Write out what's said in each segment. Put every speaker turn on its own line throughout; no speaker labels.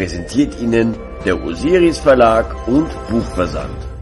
präsentiert Ihnen der Osiris Verlag und Buchversand.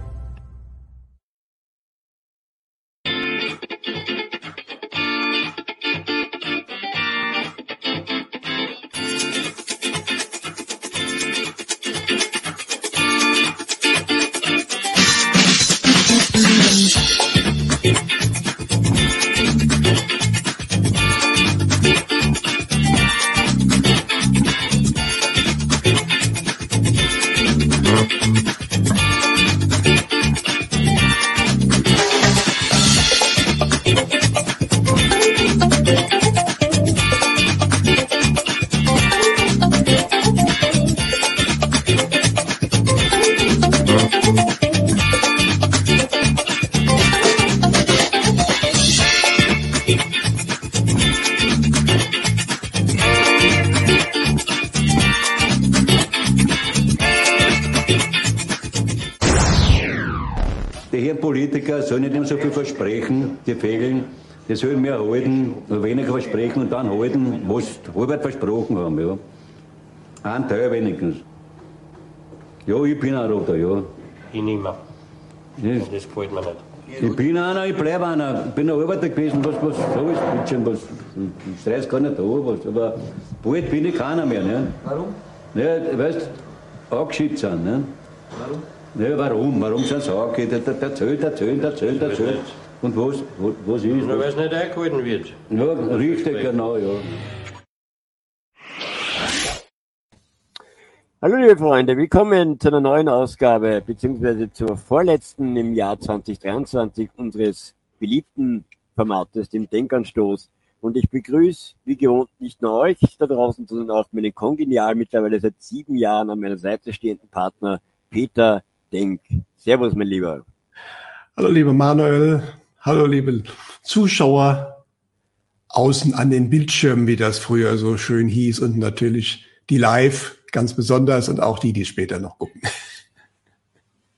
Ein wenigstens. Ja, ich bin auch da, ja.
Ich nicht mehr.
Ja.
Das gefällt mir nicht.
Ich bin einer, ich bleibe einer. Ich bin ein Arbeiter gewesen, was, was so ist, bitteschön, was, Stress kann nicht da, was, aber bald bin ich keiner mehr, ne?
Warum?
Ja, weißt, angeschickt sind, ne?
Warum?
Ja, warum? Warum sind sie angeschickt? Der, der zählt, der zählt, der zählt, der zählt. Und was, was, was ist?
Nur weil es nicht eingehalten wird.
Ja, richtig, genau, ja.
Hallo liebe Freunde, willkommen zu einer neuen Ausgabe, beziehungsweise zur vorletzten im Jahr 2023 unseres beliebten Formates, dem Denkanstoß. Und ich begrüße, wie gewohnt, nicht nur euch da draußen, sondern auch meinen kongenial mittlerweile seit sieben Jahren an meiner Seite stehenden Partner Peter Denk. Servus, mein Lieber.
Hallo, lieber Manuel. Hallo, liebe Zuschauer außen an den Bildschirmen, wie das früher so schön hieß, und natürlich die Live ganz besonders und auch die, die später noch gucken.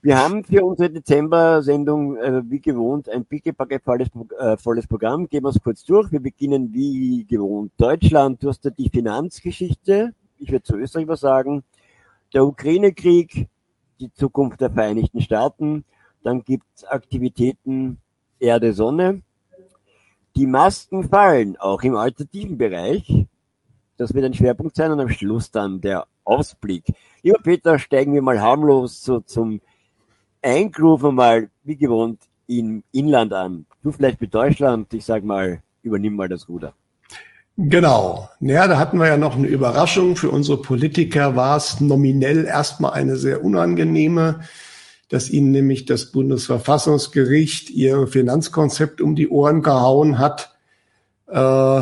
Wir haben für unsere Dezember-Sendung äh, wie gewohnt ein pickepacke volles, äh, volles Programm. Gehen wir es kurz durch. Wir beginnen wie gewohnt Deutschland. Du hast ja die Finanzgeschichte. Ich werde zu Österreich was sagen. Der Ukraine-Krieg, die Zukunft der Vereinigten Staaten. Dann gibt es Aktivitäten Erde, Sonne. Die Masken fallen, auch im alternativen Bereich. Das wird ein Schwerpunkt sein und am Schluss dann der Ausblick. Lieber Peter, steigen wir mal harmlos so zum Eingrooven mal, wie gewohnt, im Inland an. Du vielleicht mit Deutschland, ich sag mal, übernimm mal das Ruder.
Genau. Ja, da hatten wir ja noch eine Überraschung. Für unsere Politiker war es nominell erstmal eine sehr unangenehme dass ihnen nämlich das Bundesverfassungsgericht ihr Finanzkonzept um die Ohren gehauen hat. Äh,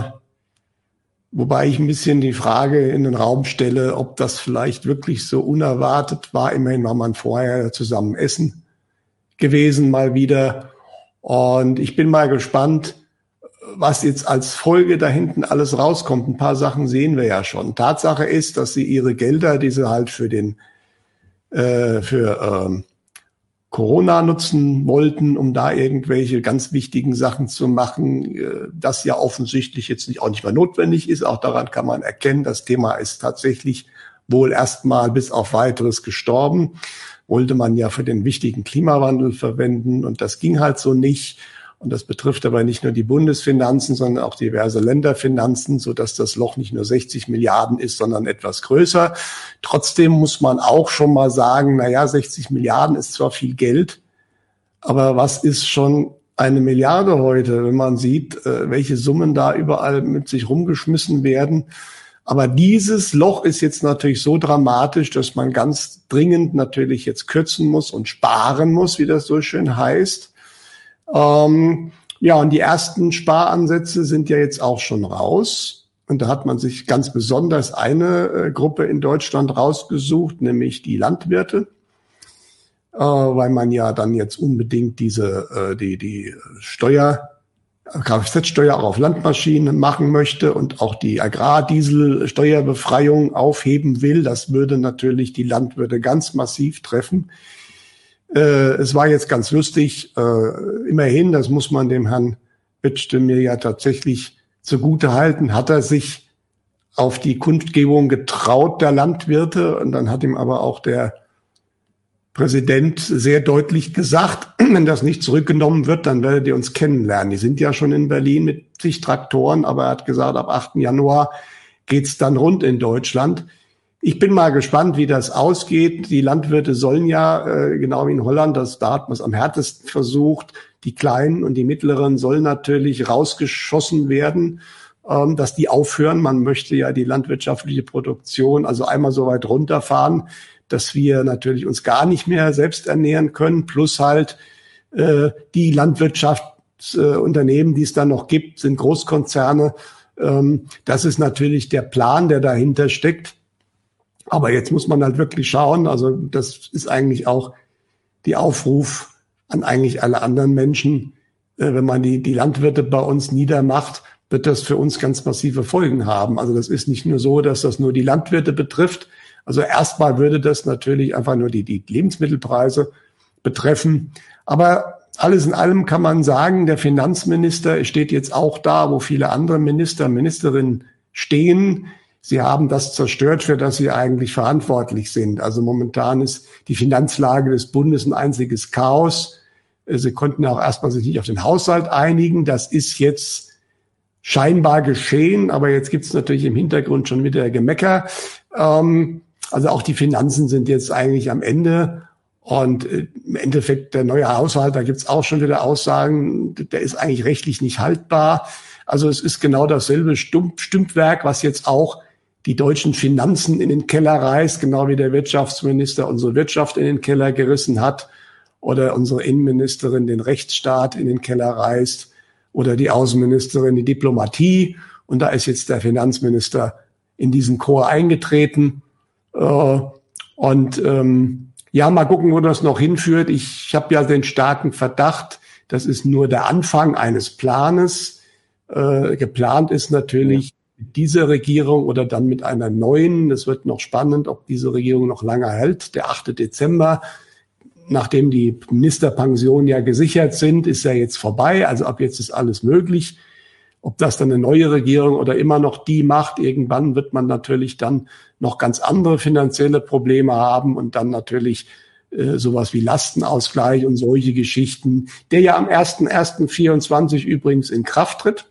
wobei ich ein bisschen die Frage in den Raum stelle, ob das vielleicht wirklich so unerwartet war. Immerhin war man vorher zusammen essen gewesen mal wieder. Und ich bin mal gespannt, was jetzt als Folge da hinten alles rauskommt. Ein paar Sachen sehen wir ja schon. Tatsache ist, dass sie ihre Gelder, die sie halt für den äh, für ähm, Corona nutzen wollten, um da irgendwelche ganz wichtigen Sachen zu machen, äh, das ja offensichtlich jetzt nicht, auch nicht mehr notwendig ist. Auch daran kann man erkennen, das Thema ist tatsächlich wohl erstmal bis auf weiteres gestorben. Wollte man ja für den wichtigen Klimawandel verwenden und das ging halt so nicht. Und das betrifft aber nicht nur die Bundesfinanzen, sondern auch diverse Länderfinanzen, so dass das Loch nicht nur 60 Milliarden ist, sondern etwas größer. Trotzdem muss man auch schon mal sagen, na ja, 60 Milliarden ist zwar viel Geld, aber was ist schon eine Milliarde heute, wenn man sieht, äh, welche Summen da überall mit sich rumgeschmissen werden. Aber dieses Loch ist jetzt natürlich so dramatisch, dass man ganz dringend natürlich jetzt kürzen muss und sparen muss, wie das so schön heißt. Ähm, ja, und die ersten Sparansätze sind ja jetzt auch schon raus. Und da hat man sich ganz besonders eine äh, Gruppe in Deutschland rausgesucht, nämlich die Landwirte, äh, weil man ja dann jetzt unbedingt diese, äh, die, die Steuer, Kfz-Steuer auch auf Landmaschinen machen möchte und auch die Agrardieselsteuerbefreiung aufheben will. Das würde natürlich die Landwirte ganz massiv treffen. Äh, es war jetzt ganz lustig. Äh, immerhin, das muss man dem Herrn Bittste mir ja tatsächlich zugute halten, hat er sich auf die Kundgebung getraut der Landwirte. Und dann hat ihm aber auch der Präsident sehr deutlich gesagt, wenn das nicht zurückgenommen wird, dann werdet ihr uns kennenlernen. Die sind ja schon in Berlin mit sich Traktoren, aber er hat gesagt, ab 8. Januar geht's dann rund in Deutschland. Ich bin mal gespannt, wie das ausgeht. Die Landwirte sollen ja, äh, genau wie in Holland, das da hat man es am härtesten versucht. Die Kleinen und die Mittleren sollen natürlich rausgeschossen werden, ähm, dass die aufhören. Man möchte ja die landwirtschaftliche Produktion also einmal so weit runterfahren, dass wir natürlich uns gar nicht mehr selbst ernähren können, plus halt äh, die Landwirtschaftsunternehmen, die es da noch gibt, sind Großkonzerne. Ähm, das ist natürlich der Plan, der dahinter steckt. Aber jetzt muss man halt wirklich schauen, also das ist eigentlich auch die Aufruf an eigentlich alle anderen Menschen, äh, wenn man die, die Landwirte bei uns niedermacht, wird das für uns ganz massive Folgen haben. Also das ist nicht nur so, dass das nur die Landwirte betrifft, also erstmal würde das natürlich einfach nur die, die Lebensmittelpreise betreffen. Aber alles in allem kann man sagen, der Finanzminister steht jetzt auch da, wo viele andere Minister, Ministerinnen stehen. Sie haben das zerstört, für das sie eigentlich verantwortlich sind. Also momentan ist die Finanzlage des Bundes ein einziges Chaos. Sie konnten auch erstmal sich nicht auf den Haushalt einigen. Das ist jetzt scheinbar geschehen, aber jetzt gibt es natürlich im Hintergrund schon wieder Gemecker. Ähm, also auch die Finanzen sind jetzt eigentlich am Ende. Und äh, im Endeffekt der neue Haushalt, da gibt's auch schon wieder Aussagen, der ist eigentlich rechtlich nicht haltbar. Also es ist genau dasselbe Stümpwerk, was jetzt auch die deutschen Finanzen in den Keller reißt, genau wie der Wirtschaftsminister unsere Wirtschaft in den Keller gerissen hat oder unsere Innenministerin den Rechtsstaat in den Keller reißt oder die Außenministerin die Diplomatie. Und da ist jetzt der Finanzminister in diesen Chor eingetreten. Äh, und ähm, ja, mal gucken, wo das noch hinführt. Ich habe ja den starken Verdacht, das ist nur der Anfang eines Planes. Äh, geplant ist natürlich dieser Regierung oder dann mit einer neuen. Das wird noch spannend, ob diese Regierung noch lange hält. Der 8. Dezember, nachdem die Ministerpensionen ja gesichert sind, ist ja jetzt vorbei. Also ab jetzt ist alles möglich. Ob das dann eine neue Regierung oder immer noch die macht, irgendwann wird man natürlich dann noch ganz andere finanzielle Probleme haben und dann natürlich äh, sowas wie Lastenausgleich und solche Geschichten, der ja am 1.1.24 übrigens in Kraft tritt.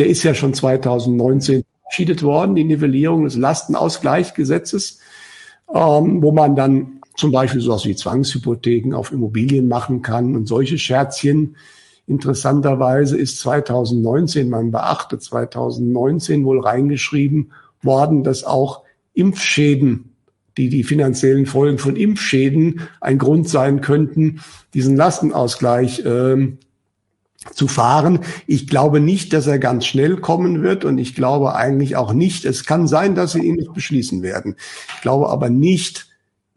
Der ist ja schon 2019 verabschiedet worden, die Nivellierung des Lastenausgleichgesetzes, ähm, wo man dann zum Beispiel sowas wie Zwangshypotheken auf Immobilien machen kann und solche Scherzchen. Interessanterweise ist 2019, man beachtet 2019 wohl reingeschrieben worden, dass auch Impfschäden, die die finanziellen Folgen von Impfschäden ein Grund sein könnten, diesen Lastenausgleich äh, zu fahren. Ich glaube nicht, dass er ganz schnell kommen wird und ich glaube eigentlich auch nicht, es kann sein, dass sie ihn nicht beschließen werden. Ich glaube aber nicht,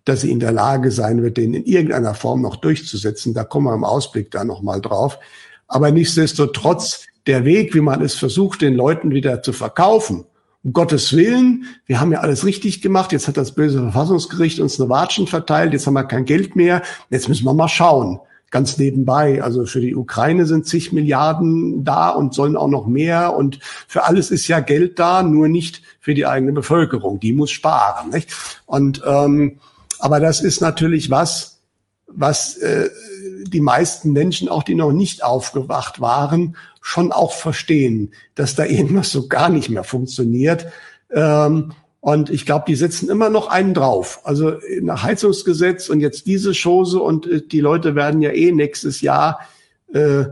dass sie in der Lage sein wird, den in irgendeiner Form noch durchzusetzen. Da kommen wir im Ausblick da nochmal drauf. Aber nichtsdestotrotz, der Weg, wie man es versucht, den Leuten wieder zu verkaufen, um Gottes Willen, wir haben ja alles richtig gemacht, jetzt hat das böse Verfassungsgericht uns eine Watschen verteilt, jetzt haben wir kein Geld mehr, jetzt müssen wir mal schauen. Ganz nebenbei, also für die Ukraine sind zig Milliarden da und sollen auch noch mehr und für alles ist ja Geld da, nur nicht für die eigene Bevölkerung, die muss sparen. Nicht? Und ähm, aber das ist natürlich was, was äh, die meisten Menschen, auch die noch nicht aufgewacht waren, schon auch verstehen, dass da irgendwas so gar nicht mehr funktioniert. Ähm, und ich glaube, die setzen immer noch einen drauf. Also nach Heizungsgesetz und jetzt diese Chose und äh, die Leute werden ja eh nächstes Jahr äh,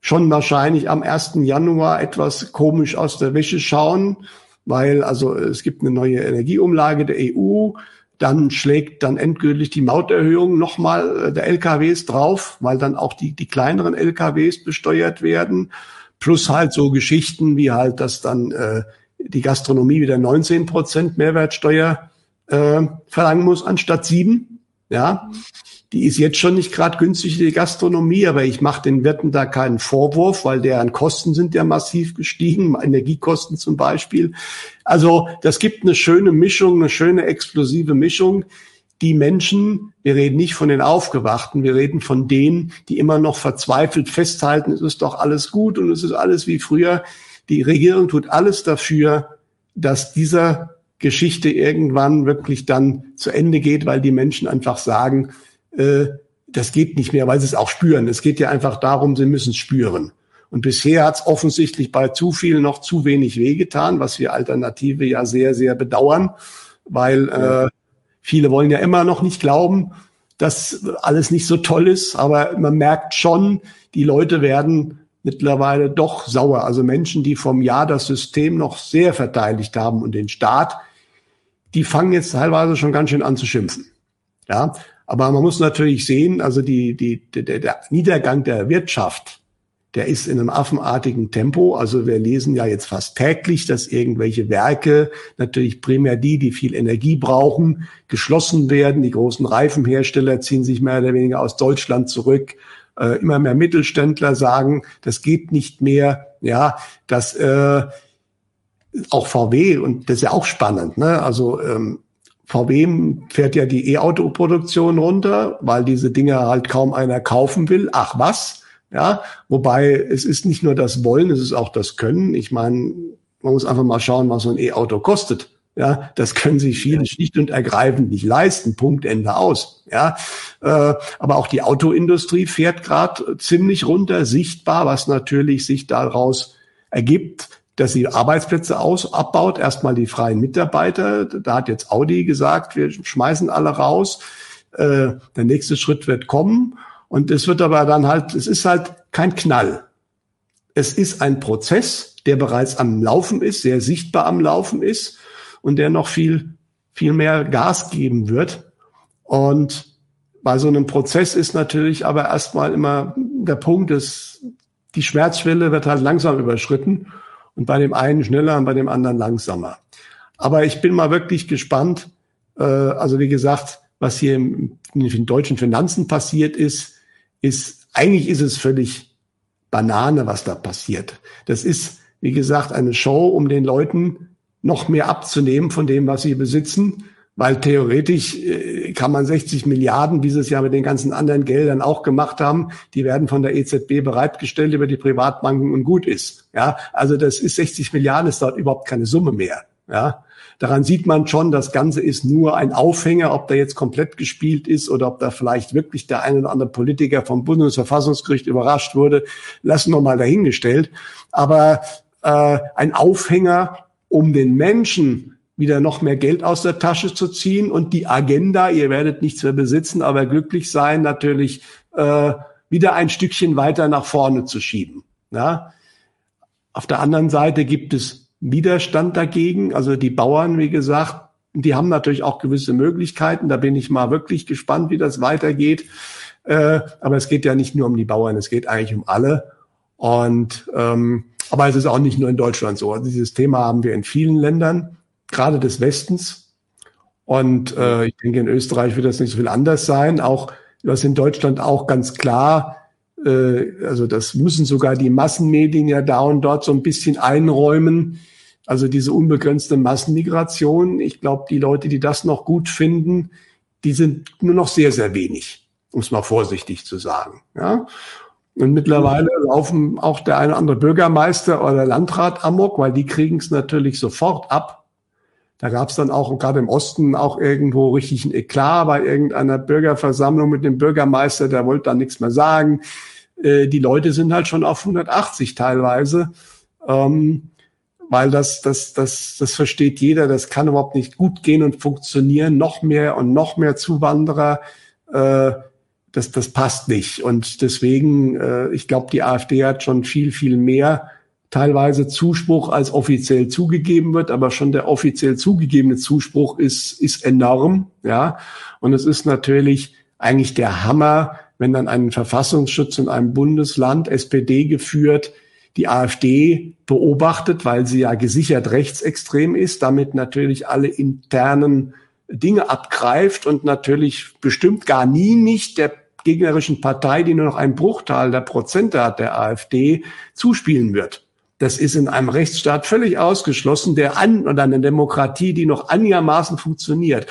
schon wahrscheinlich am 1. Januar etwas komisch aus der Wäsche schauen, weil also es gibt eine neue Energieumlage der EU. Dann schlägt dann endgültig die Mauterhöhung nochmal äh, der LKWs drauf, weil dann auch die, die kleineren LKWs besteuert werden. Plus halt so Geschichten wie halt, dass dann äh, die Gastronomie wieder 19 Prozent Mehrwertsteuer äh, verlangen muss anstatt sieben. Ja, die ist jetzt schon nicht gerade günstig, die Gastronomie, aber ich mache den Wirten da keinen Vorwurf, weil deren Kosten sind ja massiv gestiegen, Energiekosten zum Beispiel. Also das gibt eine schöne Mischung, eine schöne explosive Mischung. Die Menschen, wir reden nicht von den Aufgewachten, wir reden von denen, die immer noch verzweifelt festhalten, es ist doch alles gut und es ist alles wie früher. Die Regierung tut alles dafür, dass dieser Geschichte irgendwann wirklich dann zu Ende geht, weil die Menschen einfach sagen, äh, das geht nicht mehr, weil sie es auch spüren. Es geht ja einfach darum, sie müssen es spüren. Und bisher hat es offensichtlich bei zu viel noch zu wenig wehgetan, was wir Alternative ja sehr, sehr bedauern, weil äh, viele wollen ja immer noch nicht glauben, dass alles nicht so toll ist. Aber man merkt schon, die Leute werden mittlerweile doch sauer. Also Menschen, die vom Jahr das System noch sehr verteidigt haben und den Staat, die fangen jetzt teilweise schon ganz schön an zu schimpfen. Ja, aber man muss natürlich sehen, also die, die, der, der Niedergang der Wirtschaft, der ist in einem affenartigen Tempo. Also wir lesen ja jetzt fast täglich, dass irgendwelche Werke, natürlich primär die, die viel Energie brauchen, geschlossen werden. Die großen Reifenhersteller ziehen sich mehr oder weniger aus Deutschland zurück. Äh, immer mehr Mittelständler sagen, das geht nicht mehr. Ja, dass äh, auch VW und das ist ja auch spannend. Ne? Also ähm, VW fährt ja die E-Auto-Produktion runter, weil diese Dinge halt kaum einer kaufen will. Ach was? Ja, wobei es ist nicht nur das Wollen, es ist auch das Können. Ich meine, man muss einfach mal schauen, was so ein E-Auto kostet. Ja, das können sich viele schlicht und ergreifend nicht leisten. Punkt Ende aus. Ja, äh, aber auch die Autoindustrie fährt gerade ziemlich runter, sichtbar, was natürlich sich daraus ergibt, dass sie Arbeitsplätze aus, abbaut. Erstmal die freien Mitarbeiter. Da hat jetzt Audi gesagt, wir schmeißen alle raus. Äh, der nächste Schritt wird kommen. Und es wird aber dann halt, es ist halt kein Knall. Es ist ein Prozess, der bereits am Laufen ist, sehr sichtbar am Laufen ist und der noch viel, viel mehr Gas geben wird. Und bei so einem Prozess ist natürlich aber erstmal immer der Punkt, dass die Schmerzschwelle wird halt langsam überschritten und bei dem einen schneller und bei dem anderen langsamer. Aber ich bin mal wirklich gespannt. Äh, also wie gesagt, was hier in den deutschen Finanzen passiert ist, ist eigentlich ist es völlig Banane, was da passiert. Das ist, wie gesagt, eine Show, um den Leuten noch mehr abzunehmen von dem, was sie besitzen weil theoretisch äh, kann man 60 Milliarden dieses Jahr mit den ganzen anderen Geldern auch gemacht haben. Die werden von der EZB bereitgestellt über die Privatbanken und gut ist. Ja, also das ist 60 Milliarden ist dort überhaupt keine Summe mehr. Ja, daran sieht man schon, das Ganze ist nur ein Aufhänger, ob da jetzt komplett gespielt ist oder ob da vielleicht wirklich der eine oder andere Politiker vom Bundesverfassungsgericht überrascht wurde, lassen wir mal dahingestellt. Aber äh, ein Aufhänger, um den Menschen wieder noch mehr Geld aus der Tasche zu ziehen und die Agenda, ihr werdet nichts mehr besitzen, aber glücklich sein, natürlich äh, wieder ein Stückchen weiter nach vorne zu schieben. Ja? Auf der anderen Seite gibt es Widerstand dagegen. Also die Bauern, wie gesagt, die haben natürlich auch gewisse Möglichkeiten. Da bin ich mal wirklich gespannt, wie das weitergeht. Äh, aber es geht ja nicht nur um die Bauern, es geht eigentlich um alle. Und ähm, aber es ist auch nicht nur in Deutschland so. Also dieses Thema haben wir in vielen Ländern gerade des Westens. Und äh, ich denke, in Österreich wird das nicht so viel anders sein. Auch was in Deutschland auch ganz klar, äh, also das müssen sogar die Massenmedien ja da und dort so ein bisschen einräumen. Also diese unbegrenzte Massenmigration. Ich glaube, die Leute, die das noch gut finden, die sind nur noch sehr, sehr wenig, um es mal vorsichtig zu sagen. Ja? Und mittlerweile laufen auch der eine oder andere Bürgermeister oder Landrat amok, weil die kriegen es natürlich sofort ab, da gab es dann auch gerade im Osten auch irgendwo richtig ein Eklat bei irgendeiner Bürgerversammlung mit dem Bürgermeister, der wollte da nichts mehr sagen. Äh, die Leute sind halt schon auf 180 teilweise, ähm, weil das, das, das, das versteht jeder, das kann überhaupt nicht gut gehen und funktionieren. Noch mehr und noch mehr Zuwanderer, äh, das, das passt nicht. Und deswegen, äh, ich glaube, die AfD hat schon viel, viel mehr teilweise Zuspruch als offiziell zugegeben wird, aber schon der offiziell zugegebene Zuspruch ist, ist enorm, ja. Und es ist natürlich eigentlich der Hammer, wenn dann ein Verfassungsschutz in einem Bundesland, SPD geführt, die AfD beobachtet, weil sie ja gesichert rechtsextrem ist, damit natürlich alle internen Dinge abgreift und natürlich bestimmt gar nie nicht der gegnerischen Partei, die nur noch einen Bruchteil der Prozente hat, der AfD, zuspielen wird. Das ist in einem Rechtsstaat völlig ausgeschlossen, der an oder eine Demokratie, die noch einigermaßen funktioniert.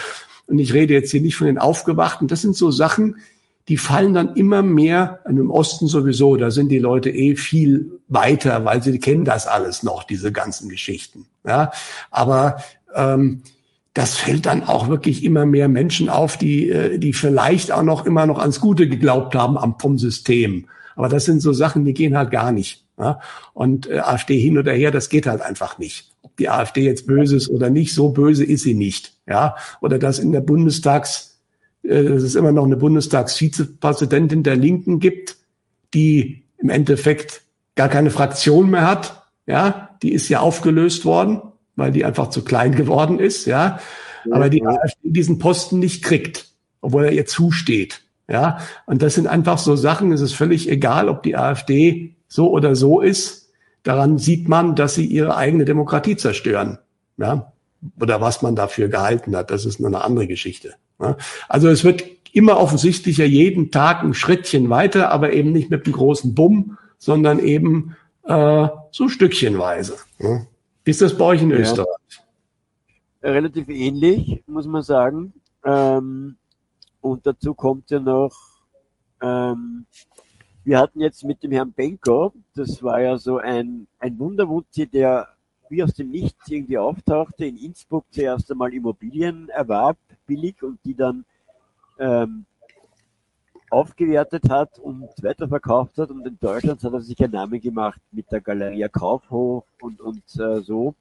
Und ich rede jetzt hier nicht von den Aufgewachten. Das sind so Sachen, die fallen dann immer mehr, im Osten sowieso, da sind die Leute eh viel weiter, weil sie kennen das alles noch, diese ganzen Geschichten. Ja, aber ähm, das fällt dann auch wirklich immer mehr Menschen auf, die, äh, die vielleicht auch noch immer noch ans Gute geglaubt haben am, vom System. Aber das sind so Sachen, die gehen halt gar nicht. Ja? Und äh, AfD hin oder her, das geht halt einfach nicht. Ob die AfD jetzt böse ist oder nicht, so böse ist sie nicht. Ja, oder dass in der Bundestags, äh, dass es immer noch eine Bundestagsvizepräsidentin der Linken gibt, die im Endeffekt gar keine Fraktion mehr hat. Ja, die ist ja aufgelöst worden, weil die einfach zu klein geworden ist. Ja, aber die AfD diesen Posten nicht kriegt, obwohl er ihr zusteht. Ja, und das sind einfach so Sachen. Es ist völlig egal, ob die AfD so oder so ist. Daran sieht man, dass sie ihre eigene Demokratie zerstören. Ja, oder was man dafür gehalten hat. Das ist nur eine andere Geschichte. Ja? Also es wird immer offensichtlicher jeden Tag ein Schrittchen weiter, aber eben nicht mit einem großen Bumm, sondern eben äh, so stückchenweise. Ja? Ist das bei euch in ja. Österreich?
Relativ ähnlich, muss man sagen. Ähm, und dazu kommt ja noch, ähm, wir hatten jetzt mit dem Herrn Benko, das war ja so ein, ein Wunderwutzi, der wie aus dem Nichts irgendwie auftauchte, in Innsbruck zuerst einmal Immobilien erwarb, billig, und die dann ähm, aufgewertet hat und weiterverkauft hat. Und in Deutschland hat er sich einen Namen gemacht mit der Galeria Kaufhof und, und äh, so.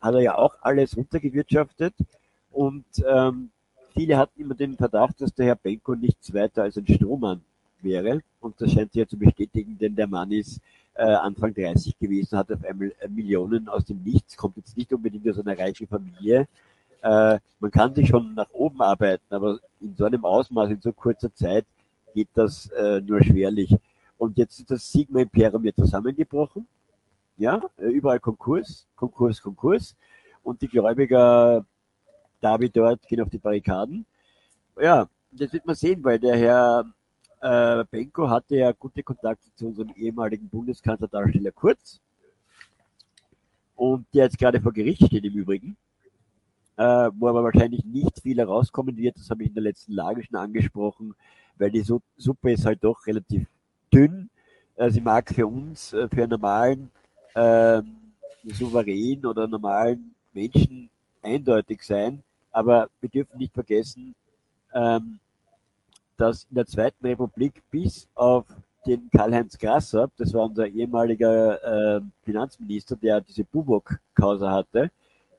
Hat er ja auch alles runtergewirtschaftet. Und ähm, Viele hatten immer den Verdacht, dass der Herr Benko nichts weiter als ein Strohmann wäre. Und das scheint sich ja zu bestätigen, denn der Mann ist äh, Anfang 30 gewesen, hat auf einmal äh, Millionen aus dem Nichts, kommt jetzt nicht unbedingt aus einer reichen Familie. Äh, man kann sich schon nach oben arbeiten, aber in so einem Ausmaß, in so kurzer Zeit geht das äh, nur schwerlich. Und jetzt ist das Sigma Imperium ja zusammengebrochen. Ja, äh, überall Konkurs, Konkurs, Konkurs. Und die Gläubiger David dort, gehen auf die Barrikaden. Ja, das wird man sehen, weil der Herr äh, Benko hatte ja gute Kontakte zu unserem ehemaligen Bundeskanzler Darsteller Kurz. Und der jetzt gerade vor Gericht steht im Übrigen. Äh, wo aber wahrscheinlich nicht viel herauskommen wird, das habe ich in der letzten Lage schon angesprochen, weil die Suppe ist halt doch relativ dünn. Sie mag für uns, äh, für einen normalen äh, Souverän oder normalen Menschen eindeutig sein, aber wir dürfen nicht vergessen, ähm, dass in der Zweiten Republik bis auf den Karl-Heinz Grasser, das war unser ehemaliger äh, Finanzminister, der diese Bubok-Causa hatte,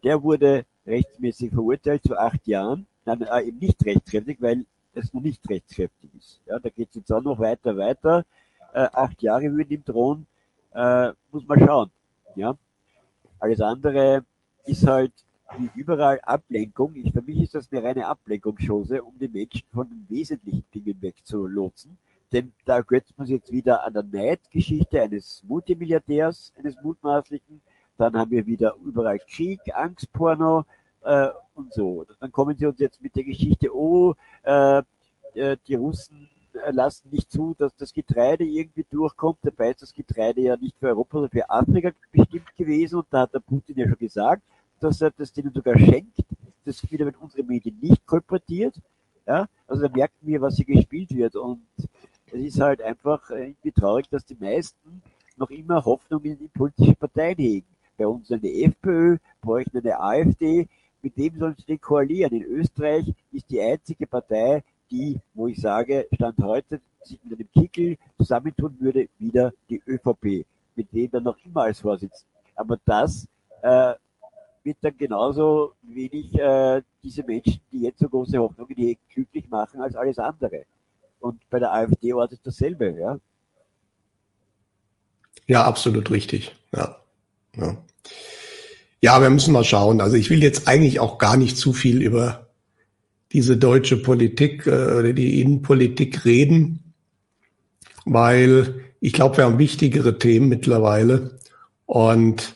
der wurde rechtsmäßig verurteilt zu acht Jahren, nein, äh, eben nicht rechtskräftig, weil es noch nicht rechtskräftig ist. Ja, da geht es jetzt auch noch weiter, weiter. Äh, acht Jahre würden ihm drohen, äh, muss man schauen. Ja, alles andere ist halt wie überall Ablenkung. Ich, für mich ist das eine reine Ablenkungschose, um die Menschen von den wesentlichen Dingen wegzulotsen. Denn da götzt man sich jetzt wieder an der Neidgeschichte eines Multimilliardärs, eines mutmaßlichen. Dann haben wir wieder überall Krieg, Angstporno äh, und so. Dann kommen sie uns jetzt mit der Geschichte, oh, äh, äh die Russen lassen nicht zu, dass das Getreide irgendwie durchkommt. Dabei ist das Getreide ja nicht für Europa, sondern für Afrika bestimmt gewesen. Und da hat der Putin ja schon gesagt, dass er das denen sogar schenkt. Das wieder mit unseren Medien nicht kolportiert. Ja, also da merken wir, was hier gespielt wird. Und es ist halt einfach irgendwie traurig, dass die meisten noch immer Hoffnungen in politische Parteien hegen. Bei uns eine FPÖ, euch eine AfD. Mit wem sollen sie denn koalieren? In Österreich ist die einzige Partei, die, wo ich sage, Stand heute sich mit einem Kickel zusammentun würde, wieder die ÖVP. Mit dem dann noch immer als Vorsitzender. Aber das äh, wird dann genauso wenig äh, diese Menschen, die jetzt so große Hoffnungen hegen, glücklich machen als alles andere. Und bei der AfD war das dasselbe, ja.
Ja, absolut richtig. Ja. ja. Ja, wir müssen mal schauen. Also ich will jetzt eigentlich auch gar nicht zu viel über diese deutsche Politik äh, oder die Innenpolitik reden, weil ich glaube, wir haben wichtigere Themen mittlerweile. Und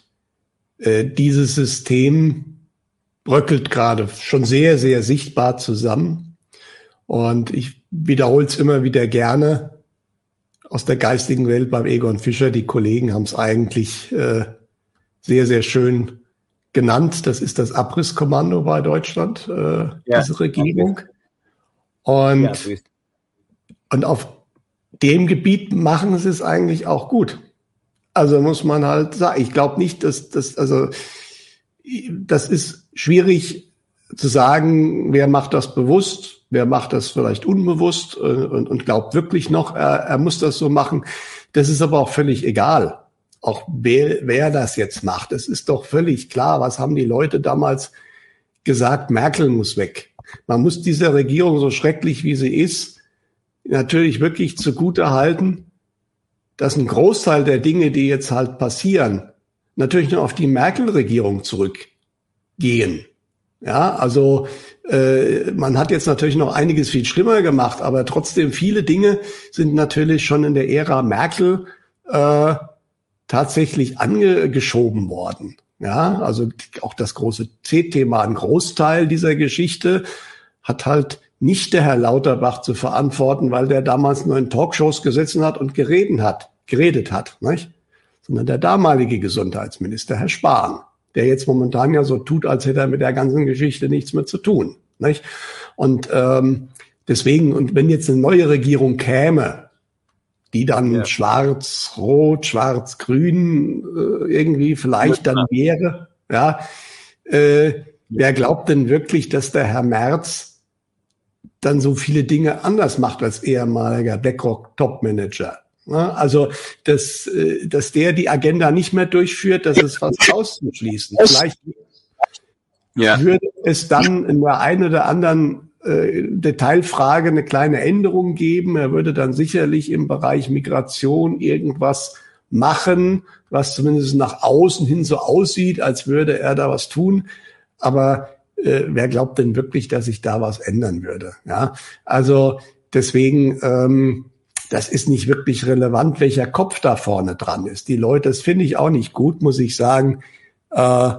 äh, dieses System bröckelt gerade schon sehr, sehr sichtbar zusammen. Und ich wiederhole es immer wieder gerne aus der geistigen Welt beim Egon Fischer. Die Kollegen haben es eigentlich äh, sehr, sehr schön genannt. Das ist das Abrisskommando bei Deutschland, äh, ja, diese Regierung. Und ja, Und auf dem Gebiet machen sie es eigentlich auch gut. Also muss man halt sagen, ich glaube nicht, dass das, also das ist schwierig zu sagen, wer macht das bewusst, wer macht das vielleicht unbewusst äh, und, und glaubt wirklich noch, er, er muss das so machen. Das ist aber auch völlig egal. Auch wer, wer das jetzt macht. Es ist doch völlig klar, was haben die Leute damals gesagt, Merkel muss weg. Man muss dieser Regierung, so schrecklich wie sie ist, natürlich wirklich zugute halten, dass ein Großteil der Dinge, die jetzt halt passieren, natürlich nur auf die Merkel-Regierung zurückgehen. Ja, also äh, man hat jetzt natürlich noch einiges viel schlimmer gemacht, aber trotzdem viele Dinge sind natürlich schon in der Ära Merkel äh, tatsächlich angeschoben worden. Ja, also auch das große C-Thema, ein Großteil dieser Geschichte hat halt nicht der Herr Lauterbach zu verantworten, weil der damals nur in Talkshows gesessen hat und geredet hat, geredet hat, nicht? sondern der damalige Gesundheitsminister, Herr Spahn, der jetzt momentan ja so tut, als hätte er mit der ganzen Geschichte nichts mehr zu tun. Nicht? Und ähm, deswegen, und wenn jetzt eine neue Regierung käme, die dann ja. schwarz-rot, schwarz-grün äh, irgendwie vielleicht dann wäre. Ja, äh, wer glaubt denn wirklich, dass der Herr Merz dann so viele Dinge anders macht als ehemaliger BlackRock-Top-Manager? Ja, also, dass, äh, dass der die Agenda nicht mehr durchführt, das ist fast auszuschließen. Vielleicht ja. würde es dann in der einen oder anderen äh, Detailfrage eine kleine Änderung geben. Er würde dann sicherlich im Bereich Migration irgendwas machen, was zumindest nach außen hin so aussieht, als würde er da was tun. Aber äh, wer glaubt denn wirklich, dass sich da was ändern würde? Ja, also deswegen, ähm, das ist nicht wirklich relevant, welcher Kopf da vorne dran ist. Die Leute, das finde ich auch nicht gut, muss ich sagen. Äh,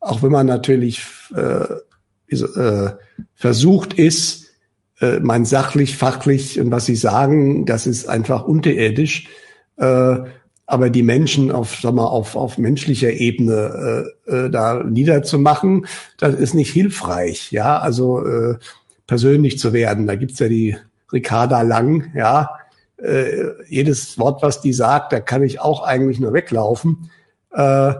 auch wenn man natürlich äh, äh, versucht ist, äh, mein sachlich, fachlich und was Sie sagen, das ist einfach unterirdisch. Äh, aber die Menschen auf, sag mal, auf, auf menschlicher Ebene äh, äh, da niederzumachen, das ist nicht hilfreich. Ja, also äh, persönlich zu werden. Da gibt's ja die Ricarda Lang, ja. Äh, jedes Wort, was die sagt, da kann ich auch eigentlich nur weglaufen, äh,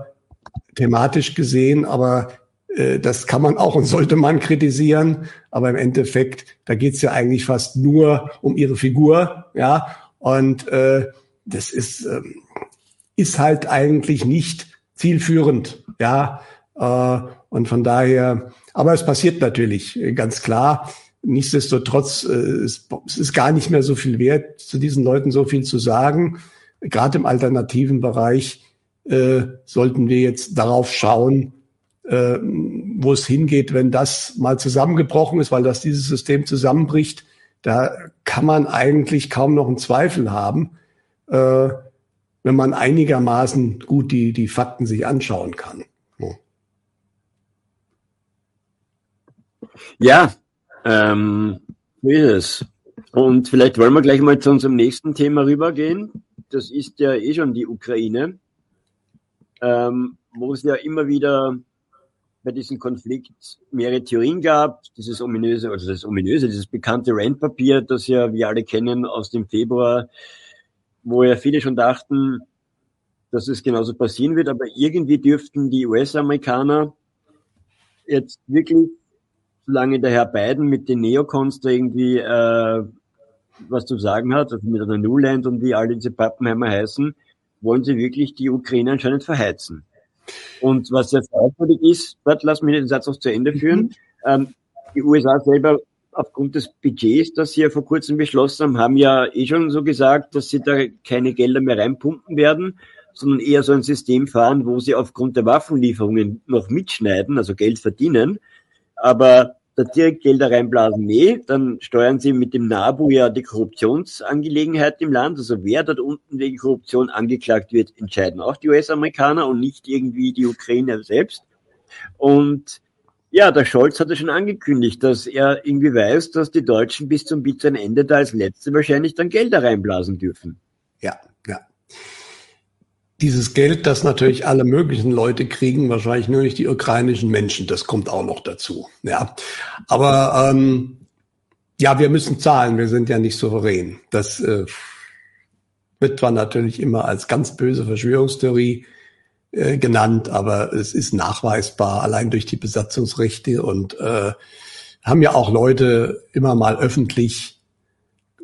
thematisch gesehen. Aber das kann man auch und sollte man kritisieren, aber im Endeffekt, da geht's ja eigentlich fast nur um ihre Figur, ja. Und äh, das ist, ähm, ist halt eigentlich nicht zielführend, ja. Äh, und von daher, aber es passiert natürlich ganz klar. Nichtsdestotrotz, äh, es, es ist gar nicht mehr so viel wert, zu diesen Leuten so viel zu sagen. Gerade im alternativen Bereich äh, sollten wir jetzt darauf schauen, äh, wo es hingeht, wenn das mal zusammengebrochen ist, weil das dieses System zusammenbricht, da kann man eigentlich kaum noch einen Zweifel haben, äh, wenn man einigermaßen gut die, die Fakten sich anschauen kann.
Ja, ähm, so ist es. Und vielleicht wollen wir gleich mal zu unserem nächsten Thema rübergehen. Das ist ja eh schon die Ukraine, ähm, wo es ja immer wieder bei diesem Konflikt mehrere Theorien gab. Dieses ominöse, also das ominöse, dieses bekannte Randpapier, das ja wir alle kennen aus dem Februar, wo ja viele schon dachten, dass es genauso passieren wird, aber irgendwie dürften die US-Amerikaner jetzt wirklich, solange der Herr Biden mit den Neocons da irgendwie äh, was zu sagen hat, also mit einer Newland und wie alle diese Pappenheimer heißen, wollen sie wirklich die Ukraine anscheinend verheizen. Und was sehr fragwürdig ist, warte, lass mich den Satz noch zu Ende führen. Mhm. Ähm, die USA selber aufgrund des Budgets, das sie ja vor kurzem beschlossen haben, haben ja eh schon so gesagt, dass sie da keine Gelder mehr reinpumpen werden, sondern eher so ein System fahren, wo sie aufgrund der Waffenlieferungen noch mitschneiden, also Geld verdienen. Aber da direkt Gelder reinblasen, nee, dann steuern sie mit dem NABU ja die Korruptionsangelegenheit im Land. Also wer dort unten wegen Korruption angeklagt wird, entscheiden auch die US-Amerikaner und nicht irgendwie die Ukrainer selbst. Und ja, der Scholz hatte schon angekündigt, dass er irgendwie weiß, dass die Deutschen bis zum bitteren Ende da als Letzte wahrscheinlich dann Gelder reinblasen dürfen.
Ja, ja dieses Geld, das natürlich alle möglichen Leute kriegen, wahrscheinlich nur nicht die ukrainischen Menschen, das kommt auch noch dazu. Ja, aber ähm, Ja, wir müssen zahlen, wir sind ja nicht souverän. Das äh, wird zwar natürlich immer als ganz böse Verschwörungstheorie äh, genannt, aber es ist nachweisbar, allein durch die Besatzungsrechte und äh, haben ja auch Leute immer mal öffentlich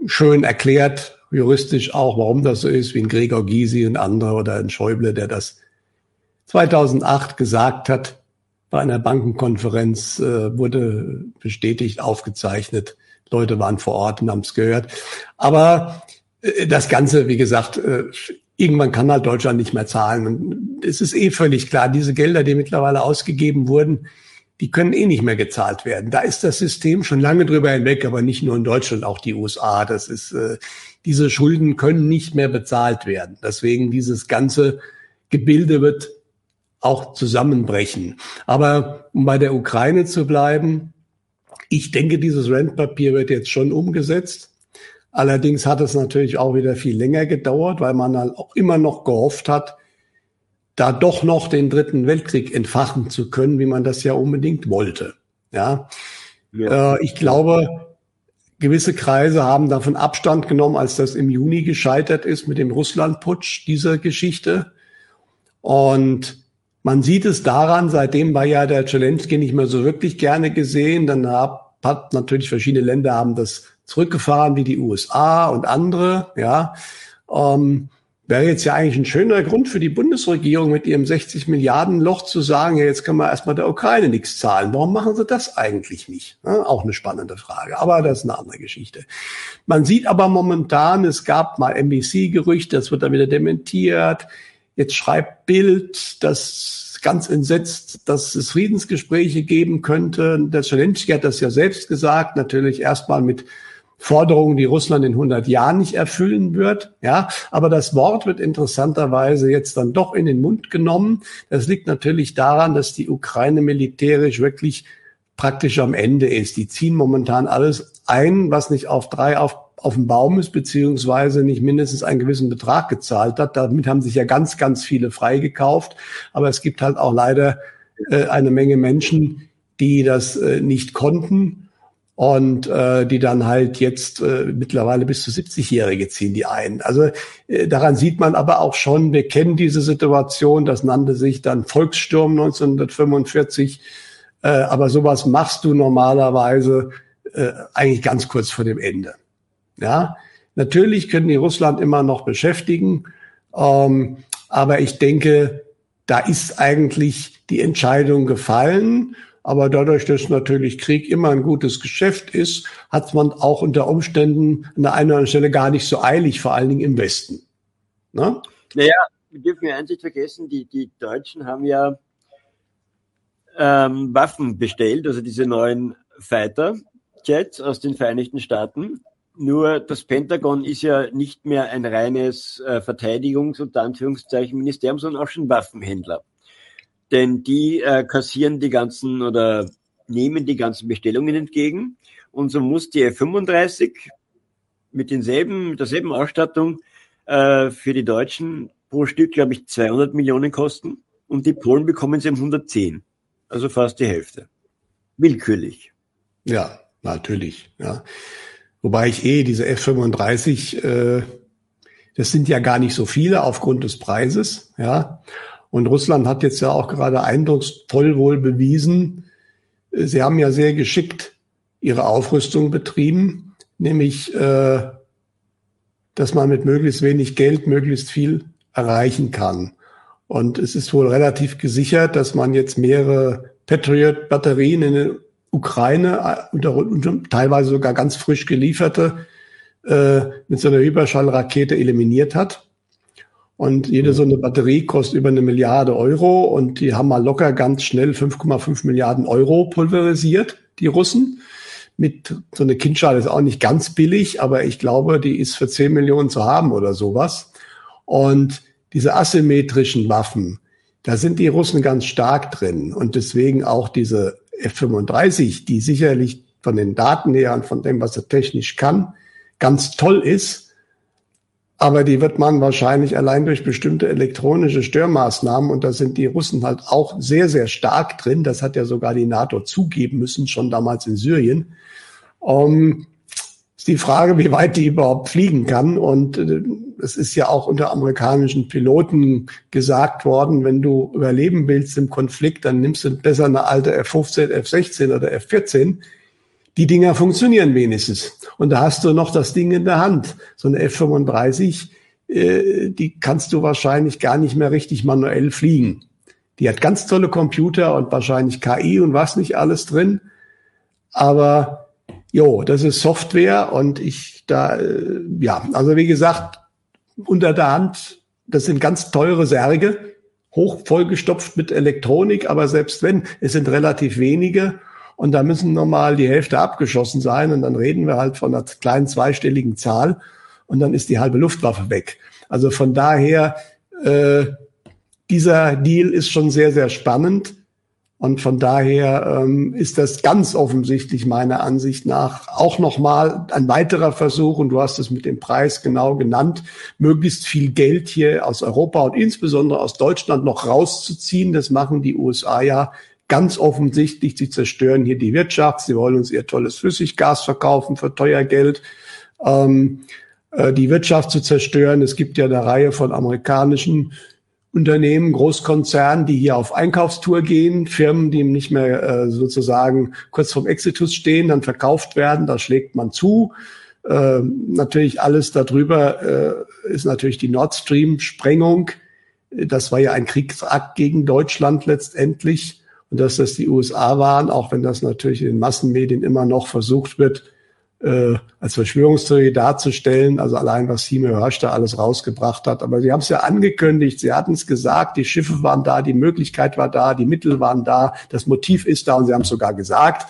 schön erklärt, juristisch auch, warum das so ist, wie ein Gregor Gysi und andere oder ein Schäuble, der das 2008 gesagt hat, bei einer Bankenkonferenz äh, wurde bestätigt, aufgezeichnet. Leute waren vor Ort und haben es gehört. Aber äh, das Ganze, wie gesagt, äh, irgendwann kann halt Deutschland nicht mehr zahlen. Und es ist eh völlig klar, diese Gelder, die mittlerweile ausgegeben wurden, die können eh nicht mehr gezahlt werden. Da ist das System schon lange drüber hinweg, aber nicht nur in Deutschland, auch die USA. Das ist, äh, diese Schulden können nicht mehr bezahlt werden. Deswegen dieses ganze Gebilde wird auch zusammenbrechen. Aber um bei der Ukraine zu bleiben, ich denke, dieses Rentpapier wird jetzt schon umgesetzt. Allerdings hat es natürlich auch wieder viel länger gedauert, weil man halt auch immer noch gehofft hat, da doch noch den dritten Weltkrieg entfachen zu können, wie man das ja unbedingt wollte. Ja, ja. Äh, ich glaube, gewisse Kreise haben davon Abstand genommen, als das im Juni gescheitert ist mit dem Russlandputsch dieser Geschichte. Und man sieht es daran, seitdem war ja der Zelensky nicht mehr so wirklich gerne gesehen. Dann hat natürlich verschiedene Länder haben das zurückgefahren wie die USA und andere, ja. Ähm, wäre jetzt ja eigentlich ein schöner Grund für die Bundesregierung mit ihrem 60 Milliarden Loch zu sagen, ja, jetzt können wir erstmal der Ukraine nichts zahlen. Warum machen sie das eigentlich nicht? Ja, auch eine spannende Frage, aber das ist eine andere Geschichte. Man sieht aber momentan, es gab mal NBC-Gerüchte, das wird dann wieder dementiert. Jetzt schreibt Bild, dass ganz entsetzt, dass es Friedensgespräche geben könnte. Der Zelensky hat das ja selbst gesagt, natürlich erstmal mit Forderungen, die Russland in 100 Jahren nicht erfüllen wird. Ja, aber das Wort wird interessanterweise jetzt dann doch in den Mund genommen. Das liegt natürlich daran, dass die Ukraine militärisch wirklich praktisch am Ende ist. Die ziehen momentan alles ein, was nicht auf drei auf, auf dem Baum ist, beziehungsweise nicht mindestens einen gewissen Betrag gezahlt hat. Damit haben sich ja ganz, ganz viele freigekauft. Aber es gibt halt auch leider äh, eine Menge Menschen, die das äh, nicht konnten und äh, die dann halt jetzt äh, mittlerweile bis zu 70-Jährige ziehen die ein. Also äh, daran sieht man aber auch schon, wir kennen diese Situation, das nannte sich dann Volkssturm 1945, äh, aber sowas machst du normalerweise äh, eigentlich ganz kurz vor dem Ende. Ja, natürlich können die Russland immer noch beschäftigen, ähm, aber ich denke, da ist eigentlich die Entscheidung gefallen aber dadurch, dass natürlich Krieg immer ein gutes Geschäft ist, hat man auch unter Umständen an der einen oder anderen Stelle gar nicht so eilig, vor allen Dingen im Westen.
Ne? Naja, wir dürfen ja eins nicht vergessen, die, die Deutschen haben ja ähm, Waffen bestellt, also diese neuen Fighter-Jets aus den Vereinigten Staaten. Nur das Pentagon ist ja nicht mehr ein reines äh, Verteidigungs- und Anführungszeichen Ministerium, sondern auch schon Waffenhändler denn die äh, kassieren die ganzen oder nehmen die ganzen Bestellungen entgegen. Und so muss die F-35 mit denselben, mit derselben Ausstattung äh, für die Deutschen pro Stück, glaube ich, 200 Millionen kosten. Und die Polen bekommen sie um 110. Also fast die Hälfte. Willkürlich.
Ja, natürlich. Ja. Wobei ich eh diese F-35, äh, das sind ja gar nicht so viele aufgrund des Preises. Ja. Und Russland hat jetzt ja auch gerade eindrucksvoll wohl bewiesen, äh, sie haben ja sehr geschickt ihre Aufrüstung betrieben, nämlich, äh, dass man mit möglichst wenig Geld möglichst viel erreichen kann. Und es ist wohl relativ gesichert, dass man jetzt mehrere Patriot-Batterien in der Ukraine, äh, teilweise sogar ganz frisch gelieferte, äh, mit so einer Überschallrakete eliminiert hat. Und jede so eine Batterie kostet über eine Milliarde Euro und die haben mal locker ganz schnell 5,5 Milliarden Euro pulverisiert, die Russen. Mit so eine Kindschale ist auch nicht ganz billig, aber ich glaube, die ist für 10 Millionen zu haben oder sowas. Und diese asymmetrischen Waffen, da sind die Russen ganz stark drin. Und deswegen auch diese F-35, die sicherlich von den Daten her und von dem, was er technisch kann, ganz toll ist aber die wird man wahrscheinlich allein durch bestimmte elektronische Störmaßnahmen, und da sind die Russen halt auch sehr, sehr stark drin, das hat ja sogar die NATO zugeben müssen, schon damals in Syrien, ähm, Ist die Frage, wie weit die überhaupt fliegen kann. Und äh, es ist ja auch unter amerikanischen Piloten gesagt worden, wenn du überleben willst im Konflikt, dann nimmst du besser eine alte F-15, F-16 oder F-14. Die Dinger funktionieren wenigstens. Und da hast du noch das Ding in der Hand. So eine F-35, äh, die kannst du wahrscheinlich gar nicht mehr richtig manuell fliegen. Die hat ganz tolle Computer und wahrscheinlich KI und was nicht alles drin. Aber jo, das ist Software und ich da, äh, ja, also wie gesagt, unter der Hand, das sind ganz teure Särge, hoch vollgestopft mit Elektronik, aber selbst wenn, es sind relativ wenige und da müssen nochmal die Hälfte abgeschossen sein und dann reden wir halt von einer kleinen zweistelligen Zahl und dann ist die halbe Luftwaffe weg. Also von daher, äh, dieser Deal ist schon sehr, sehr spannend. Und von daher ähm, ist das ganz offensichtlich meiner Ansicht nach auch nochmal ein weiterer Versuch, und du hast es mit dem Preis genau genannt, möglichst viel Geld hier aus Europa und insbesondere aus Deutschland noch rauszuziehen. Das machen die USA ja ganz offensichtlich. Sie zerstören hier die Wirtschaft. Sie wollen uns ihr tolles Flüssiggas verkaufen für teuer Geld. Ähm, äh, die Wirtschaft zu zerstören. Es gibt ja eine Reihe von amerikanischen Unternehmen, Großkonzernen, die hier auf Einkaufstour gehen, Firmen, die nicht mehr äh, sozusagen kurz vorm Exitus stehen, dann verkauft werden, da schlägt man zu. Äh, natürlich alles darüber äh, ist natürlich die Nord Stream-Sprengung. Das war ja ein Kriegsakt gegen Deutschland letztendlich. Und dass das die USA waren, auch wenn das natürlich in den Massenmedien immer noch versucht wird, äh, als Verschwörungstheorie darzustellen, also allein was Sime Hörsch da alles rausgebracht hat. Aber sie haben es ja angekündigt, sie hatten es gesagt, die Schiffe waren da, die Möglichkeit war da, die Mittel waren da, das Motiv ist da und sie haben es sogar gesagt.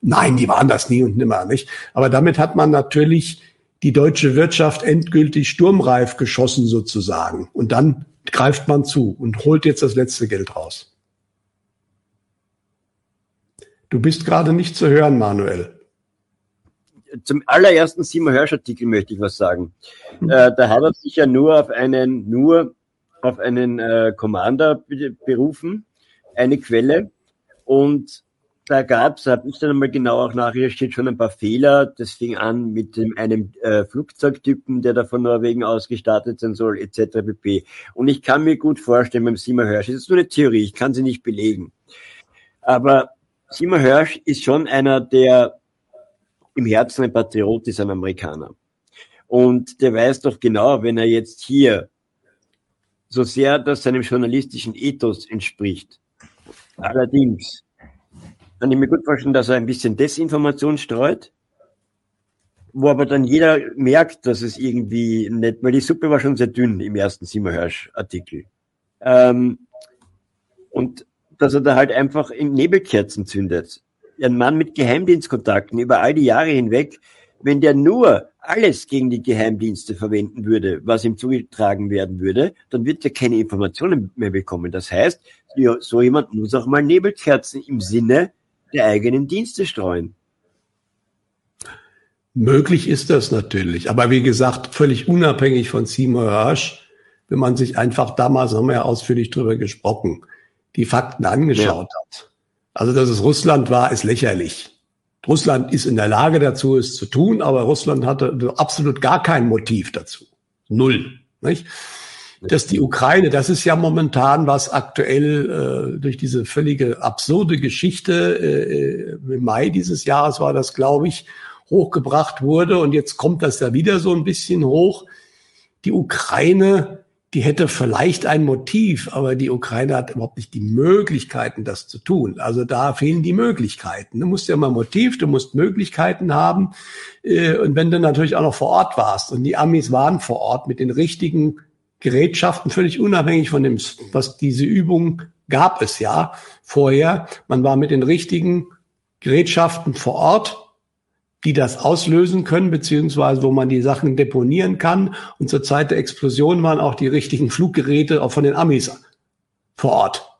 Nein, die waren das nie und nimmer nicht. Aber damit hat man natürlich die deutsche Wirtschaft endgültig sturmreif geschossen sozusagen. Und dann greift man zu und holt jetzt das letzte Geld raus. Du bist gerade nicht zu hören, Manuel
zum allerersten Simon Hirsch Artikel möchte ich was sagen. Mhm. Äh, da hat er sich ja nur auf einen, nur auf einen äh, Commander berufen, eine Quelle. Und da gab es, habe ich dann einmal genau auch nachrecherchiert, schon ein paar Fehler. Das fing an mit dem, einem äh, Flugzeugtypen, der da von Norwegen aus gestartet sein soll, etc. pp. Und ich kann mir gut vorstellen beim Simon Hirsch, das ist nur eine Theorie, ich kann sie nicht belegen. Aber Simon Hirsch ist schon einer, der im Herzen ein Patriot ist, ein Amerikaner. Und der weiß doch genau, wenn er jetzt hier so sehr das seinem journalistischen Ethos entspricht. Allerdings kann ich mir gut vorstellen, dass er ein bisschen Desinformation streut, wo aber dann jeder merkt, dass es irgendwie nicht, weil die Suppe war schon sehr dünn im ersten Simmerhirsch-Artikel. Ähm, und dass er da halt einfach in Nebelkerzen zündet ein Mann mit Geheimdienstkontakten über all die Jahre hinweg, wenn der nur alles gegen die Geheimdienste verwenden würde, was ihm zugetragen werden würde, dann wird er keine Informationen mehr bekommen. Das heißt, so jemand muss auch mal Nebelkerzen im Sinne der eigenen Dienste streuen.
Möglich ist das natürlich, aber wie gesagt, völlig unabhängig von Seymour Hirsch, wenn man sich einfach damals, haben wir ja ausführlich drüber gesprochen, die Fakten angeschaut ja. hat also, dass es Russland war, ist lächerlich. Russland ist in der Lage dazu, es zu tun, aber Russland hatte absolut gar kein Motiv dazu. Null. Nicht? Dass die Ukraine, das ist ja momentan, was aktuell äh, durch diese völlige absurde Geschichte, äh, im Mai dieses Jahres war das, glaube ich, hochgebracht wurde. Und jetzt kommt das ja wieder so ein bisschen hoch. Die Ukraine die hätte vielleicht ein Motiv, aber die Ukraine hat überhaupt nicht die Möglichkeiten, das zu tun. Also da fehlen die Möglichkeiten. Du musst ja mal Motiv, du musst Möglichkeiten haben. Äh, und wenn du natürlich auch noch vor Ort warst und die Amis waren vor Ort mit den richtigen Gerätschaften, völlig unabhängig von dem, was diese Übung gab es ja vorher. Man war mit den richtigen Gerätschaften vor Ort die das auslösen können, beziehungsweise wo man die Sachen deponieren kann. Und zur Zeit der Explosion waren auch die richtigen Fluggeräte auch von den Amis vor Ort.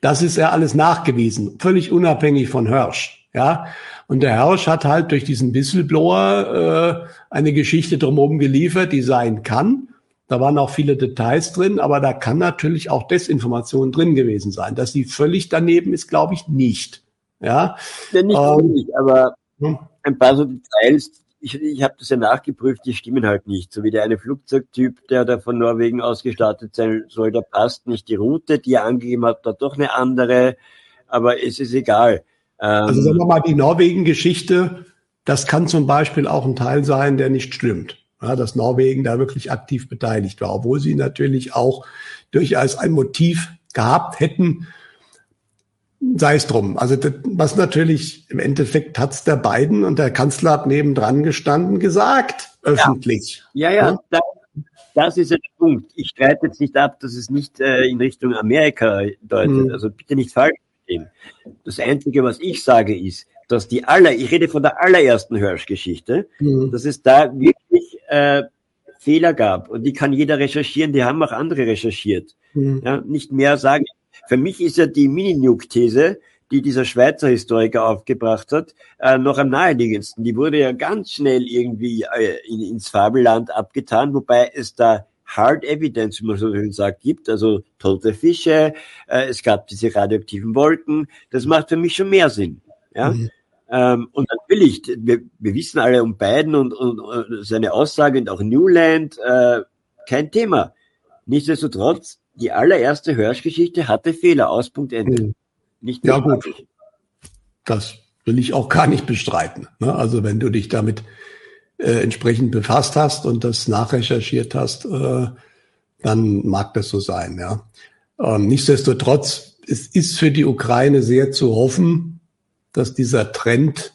Das ist ja alles nachgewiesen, völlig unabhängig von Hirsch. Ja, und der Hirsch hat halt durch diesen Whistleblower äh, eine Geschichte drumherum geliefert, die sein kann. Da waren auch viele Details drin, aber da kann natürlich auch Desinformation drin gewesen sein. Dass sie völlig daneben ist, glaube ich nicht. Ja,
ja nicht ähm, aber hm? Ein paar so Details, ich, ich habe das ja nachgeprüft, die stimmen halt nicht. So wie der eine Flugzeugtyp, der da von Norwegen ausgestattet sein soll, da passt nicht die Route, die er angegeben hat, da doch eine andere. Aber es ist egal.
Ähm, also sagen wir mal, die Norwegen-Geschichte, das kann zum Beispiel auch ein Teil sein, der nicht stimmt. Ja, dass Norwegen da wirklich aktiv beteiligt war, obwohl sie natürlich auch durchaus ein Motiv gehabt hätten, sei es drum. Also das, was natürlich im Endeffekt hat's der beiden und der Kanzler hat nebendran gestanden gesagt, öffentlich.
Ja, ja, ja. Das, das ist der Punkt. Ich streite jetzt nicht ab, dass es nicht äh, in Richtung Amerika deutet. Mhm. Also bitte nicht falsch verstehen. Das Einzige, was ich sage, ist, dass die aller, ich rede von der allerersten Hirsch-Geschichte, mhm. dass es da wirklich äh, Fehler gab. Und die kann jeder recherchieren, die haben auch andere recherchiert. Mhm. Ja, nicht mehr sagen. Für mich ist ja die Mini-Nuke-These, die dieser Schweizer Historiker aufgebracht hat, äh, noch am naheliegendsten. Die wurde ja ganz schnell irgendwie äh, in, ins Fabelland abgetan, wobei es da Hard Evidence, wie man so schön sagt, gibt, also tote Fische, äh, es gab diese radioaktiven Wolken. Das macht für mich schon mehr Sinn. Ja. Mhm. Ähm, und natürlich, wir, wir wissen alle um Biden und, und, und seine Aussage und auch Newland, äh, kein Thema. Nichtsdestotrotz, die allererste Hörschgeschichte hatte Fehler, aus Punkt Ende.
Mhm. Nicht ja gut, das will ich auch gar nicht bestreiten. Ne? Also wenn du dich damit äh, entsprechend befasst hast und das nachrecherchiert hast, äh, dann mag das so sein. Ja. Ähm, nichtsdestotrotz, es ist für die Ukraine sehr zu hoffen, dass dieser Trend,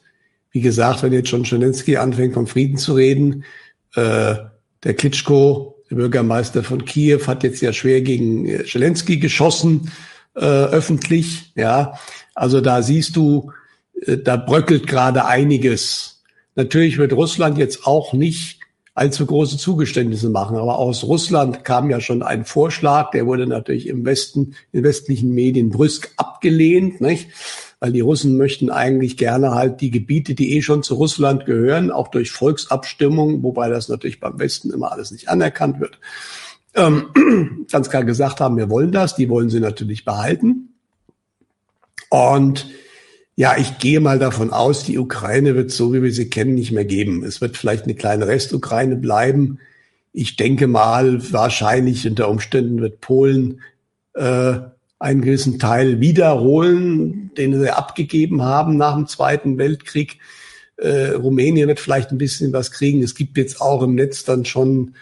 wie gesagt, wenn jetzt schon Zelensky anfängt, vom Frieden zu reden, äh, der Klitschko, der Bürgermeister von Kiew, hat jetzt ja schwer gegen äh, Zelensky geschossen, äh, öffentlich. Ja, also da siehst du, äh, da bröckelt gerade einiges. Natürlich wird Russland jetzt auch nicht allzu große Zugeständnisse machen. Aber aus Russland kam ja schon ein Vorschlag, der wurde natürlich im Westen, in westlichen Medien brüsk abgelehnt, nicht? Weil die Russen möchten eigentlich gerne halt die Gebiete, die eh schon zu Russland gehören, auch durch Volksabstimmung, wobei das natürlich beim Westen immer alles nicht anerkannt wird, ähm, ganz klar gesagt haben, wir wollen das, die wollen sie natürlich behalten. Und ja, ich gehe mal davon aus, die Ukraine wird so, wie wir sie kennen, nicht mehr geben. Es wird vielleicht eine kleine Restukraine bleiben. Ich denke mal, wahrscheinlich unter Umständen wird Polen äh, einen gewissen Teil wiederholen, den sie abgegeben haben nach dem Zweiten Weltkrieg. Äh, Rumänien wird vielleicht ein bisschen was kriegen. Es gibt jetzt auch im Netz dann schon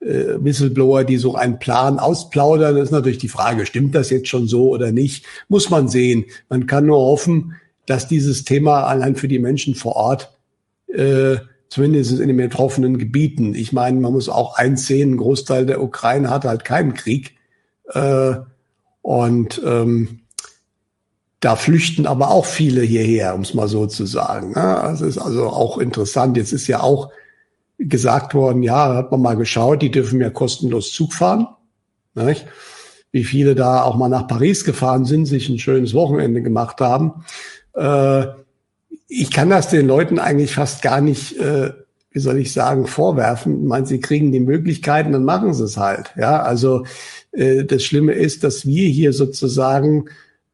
äh, Whistleblower, die so einen Plan ausplaudern. Das ist natürlich die Frage, stimmt das jetzt schon so oder nicht? Muss man sehen. Man kann nur hoffen, dass dieses Thema allein für die Menschen vor Ort, äh, zumindest in den betroffenen Gebieten, ich meine, man muss auch eins sehen, ein Großteil der Ukraine hat halt keinen Krieg. Äh, und ähm, da flüchten aber auch viele hierher, um es mal so zu sagen. Ne? Also ist also auch interessant. Jetzt ist ja auch gesagt worden, ja, hat man mal geschaut, die dürfen ja kostenlos Zug fahren. Nicht? Wie viele da auch mal nach Paris gefahren sind, sich ein schönes Wochenende gemacht haben. Äh, ich kann das den Leuten eigentlich fast gar nicht, äh, wie soll ich sagen, vorwerfen. Ich meine, sie kriegen die Möglichkeiten, dann machen sie es halt. Ja, also äh, das Schlimme ist, dass wir hier sozusagen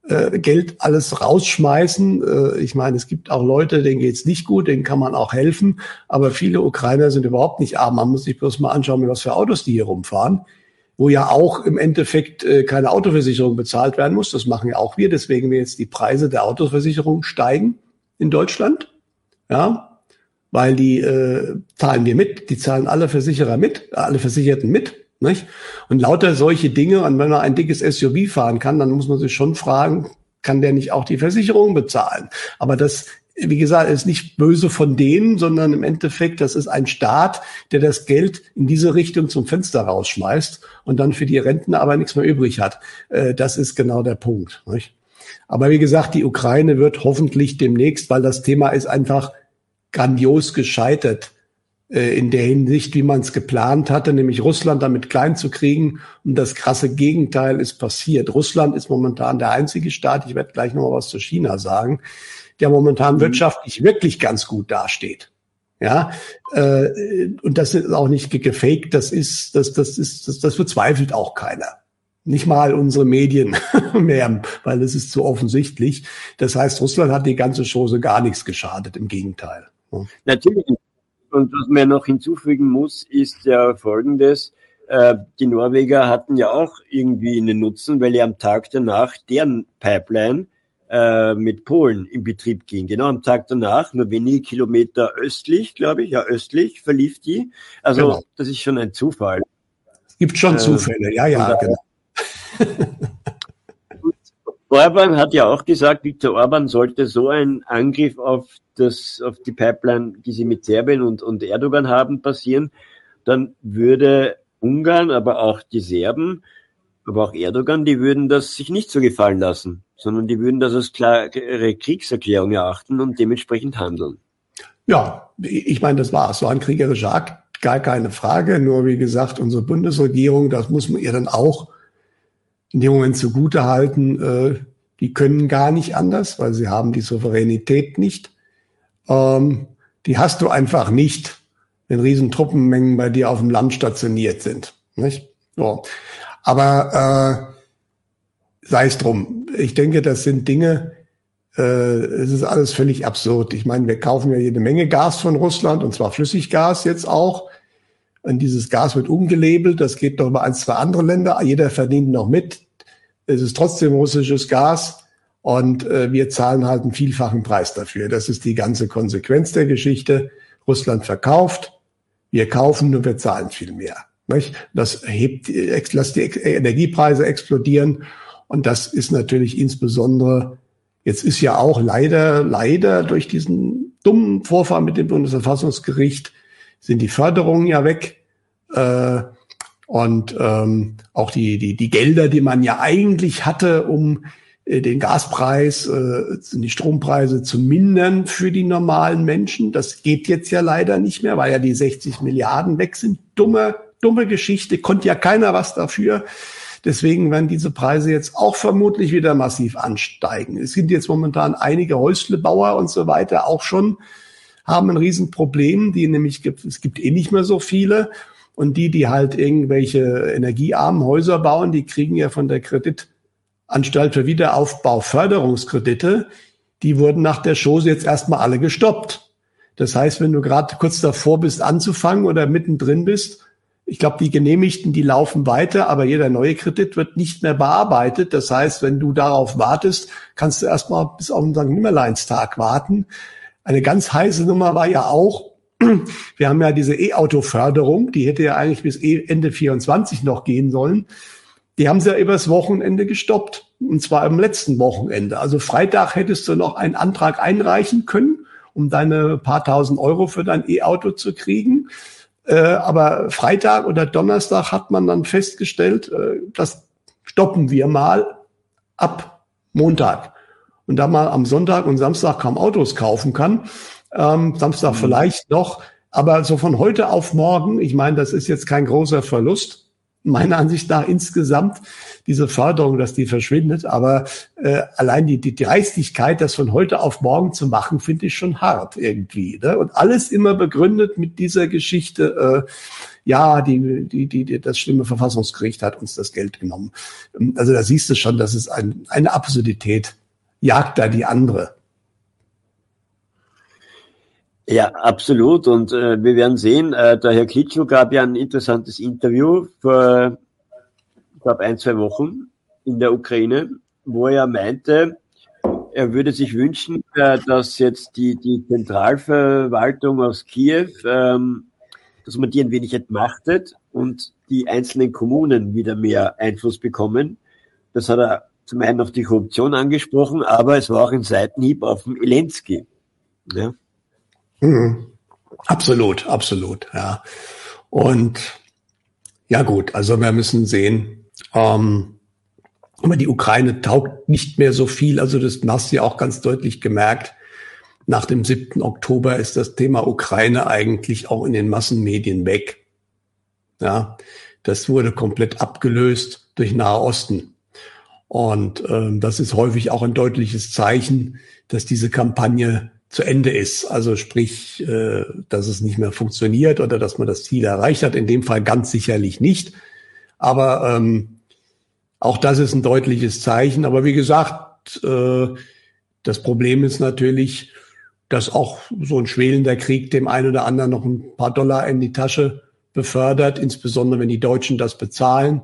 äh, Geld alles rausschmeißen. Äh, ich meine, es gibt auch Leute, denen geht's nicht gut, denen kann man auch helfen. Aber viele Ukrainer sind überhaupt nicht arm. Man muss sich bloß mal anschauen, was für Autos die hier rumfahren wo ja auch im Endeffekt äh, keine Autoversicherung bezahlt werden muss. Das machen ja auch wir, deswegen wir jetzt die Preise der Autoversicherung steigen in Deutschland. Ja, weil die äh, zahlen wir mit, die zahlen alle Versicherer mit, alle Versicherten mit. Nicht? Und lauter solche Dinge, und wenn man ein dickes SUV fahren kann, dann muss man sich schon fragen, kann der nicht auch die Versicherung bezahlen? Aber das wie gesagt, ist nicht böse von denen, sondern im Endeffekt, das ist ein Staat, der das Geld in diese Richtung zum Fenster rausschmeißt und dann für die Renten aber nichts mehr übrig hat. Äh, das ist genau der Punkt. Aber wie gesagt, die Ukraine wird hoffentlich demnächst, weil das Thema ist einfach grandios gescheitert äh, in der Hinsicht, wie man es geplant hatte, nämlich Russland damit klein zu kriegen. Und das krasse Gegenteil ist passiert. Russland ist momentan der einzige Staat, ich werde gleich noch mal was zu China sagen, der momentan mhm. wirtschaftlich wirklich ganz gut dasteht. Ja, äh, und das ist auch nicht gefaked, das ist, das, das ist, das, das bezweifelt auch keiner. Nicht mal unsere Medien mehr, weil es ist zu offensichtlich. Das heißt, Russland hat die ganze Chose gar nichts geschadet, im Gegenteil.
Natürlich, Und was man noch hinzufügen muss, ist ja folgendes. Äh, die Norweger hatten ja auch irgendwie einen Nutzen, weil ja am Tag danach deren Pipeline äh, mit Polen in Betrieb ging. Genau am Tag danach, nur wenige Kilometer östlich, glaube ich, ja östlich verlief die. Also genau. das ist schon ein Zufall.
Es gibt schon äh, Zufälle, ja, ja, genau.
Orban hat ja auch gesagt, Viktor Orban sollte so ein Angriff auf das, auf die Pipeline, die sie mit Serbien und, und Erdogan haben, passieren, dann würde Ungarn, aber auch die Serben, aber auch Erdogan, die würden das sich nicht so gefallen lassen, sondern die würden das als klare Kriegserklärung erachten und dementsprechend handeln.
Ja, ich meine, das war so ein kriegerischer Akt, gar keine Frage. Nur wie gesagt, unsere Bundesregierung, das muss man ihr dann auch in dem Moment zugute halten, äh, die können gar nicht anders, weil sie haben die Souveränität nicht. Ähm, die hast du einfach nicht, wenn riesen Truppenmengen bei dir auf dem Land stationiert sind. Nicht? So. Aber äh, sei es drum. Ich denke, das sind Dinge, äh, es ist alles völlig absurd. Ich meine, wir kaufen ja jede Menge Gas von Russland, und zwar Flüssiggas jetzt auch. Und dieses Gas wird umgelabelt, das geht noch über ein, zwei andere Länder. Jeder verdient noch mit. Es ist trotzdem russisches Gas und äh, wir zahlen halt einen vielfachen Preis dafür. Das ist die ganze Konsequenz der Geschichte. Russland verkauft, wir kaufen und wir zahlen viel mehr. Nicht? Das hebt, lässt die Energiepreise explodieren und das ist natürlich insbesondere Jetzt ist ja auch leider, leider durch diesen dummen Vorfall mit dem Bundesverfassungsgericht sind die Förderungen ja weg. Äh, und ähm, auch die, die, die Gelder, die man ja eigentlich hatte, um äh, den Gaspreis, äh, die Strompreise zu mindern für die normalen Menschen. Das geht jetzt ja leider nicht mehr, weil ja die 60 Milliarden weg sind. Dumme, dumme Geschichte, konnte ja keiner was dafür. Deswegen werden diese Preise jetzt auch vermutlich wieder massiv ansteigen. Es sind jetzt momentan einige Häuslebauer und so weiter auch schon, haben ein Riesenproblem, die nämlich gibt, es gibt eh nicht mehr so viele. Und die, die halt irgendwelche energiearmen Häuser bauen, die kriegen ja von der Kreditanstalt für Wiederaufbau Förderungskredite. Die wurden nach der Show jetzt erstmal alle gestoppt. Das heißt, wenn du gerade kurz davor bist anzufangen oder mittendrin bist, ich glaube, die Genehmigten, die laufen weiter, aber jeder neue Kredit wird nicht mehr bearbeitet. Das heißt, wenn du darauf wartest, kannst du erstmal bis auf den St. Nimmerleinstag warten. Eine ganz heiße Nummer war ja auch, wir haben ja diese E-Auto-Förderung, die hätte ja eigentlich bis e, Ende 24 noch gehen sollen. Die haben sie ja übers Wochenende gestoppt. Und zwar am letzten Wochenende. Also Freitag hättest du noch einen Antrag einreichen können, um deine paar tausend Euro für dein E-Auto zu kriegen. Äh, aber Freitag oder Donnerstag hat man dann festgestellt, äh, das stoppen wir mal ab Montag. Und da man am Sonntag und Samstag kaum Autos kaufen kann, ähm, Samstag mhm. vielleicht noch. Aber so von heute auf morgen, ich meine, das ist jetzt kein großer Verlust. Meiner Ansicht nach insgesamt diese Förderung, dass die verschwindet. Aber äh, allein die, die Dreistigkeit, das von heute auf morgen zu machen, finde ich schon hart irgendwie. Ne? Und alles immer begründet mit dieser Geschichte, äh, ja, die, die, die, das schlimme Verfassungsgericht hat uns das Geld genommen. Also da siehst du schon, das ist ein, eine Absurdität. Jagt da die andere.
Ja, absolut. Und äh, wir werden sehen, äh, der Herr Klitschko gab ja ein interessantes Interview vor, ich glaube, ein, zwei Wochen in der Ukraine, wo er meinte, er würde sich wünschen, äh, dass jetzt die, die Zentralverwaltung aus Kiew, ähm, dass man die ein wenig entmachtet und die einzelnen Kommunen wieder mehr Einfluss bekommen. Das hat er zum einen auf die Korruption angesprochen, aber es war auch ein Seitenhieb auf den Elensky. Ja.
Mhm. Absolut, absolut, ja. Und ja gut, also wir müssen sehen, ähm, aber die Ukraine taugt nicht mehr so viel. Also das hast du ja auch ganz deutlich gemerkt. Nach dem 7. Oktober ist das Thema Ukraine eigentlich auch in den Massenmedien weg. Ja, das wurde komplett abgelöst durch Nahe Osten. Und ähm, das ist häufig auch ein deutliches Zeichen, dass diese Kampagne zu Ende ist. Also sprich, äh, dass es nicht mehr funktioniert oder dass man das Ziel erreicht hat. In dem Fall ganz sicherlich nicht. Aber ähm, auch das ist ein deutliches Zeichen. Aber wie gesagt, äh, das Problem ist natürlich, dass auch so ein schwelender Krieg dem einen oder anderen noch ein paar Dollar in die Tasche befördert, insbesondere wenn die Deutschen das bezahlen.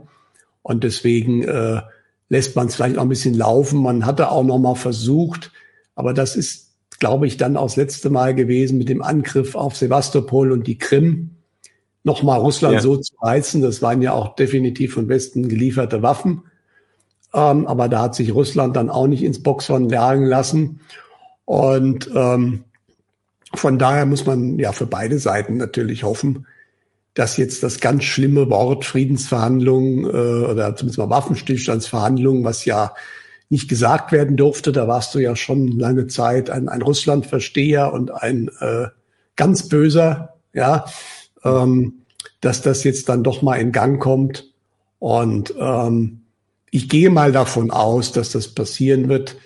Und deswegen äh, lässt man es vielleicht auch ein bisschen laufen. Man hatte auch noch mal versucht, aber das ist, glaube ich, dann auch das letzte Mal gewesen mit dem Angriff auf Sevastopol und die Krim, noch mal Russland ja. so zu reizen. Das waren ja auch definitiv von Westen gelieferte Waffen. Ähm, aber da hat sich Russland dann auch nicht ins Boxhorn jagen lassen. Und ähm, von daher muss man ja für beide Seiten natürlich hoffen, dass jetzt das ganz schlimme Wort Friedensverhandlungen äh, oder zumindest mal Waffenstillstandsverhandlungen, was ja nicht gesagt werden durfte, da warst du ja schon lange Zeit ein, ein Russlandversteher und ein äh, ganz böser, ja, ähm, dass das jetzt dann doch mal in Gang kommt. Und ähm, ich gehe mal davon aus, dass das passieren wird.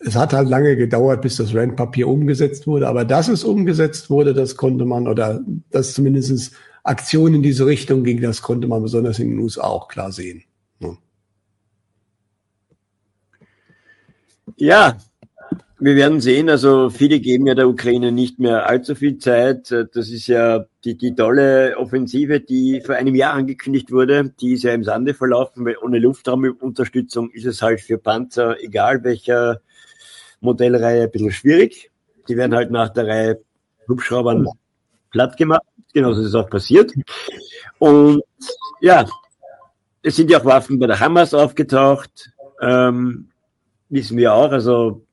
Es hat halt lange gedauert, bis das Randpapier umgesetzt wurde, aber dass es umgesetzt wurde, das konnte man oder dass zumindest Aktionen in diese Richtung ging, das konnte man besonders in den USA auch klar sehen.
Ja, wir werden sehen. Also viele geben ja der Ukraine nicht mehr allzu viel Zeit. Das ist ja die, die tolle Offensive, die vor einem Jahr angekündigt wurde. Die ist ja im Sande verlaufen, weil ohne Luftraumunterstützung ist es halt für Panzer, egal welcher Modellreihe, ein bisschen schwierig. Die werden halt nach der Reihe Hubschraubern platt gemacht. Genauso ist es auch passiert. Und ja, es sind ja auch Waffen bei der Hamas aufgetaucht. Ähm, wissen wir auch. Also,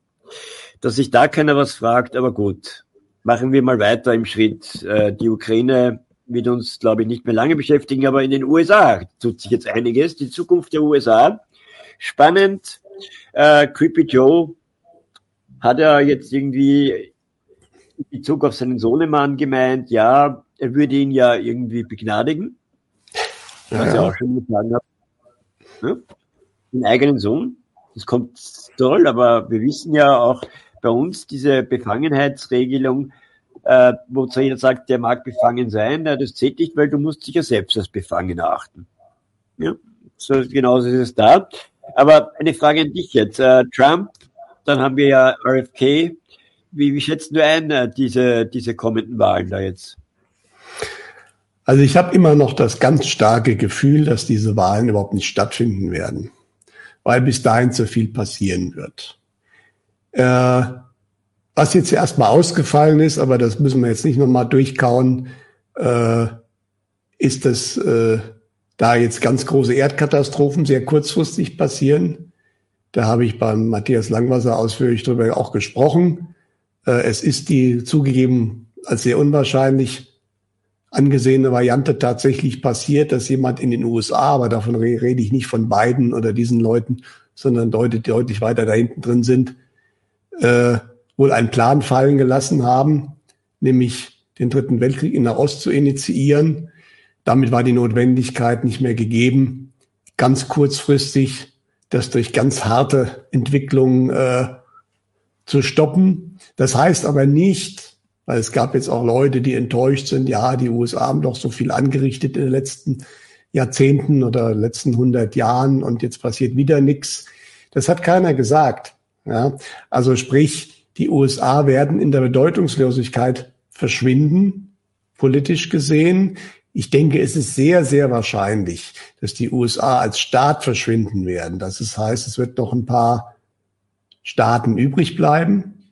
dass sich da keiner was fragt, aber gut. Machen wir mal weiter im Schritt. Äh, die Ukraine wird uns, glaube ich, nicht mehr lange beschäftigen, aber in den USA tut sich jetzt einiges. Die Zukunft der USA. Spannend. Äh, Creepy Joe hat ja jetzt irgendwie in Bezug auf seinen Sohnemann gemeint, ja, er würde ihn ja irgendwie begnadigen. Was ja. er auch schon gesagt hat. Ja? Den eigenen Sohn. Das kommt toll, aber wir wissen ja auch bei uns diese Befangenheitsregelung, äh, wo zwar jeder sagt, der mag befangen sein, ja, das zählt nicht, weil du musst dich ja selbst als befangen achten. Ja, so genauso ist es da. Aber eine Frage an dich jetzt. Äh, Trump, dann haben wir ja RFK. Wie, wie schätzt du ein, äh, diese, diese kommenden Wahlen da jetzt?
Also ich habe immer noch das ganz starke Gefühl, dass diese Wahlen überhaupt nicht stattfinden werden, weil bis dahin zu viel passieren wird. Äh, was jetzt erstmal ausgefallen ist, aber das müssen wir jetzt nicht nochmal durchkauen, äh, ist, dass äh, da jetzt ganz große Erdkatastrophen sehr kurzfristig passieren. Da habe ich beim Matthias Langwasser ausführlich darüber auch gesprochen. Äh, es ist die zugegeben als sehr unwahrscheinlich angesehene Variante tatsächlich passiert, dass jemand in den USA, aber davon rede ich nicht von beiden oder diesen Leuten, sondern die deutlich weiter da hinten drin sind, äh, wohl einen Plan fallen gelassen haben, nämlich den Dritten Weltkrieg in der Ost zu initiieren. Damit war die Notwendigkeit nicht mehr gegeben, ganz kurzfristig das durch ganz harte Entwicklungen äh, zu stoppen. Das heißt aber nicht, weil es gab jetzt auch Leute, die enttäuscht sind, ja, die USA haben doch so viel angerichtet in den letzten Jahrzehnten oder letzten 100 Jahren und jetzt passiert wieder nichts. Das hat keiner gesagt. Ja, also sprich, die USA werden in der Bedeutungslosigkeit verschwinden, politisch gesehen. Ich denke, es ist sehr, sehr wahrscheinlich, dass die USA als Staat verschwinden werden. Das heißt, es wird noch ein paar Staaten übrig bleiben.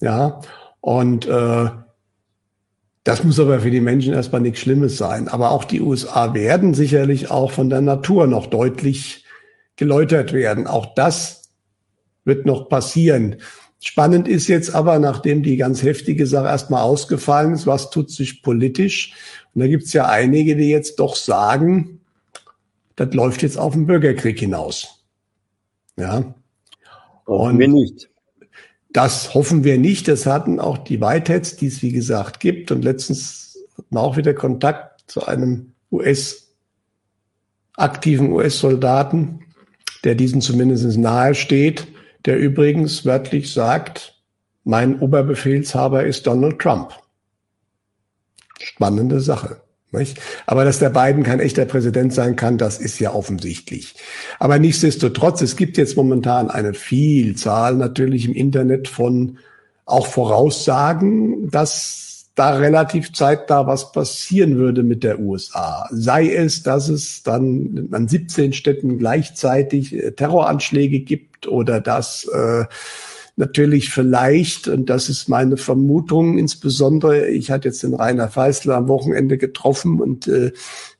Ja, und äh, das muss aber für die Menschen erstmal nichts Schlimmes sein. Aber auch die USA werden sicherlich auch von der Natur noch deutlich geläutert werden. Auch das wird noch passieren. Spannend ist jetzt aber, nachdem die ganz heftige Sache erstmal ausgefallen ist, was tut sich politisch? Und da gibt es ja einige, die jetzt doch sagen, das läuft jetzt auf den Bürgerkrieg hinaus. Ja.
Und wir nicht.
Das hoffen wir nicht. Das hatten auch die Whiteheads, die es wie gesagt gibt. Und letztens hatten wir auch wieder Kontakt zu einem US, aktiven US-Soldaten, der diesen zumindest nahe steht, der übrigens wörtlich sagt, mein Oberbefehlshaber ist Donald Trump. Spannende Sache. Nicht? Aber dass der Biden kein echter Präsident sein kann, das ist ja offensichtlich. Aber nichtsdestotrotz, es gibt jetzt momentan eine Vielzahl natürlich im Internet von auch voraussagen, dass da relativ zeitnah was passieren würde mit der USA. Sei es, dass es dann an 17 Städten gleichzeitig äh, Terroranschläge gibt oder dass äh, natürlich vielleicht, und das ist meine Vermutung, insbesondere, ich hatte jetzt den Rainer Feißler am Wochenende getroffen und äh,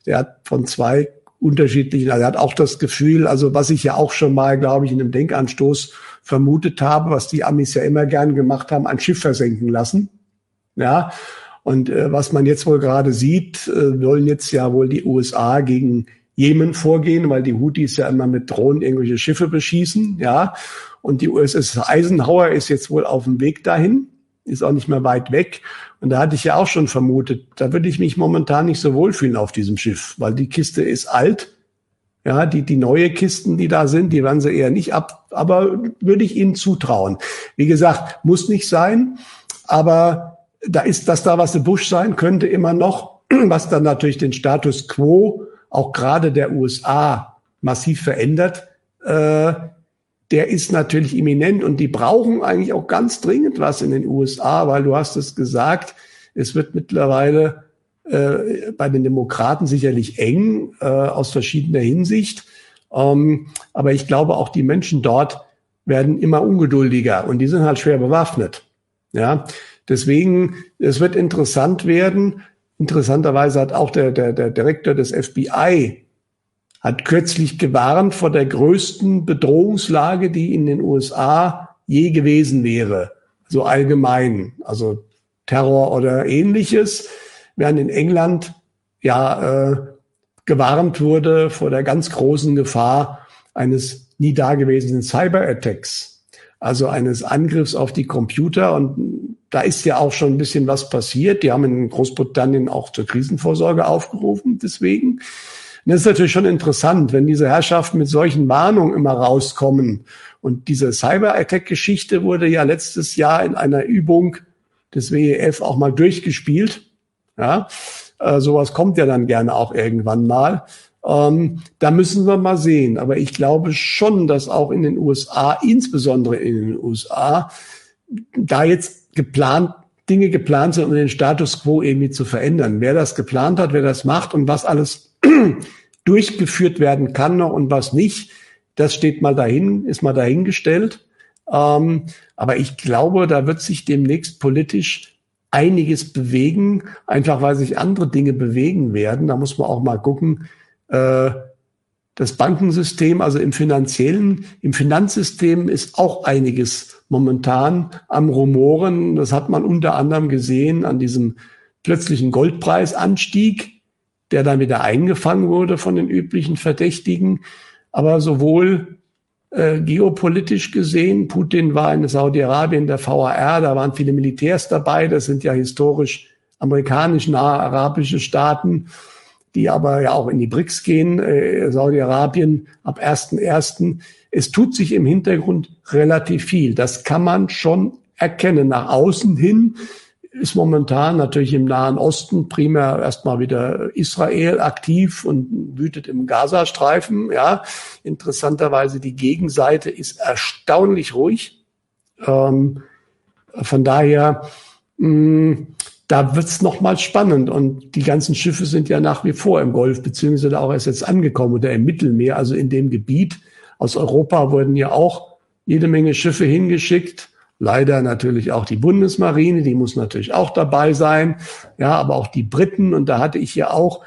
der hat von zwei unterschiedlichen, also er hat auch das Gefühl, also was ich ja auch schon mal, glaube ich, in einem Denkanstoß vermutet habe, was die Amis ja immer gern gemacht haben, ein Schiff versenken lassen. Ja, und äh, was man jetzt wohl gerade sieht, äh, wollen jetzt ja wohl die USA gegen Jemen vorgehen, weil die Houthis ja immer mit Drohnen irgendwelche Schiffe beschießen, ja. Und die USS Eisenhower ist jetzt wohl auf dem Weg dahin, ist auch nicht mehr weit weg. Und da hatte ich ja auch schon vermutet, da würde ich mich momentan nicht so wohlfühlen auf diesem Schiff, weil die Kiste ist alt. Ja, die, die neue Kisten, die da sind, die werden sie eher nicht ab, aber würde ich ihnen zutrauen. Wie gesagt, muss nicht sein, aber da ist, dass da was im Busch sein könnte immer noch, was dann natürlich den Status quo auch gerade der USA massiv verändert, äh, der ist natürlich imminent und die brauchen eigentlich auch ganz dringend was in den USA, weil du hast es gesagt, es wird mittlerweile äh, bei den Demokraten sicherlich eng äh, aus verschiedener Hinsicht. Ähm, aber ich glaube, auch die Menschen dort werden immer ungeduldiger und die sind halt schwer bewaffnet. Ja, deswegen, es wird interessant werden. Interessanterweise hat auch der, der, der Direktor des FBI hat kürzlich gewarnt vor der größten Bedrohungslage, die in den USA je gewesen wäre. So allgemein, also Terror oder ähnliches, während in England ja äh, gewarnt wurde vor der ganz großen Gefahr eines nie dagewesenen Cyberattacks, also eines Angriffs auf die Computer. Und da ist ja auch schon ein bisschen was passiert. Die haben in Großbritannien auch zur Krisenvorsorge aufgerufen, deswegen. Und das ist natürlich schon interessant, wenn diese Herrschaften mit solchen Warnungen immer rauskommen. Und diese Cyber-Attack-Geschichte wurde ja letztes Jahr in einer Übung des WEF auch mal durchgespielt. Ja, äh, sowas kommt ja dann gerne auch irgendwann mal. Ähm, da müssen wir mal sehen. Aber ich glaube schon, dass auch in den USA, insbesondere in den USA, da jetzt geplant, Dinge geplant sind, um den Status quo irgendwie zu verändern. Wer das geplant hat, wer das macht und was alles durchgeführt werden kann noch und was nicht, das steht mal dahin, ist mal dahingestellt. Ähm, aber ich glaube, da wird sich demnächst politisch einiges bewegen, einfach weil sich andere Dinge bewegen werden. Da muss man auch mal gucken, äh, das Bankensystem, also im finanziellen, im Finanzsystem ist auch einiges momentan am Rumoren. Das hat man unter anderem gesehen an diesem plötzlichen Goldpreisanstieg, der dann wieder eingefangen wurde von den üblichen Verdächtigen. Aber sowohl äh, geopolitisch gesehen, Putin war in Saudi-Arabien der VAR, da waren viele Militärs dabei, das sind ja historisch amerikanisch nahe arabische Staaten die aber ja auch in die BRICS gehen, äh, Saudi-Arabien ab 1.1. Es tut sich im Hintergrund relativ viel. Das kann man schon erkennen. Nach außen hin ist momentan natürlich im Nahen Osten primär erstmal wieder Israel aktiv und wütet im Gazastreifen. Ja, interessanterweise die Gegenseite ist erstaunlich ruhig. Ähm, von daher mh, da wird's noch mal spannend. Und die ganzen Schiffe sind ja nach wie vor im Golf, beziehungsweise auch erst jetzt angekommen oder im Mittelmeer, also in dem Gebiet. Aus Europa wurden ja auch jede Menge Schiffe hingeschickt. Leider natürlich auch die Bundesmarine, die muss natürlich auch dabei sein. Ja, aber auch die Briten. Und da hatte ich ja auch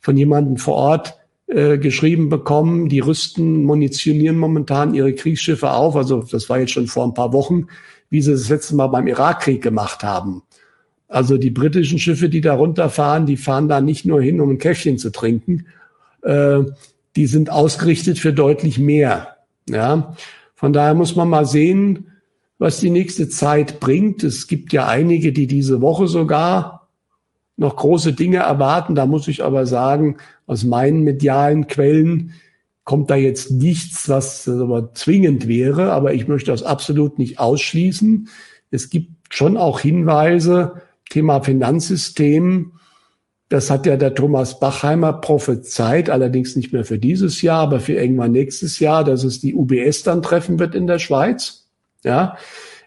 von jemandem vor Ort äh, geschrieben bekommen, die rüsten, munitionieren momentan ihre Kriegsschiffe auf. Also das war jetzt schon vor ein paar Wochen, wie sie das letzte Mal beim Irakkrieg gemacht haben. Also die britischen Schiffe, die da runterfahren, die fahren da nicht nur hin, um ein Käffchen zu trinken. Äh, die sind ausgerichtet für deutlich mehr. Ja, von daher muss man mal sehen, was die nächste Zeit bringt. Es gibt ja einige, die diese Woche sogar noch große Dinge erwarten. Da muss ich aber sagen, aus meinen medialen Quellen kommt da jetzt nichts, was aber zwingend wäre. Aber ich möchte das absolut nicht ausschließen. Es gibt schon auch Hinweise, Thema Finanzsystem, das hat ja der Thomas Bachheimer prophezeit, allerdings nicht mehr für dieses Jahr, aber für irgendwann nächstes Jahr, dass es die UBS dann treffen wird in der Schweiz. Ja,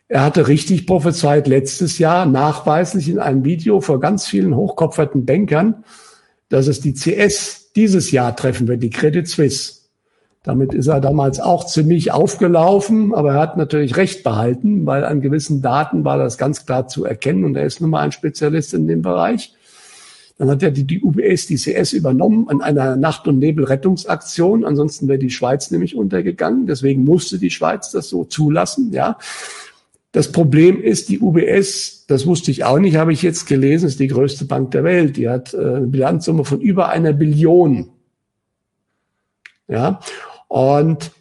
Er hatte richtig prophezeit letztes Jahr nachweislich in einem Video vor ganz vielen hochkopferten Bankern, dass es die CS dieses Jahr treffen wird, die Credit Suisse. Damit ist er damals auch ziemlich aufgelaufen, aber er hat natürlich recht behalten, weil an gewissen Daten war das ganz klar zu erkennen und er ist nun mal ein Spezialist in dem Bereich. Dann hat er die, die UBS, die CS übernommen an einer Nacht- und Nebelrettungsaktion. Ansonsten wäre die Schweiz nämlich untergegangen. Deswegen musste die Schweiz das so zulassen, ja. Das Problem ist, die UBS, das wusste ich auch nicht, habe ich jetzt gelesen, ist die größte Bank der Welt. Die hat äh, eine Bilanzsumme von über einer Billion. Ja. Und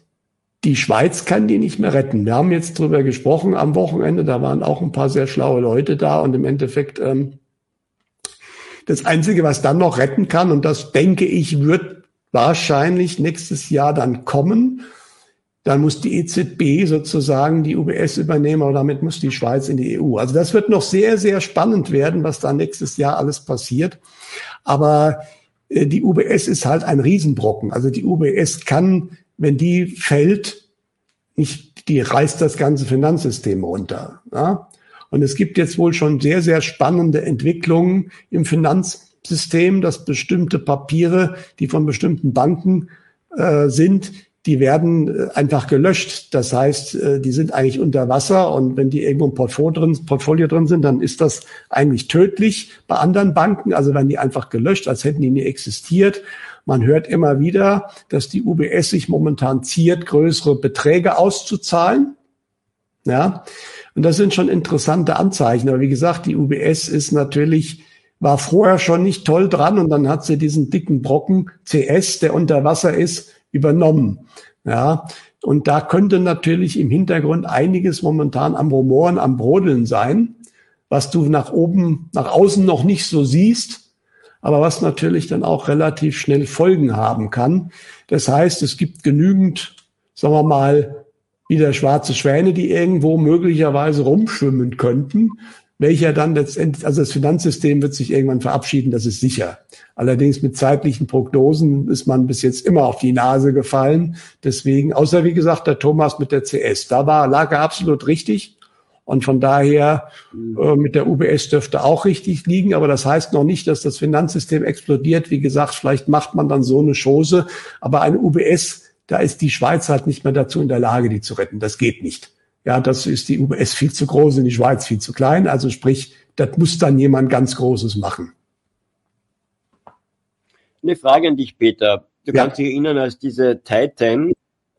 die Schweiz kann die nicht mehr retten. Wir haben jetzt drüber gesprochen am Wochenende, da waren auch ein paar sehr schlaue Leute da und im Endeffekt ähm, das Einzige, was dann noch retten kann, und das denke ich, wird wahrscheinlich nächstes Jahr dann kommen, dann muss die EZB sozusagen die UBS übernehmen, aber damit muss die Schweiz in die EU. Also das wird noch sehr, sehr spannend werden, was da nächstes Jahr alles passiert. Aber die UBS ist halt ein Riesenbrocken. Also die UBS kann, wenn die fällt, nicht, die reißt das ganze Finanzsystem runter. Ja? Und es gibt jetzt wohl schon sehr, sehr spannende Entwicklungen im Finanzsystem, dass bestimmte Papiere, die von bestimmten Banken äh, sind, die werden äh, einfach gelöscht. Das heißt, äh, die sind eigentlich unter Wasser und wenn die irgendwo im Portfolio drin, Portfolio drin sind, dann ist das eigentlich tödlich. Bei anderen Banken, also werden die einfach gelöscht, als hätten die nie existiert. Man hört immer wieder, dass die UBS sich momentan ziert, größere Beträge auszuzahlen. Ja, und das sind schon interessante Anzeichen. Aber wie gesagt, die UBS ist natürlich war vorher schon nicht toll dran und dann hat sie diesen dicken Brocken CS, der unter Wasser ist, übernommen. Ja, und da könnte natürlich im Hintergrund einiges momentan am Rumoren, am Brodeln sein, was du nach oben, nach außen noch nicht so siehst, aber was natürlich dann auch relativ schnell Folgen haben kann. Das heißt, es gibt genügend, sagen wir mal, wieder schwarze Schwäne, die irgendwo möglicherweise rumschwimmen könnten, welcher dann letztendlich, also das Finanzsystem wird sich irgendwann verabschieden, das ist sicher. Allerdings mit zeitlichen Prognosen ist man bis jetzt immer auf die Nase gefallen. Deswegen, außer wie gesagt, der Thomas mit der CS, da war, lag er absolut richtig. Und von daher äh, mit der UBS dürfte auch richtig liegen, aber das heißt noch nicht, dass das Finanzsystem explodiert. Wie gesagt, vielleicht macht man dann so eine Chose, aber eine UBS, da ist die Schweiz halt nicht mehr dazu in der Lage, die zu retten. Das geht nicht. Ja, das ist die UBS viel zu groß und die Schweiz viel zu klein. Also sprich, das muss dann jemand ganz Großes machen.
Eine Frage an dich, Peter. Du ja. kannst dich erinnern, als diese Titan,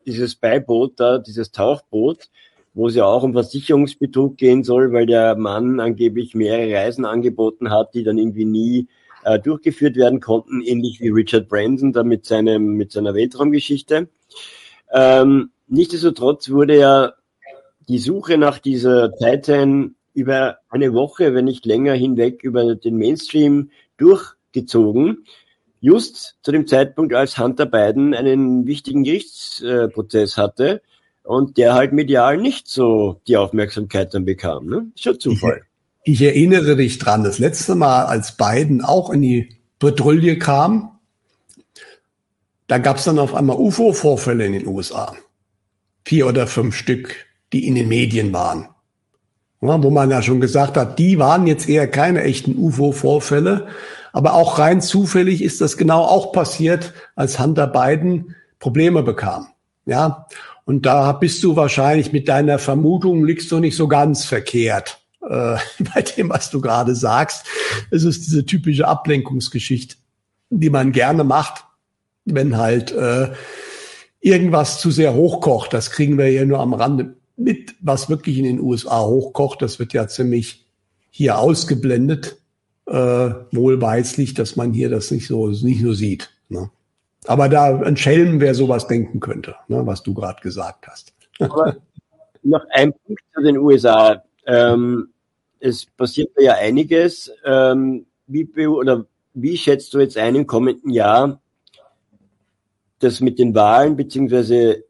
dieses Beiboot da, dieses Tauchboot, wo es ja auch um Versicherungsbetrug gehen soll, weil der Mann angeblich mehrere Reisen angeboten hat, die dann irgendwie nie äh, durchgeführt werden konnten, ähnlich wie Richard Branson da mit seinem mit seiner Weltraumgeschichte. Ähm, nichtsdestotrotz wurde ja die Suche nach dieser Titan über eine Woche, wenn nicht länger hinweg über den Mainstream durchgezogen. Just zu dem Zeitpunkt, als Hunter Biden einen wichtigen Gerichtsprozess hatte und der halt medial nicht so die Aufmerksamkeit dann bekam. Ne? Schon Zufall.
Ich, ich erinnere dich dran, das letzte Mal, als Biden auch in die Patrouille kam, da gab es dann auf einmal UFO-Vorfälle in den USA. Vier oder fünf Stück die in den Medien waren. Ja, wo man ja schon gesagt hat, die waren jetzt eher keine echten UFO-Vorfälle. Aber auch rein zufällig ist das genau auch passiert, als Hunter Biden Probleme bekam. Ja, und da bist du wahrscheinlich mit deiner Vermutung liegst du nicht so ganz verkehrt äh, bei dem, was du gerade sagst. Es ist diese typische Ablenkungsgeschichte, die man gerne macht, wenn halt äh, irgendwas zu sehr hochkocht. Das kriegen wir hier nur am Rande mit, was wirklich in den USA hochkocht. Das wird ja ziemlich hier ausgeblendet, äh, wohlweislich, dass man hier das nicht so, nicht so sieht. Ne? Aber da ein Schelm, wer sowas denken könnte, ne, was du gerade gesagt hast.
Aber noch ein Punkt zu den USA. Ähm, es passiert ja einiges. Ähm, wie, oder wie schätzt du jetzt ein im kommenden Jahr das mit den Wahlen beziehungsweise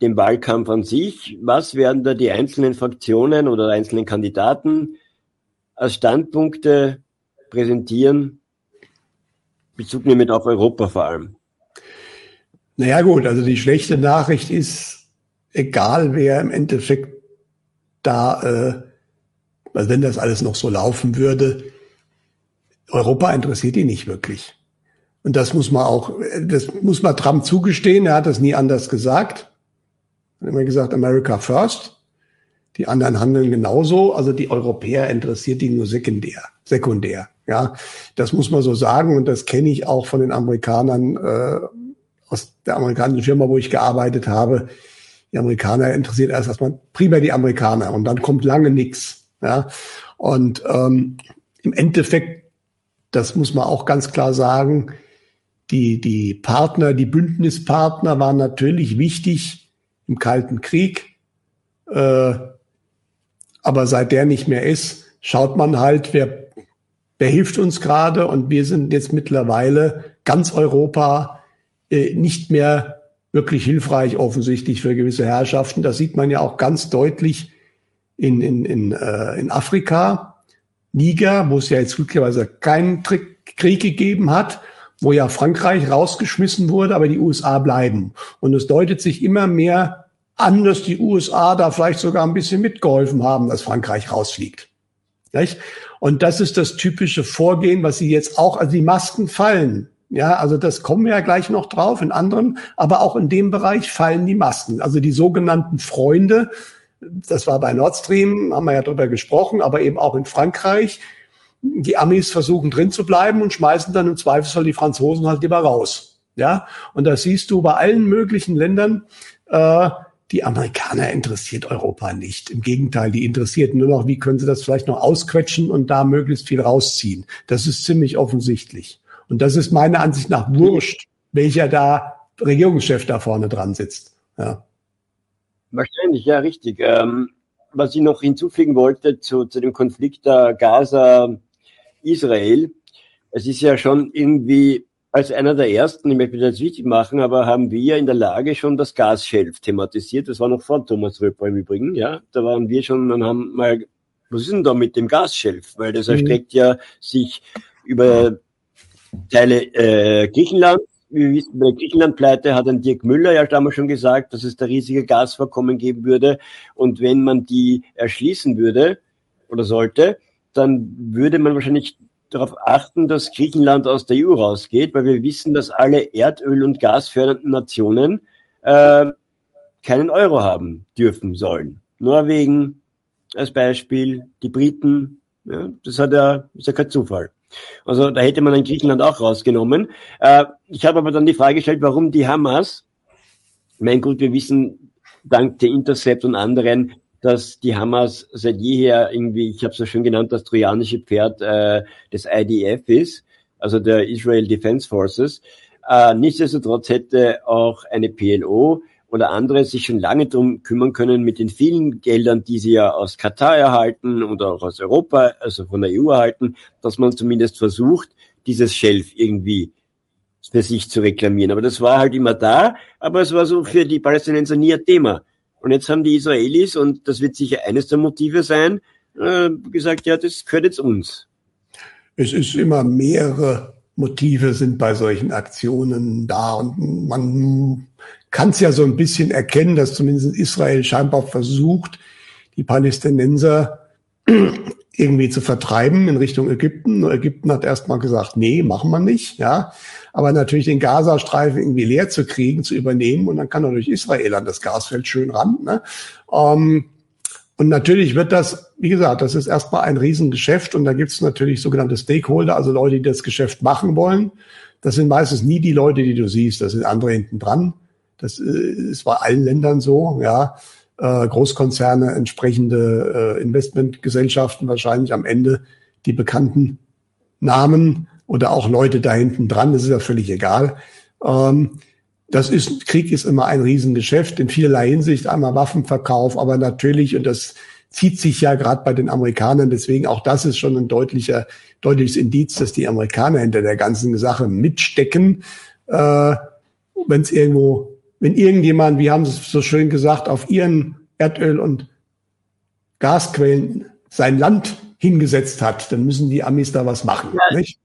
dem Wahlkampf an sich. Was werden da die einzelnen Fraktionen oder einzelnen Kandidaten als Standpunkte präsentieren? Bezug nehmend auf Europa vor allem.
Naja gut, also die schlechte Nachricht ist, egal wer im Endeffekt da, äh, also wenn das alles noch so laufen würde, Europa interessiert ihn nicht wirklich. Und das muss man auch, das muss man Trump zugestehen. Er hat das nie anders gesagt. Hat immer gesagt, America first. Die anderen handeln genauso. Also die Europäer interessiert ihn nur sekundär, sekundär. Ja, das muss man so sagen. Und das kenne ich auch von den Amerikanern, äh, aus der amerikanischen Firma, wo ich gearbeitet habe. Die Amerikaner interessiert erst erstmal primär die Amerikaner und dann kommt lange nichts. Ja, und ähm, im Endeffekt, das muss man auch ganz klar sagen, die, die Partner, die Bündnispartner waren natürlich wichtig im Kalten Krieg. Äh, aber seit der nicht mehr ist, schaut man halt, wer, wer hilft uns gerade. Und wir sind jetzt mittlerweile ganz Europa äh, nicht mehr wirklich hilfreich offensichtlich für gewisse Herrschaften. Das sieht man ja auch ganz deutlich in, in, in, äh, in Afrika. Niger, wo es ja jetzt glücklicherweise keinen Krieg gegeben hat, wo ja Frankreich rausgeschmissen wurde, aber die USA bleiben. Und es deutet sich immer mehr an, dass die USA da vielleicht sogar ein bisschen mitgeholfen haben, dass Frankreich rausfliegt. Nicht? Und das ist das typische Vorgehen, was sie jetzt auch, also die Masken fallen. Ja, also das kommen wir ja gleich noch drauf in anderen, aber auch in dem Bereich fallen die Masken. Also die sogenannten Freunde, das war bei Nord Stream, haben wir ja drüber gesprochen, aber eben auch in Frankreich, die Amis versuchen drin zu bleiben und schmeißen dann im Zweifelsfall die Franzosen halt lieber raus. Ja, und das siehst du bei allen möglichen Ländern. Äh, die Amerikaner interessiert Europa nicht. Im Gegenteil, die interessiert nur noch, wie können sie das vielleicht noch ausquetschen und da möglichst viel rausziehen. Das ist ziemlich offensichtlich. Und das ist meiner Ansicht nach wurscht, welcher da Regierungschef da vorne dran sitzt. Ja.
Wahrscheinlich, ja, richtig. Ähm, was ich noch hinzufügen wollte zu, zu dem Konflikt der Gaza Israel. Es ist ja schon irgendwie als einer der ersten, ich möchte das jetzt wichtig machen, aber haben wir in der Lage schon das Gasschelf thematisiert. Das war noch vor Thomas Röper im Übrigen, ja. Da waren wir schon und haben mal, was ist denn da mit dem Gasschelf? Weil das mhm. erstreckt ja sich über Teile äh, Griechenland. Wie wir wissen, bei der Griechenland-Pleite hat ein Dirk Müller ja damals schon gesagt, dass es da riesige Gasvorkommen geben würde. Und wenn man die erschließen würde oder sollte, dann würde man wahrscheinlich darauf achten, dass Griechenland aus der EU rausgeht, weil wir wissen, dass alle Erdöl- und gasfördernden Nationen äh, keinen Euro haben dürfen sollen. Norwegen als Beispiel, die Briten, ja, das hat ja, ist ja kein Zufall. Also da hätte man ein Griechenland auch rausgenommen. Äh, ich habe aber dann die Frage gestellt, warum die Hamas, mein Gut, wir wissen dank der Intercept und anderen, dass die Hamas seit jeher irgendwie, ich habe es ja schon genannt, das trojanische Pferd äh, des IDF ist, also der Israel Defense Forces. Äh, nichtsdestotrotz hätte auch eine PLO oder andere sich schon lange drum kümmern können mit den vielen Geldern, die sie ja aus Katar erhalten oder auch aus Europa, also von der EU erhalten, dass man zumindest versucht, dieses Shelf irgendwie für sich zu reklamieren. Aber das war halt immer da, aber es war so für die Palästinenser nie ein Thema. Und jetzt haben die Israelis, und das wird sicher eines der Motive sein, äh, gesagt, ja, das gehört jetzt uns.
Es ist immer mehrere Motive sind bei solchen Aktionen da und man kann es ja so ein bisschen erkennen, dass zumindest Israel scheinbar versucht, die Palästinenser irgendwie zu vertreiben in Richtung Ägypten. Ägypten hat erstmal gesagt, nee, machen wir nicht, ja aber natürlich den Gazastreifen irgendwie leer zu kriegen, zu übernehmen und dann kann natürlich Israel an das Gasfeld schön ran. Ne? Ähm, und natürlich wird das, wie gesagt, das ist erstmal ein Riesengeschäft und da gibt es natürlich sogenannte Stakeholder, also Leute, die das Geschäft machen wollen. Das sind meistens nie die Leute, die du siehst, das sind andere hinten dran. Das äh, ist bei allen Ländern so, ja. Äh, Großkonzerne, entsprechende äh, Investmentgesellschaften, wahrscheinlich am Ende die bekannten Namen oder auch Leute da hinten dran, das ist ja völlig egal. Ähm, das ist, Krieg ist immer ein Riesengeschäft in vielerlei Hinsicht, einmal Waffenverkauf, aber natürlich, und das zieht sich ja gerade bei den Amerikanern, deswegen auch das ist schon ein deutlicher, deutliches Indiz, dass die Amerikaner hinter der ganzen Sache mitstecken. Äh, wenn es irgendwo, wenn irgendjemand, wie haben Sie es so schön gesagt, auf ihren Erdöl- und Gasquellen sein Land hingesetzt hat, dann müssen die Amis da was machen, nicht?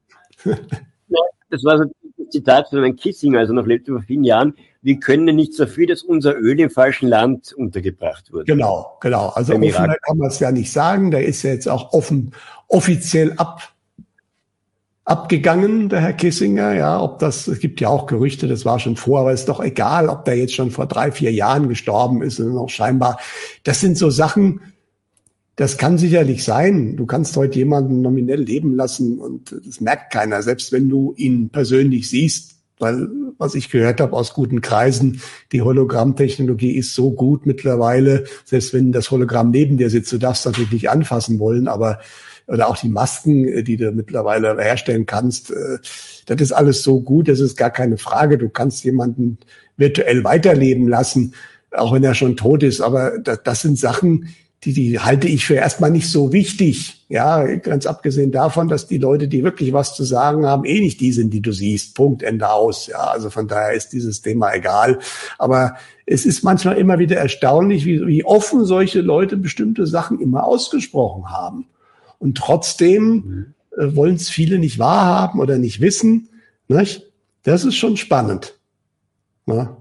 Das war so ein Zitat von einem Kissinger, also noch lebte vor vielen Jahren. wir können nicht so viel, dass unser Öl im falschen Land untergebracht wurde.
Genau, genau. Also offener kann man es ja nicht sagen. Der ist ja jetzt auch offen, offiziell ab, abgegangen, der Herr Kissinger. Ja, ob das, es gibt ja auch Gerüchte, das war schon vor, aber ist doch egal, ob der jetzt schon vor drei, vier Jahren gestorben ist und noch scheinbar. Das sind so Sachen, das kann sicherlich sein. Du kannst heute jemanden nominell leben lassen und das merkt keiner, selbst wenn du ihn persönlich siehst. Weil, was ich gehört habe aus guten Kreisen, die Hologrammtechnologie ist so gut mittlerweile, selbst wenn das Hologramm neben dir sitzt, du darfst natürlich nicht anfassen wollen, aber oder auch die Masken, die du mittlerweile herstellen kannst, äh, das ist alles so gut, das ist gar keine Frage. Du kannst jemanden virtuell weiterleben lassen, auch wenn er schon tot ist. Aber das, das sind Sachen, die, die halte ich für erstmal nicht so wichtig. Ja, ganz abgesehen davon, dass die Leute, die wirklich was zu sagen haben, eh nicht die sind, die du siehst. Punkt, Ende aus. Ja, also von daher ist dieses Thema egal. Aber es ist manchmal immer wieder erstaunlich, wie, wie offen solche Leute bestimmte Sachen immer ausgesprochen haben. Und trotzdem äh, wollen es viele nicht wahrhaben oder nicht wissen. Nicht? Das ist schon spannend.
Ja.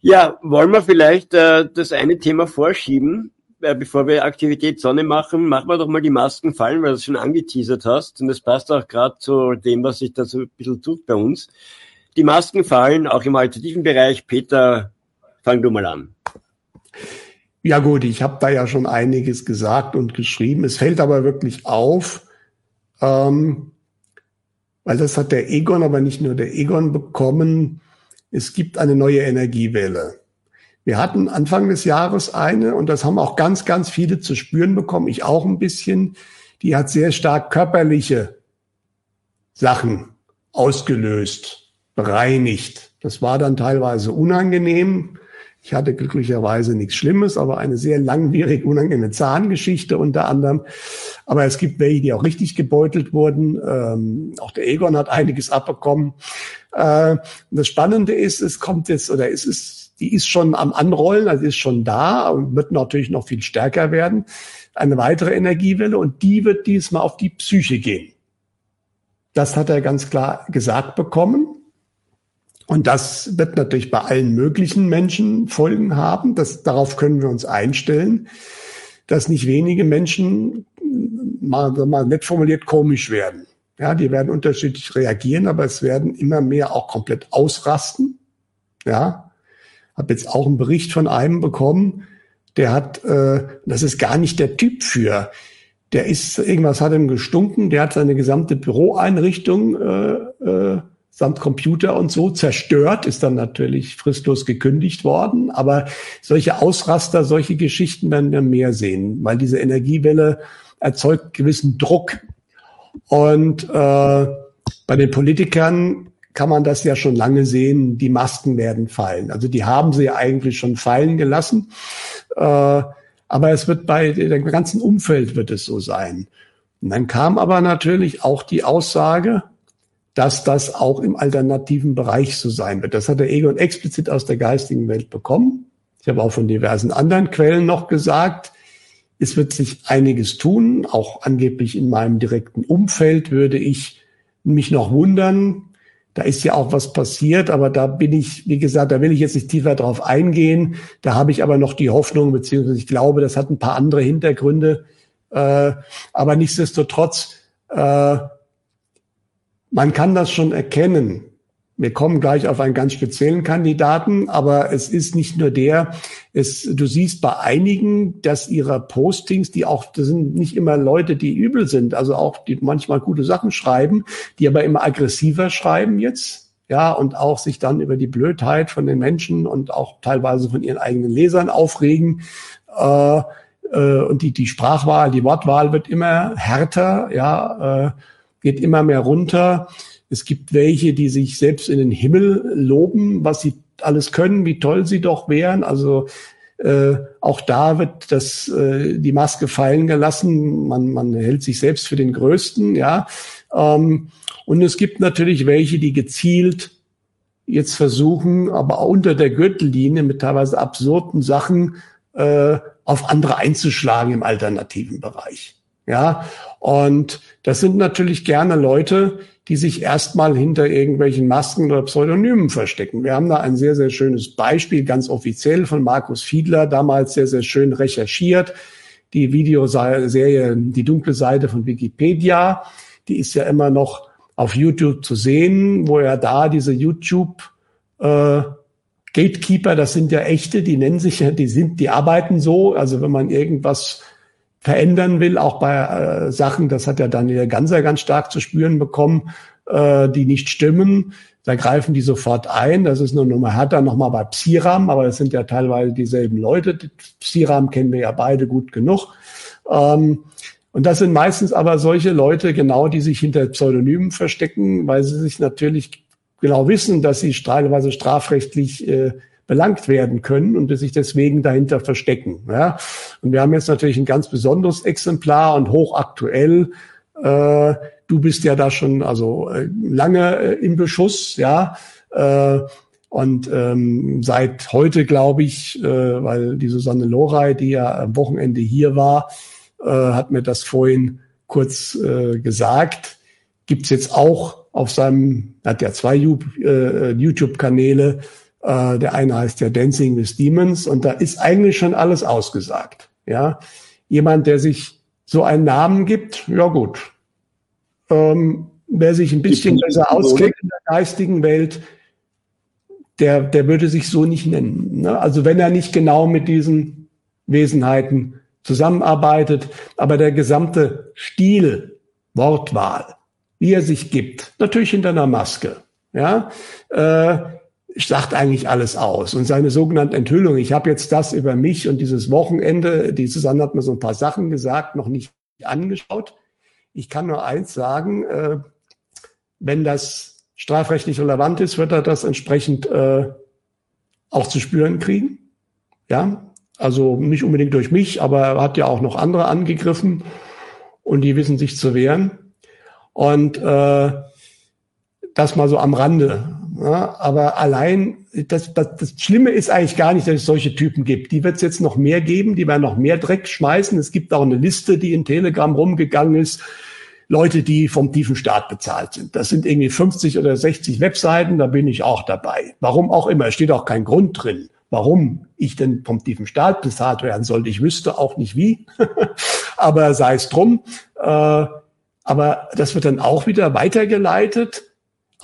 Ja, wollen wir vielleicht äh, das eine Thema vorschieben, äh, bevor wir Aktivität Sonne machen, machen wir doch mal die Masken fallen, weil du es schon angeteasert hast. Und das passt auch gerade zu dem, was sich da so ein bisschen tut bei uns. Die Masken fallen auch im alternativen Bereich. Peter, fang du mal an.
Ja gut, ich habe da ja schon einiges gesagt und geschrieben. Es fällt aber wirklich auf, ähm, weil das hat der Egon, aber nicht nur der Egon bekommen, es gibt eine neue Energiewelle. Wir hatten Anfang des Jahres eine, und das haben auch ganz, ganz viele zu spüren bekommen, ich auch ein bisschen, die hat sehr stark körperliche Sachen ausgelöst, bereinigt. Das war dann teilweise unangenehm. Ich hatte glücklicherweise nichts Schlimmes, aber eine sehr langwierig unangenehme Zahngeschichte unter anderem. Aber es gibt welche, die auch richtig gebeutelt wurden. Ähm, auch der Egon hat einiges abbekommen. Äh, das Spannende ist, es kommt jetzt, oder es ist, die ist schon am Anrollen, also ist schon da und wird natürlich noch viel stärker werden. Eine weitere Energiewelle und die wird diesmal auf die Psyche gehen. Das hat er ganz klar gesagt bekommen. Und das wird natürlich bei allen möglichen Menschen Folgen haben. Das, darauf können wir uns einstellen, dass nicht wenige Menschen mal, mal nett formuliert komisch werden. Ja, die werden unterschiedlich reagieren, aber es werden immer mehr auch komplett ausrasten. Ja, habe jetzt auch einen Bericht von einem bekommen, der hat, äh, das ist gar nicht der Typ für. Der ist, irgendwas hat ihm gestunken, der hat seine gesamte Büroeinrichtung äh, äh, samt Computer und so zerstört, ist dann natürlich fristlos gekündigt worden. Aber solche Ausraster, solche Geschichten werden wir mehr sehen, weil diese Energiewelle erzeugt gewissen Druck. Und äh, bei den Politikern kann man das ja schon lange sehen, die Masken werden fallen. Also die haben sie ja eigentlich schon fallen gelassen. Äh, aber es wird bei dem ganzen Umfeld wird es so sein. Und dann kam aber natürlich auch die Aussage, dass das auch im alternativen Bereich so sein wird. Das hat der Egon explizit aus der geistigen Welt bekommen. Ich habe auch von diversen anderen Quellen noch gesagt, es wird sich einiges tun. Auch angeblich in meinem direkten Umfeld würde ich mich noch wundern. Da ist ja auch was passiert, aber da bin ich, wie gesagt, da will ich jetzt nicht tiefer drauf eingehen. Da habe ich aber noch die Hoffnung, beziehungsweise ich glaube, das hat ein paar andere Hintergründe. Äh, aber nichtsdestotrotz, äh, man kann das schon erkennen. Wir kommen gleich auf einen ganz speziellen Kandidaten, aber es ist nicht nur der. Es, du siehst bei einigen, dass ihre Postings, die auch, das sind nicht immer Leute, die übel sind, also auch die manchmal gute Sachen schreiben, die aber immer aggressiver schreiben jetzt, ja, und auch sich dann über die Blödheit von den Menschen und auch teilweise von ihren eigenen Lesern aufregen. Äh, äh, und die, die Sprachwahl, die Wortwahl wird immer härter, ja. Äh, geht immer mehr runter. Es gibt welche, die sich selbst in den Himmel loben, was sie alles können, wie toll sie doch wären. Also äh, auch da wird das äh, die Maske fallen gelassen. Man, man hält sich selbst für den Größten, ja. Ähm, und es gibt natürlich welche, die gezielt jetzt versuchen, aber auch unter der Gürtellinie mit teilweise absurden Sachen äh, auf andere einzuschlagen im alternativen Bereich. Ja, und das sind natürlich gerne Leute, die sich erstmal hinter irgendwelchen Masken oder Pseudonymen verstecken. Wir haben da ein sehr, sehr schönes Beispiel, ganz offiziell von Markus Fiedler, damals sehr, sehr schön recherchiert. Die Videoserie Die dunkle Seite von Wikipedia, die ist ja immer noch auf YouTube zu sehen, wo er da diese YouTube äh, Gatekeeper, das sind ja echte, die nennen sich ja, die sind, die arbeiten so. Also wenn man irgendwas verändern will, auch bei äh, Sachen, das hat ja Daniel Ganser ganz stark zu spüren bekommen, äh, die nicht stimmen. Da greifen die sofort ein. Das ist nur Nummer härter nochmal bei Psiram, aber das sind ja teilweise dieselben Leute. Psiram kennen wir ja beide gut genug. Ähm, und das sind meistens aber solche Leute, genau, die sich hinter Pseudonymen verstecken, weil sie sich natürlich genau wissen, dass sie teilweise strafrechtlich äh, belangt werden können und sich deswegen dahinter verstecken. Ja? Und wir haben jetzt natürlich ein ganz besonderes Exemplar und hochaktuell. Äh, du bist ja da schon also äh, lange äh, im Beschuss, ja. Äh, und ähm, seit heute, glaube ich, äh, weil die Susanne Lorey, die ja am Wochenende hier war, äh, hat mir das vorhin kurz äh, gesagt, gibt's jetzt auch auf seinem, hat ja zwei äh, YouTube-Kanäle, äh, der eine heißt ja Dancing with Demons und da ist eigentlich schon alles ausgesagt. Ja, jemand, der sich so einen Namen gibt, ja gut. Ähm, wer sich ein bisschen besser auskennt in der geistigen Welt, der, der würde sich so nicht nennen. Ne? Also wenn er nicht genau mit diesen Wesenheiten zusammenarbeitet, aber der gesamte Stil, Wortwahl, wie er sich gibt, natürlich hinter einer Maske, ja, äh, sagt eigentlich alles aus. Und seine sogenannte Enthüllung, ich habe jetzt das über mich und dieses Wochenende, die Susanne hat mir so ein paar Sachen gesagt, noch nicht angeschaut. Ich kann nur eins sagen, äh, wenn das strafrechtlich relevant ist, wird er das entsprechend äh, auch zu spüren kriegen. Ja, also nicht unbedingt durch mich, aber er hat ja auch noch andere angegriffen und die wissen sich zu wehren. Und äh, das mal so am Rande. Ja, aber allein, das, das, das Schlimme ist eigentlich gar nicht, dass es solche Typen gibt. Die wird es jetzt noch mehr geben, die werden noch mehr Dreck schmeißen. Es gibt auch eine Liste, die in Telegram rumgegangen ist. Leute, die vom tiefen Staat bezahlt sind. Das sind irgendwie 50 oder 60 Webseiten, da bin ich auch dabei. Warum auch immer, es steht auch kein Grund drin, warum ich denn vom tiefen Staat bezahlt werden sollte. Ich wüsste auch nicht wie, aber sei es drum. Äh, aber das wird dann auch wieder weitergeleitet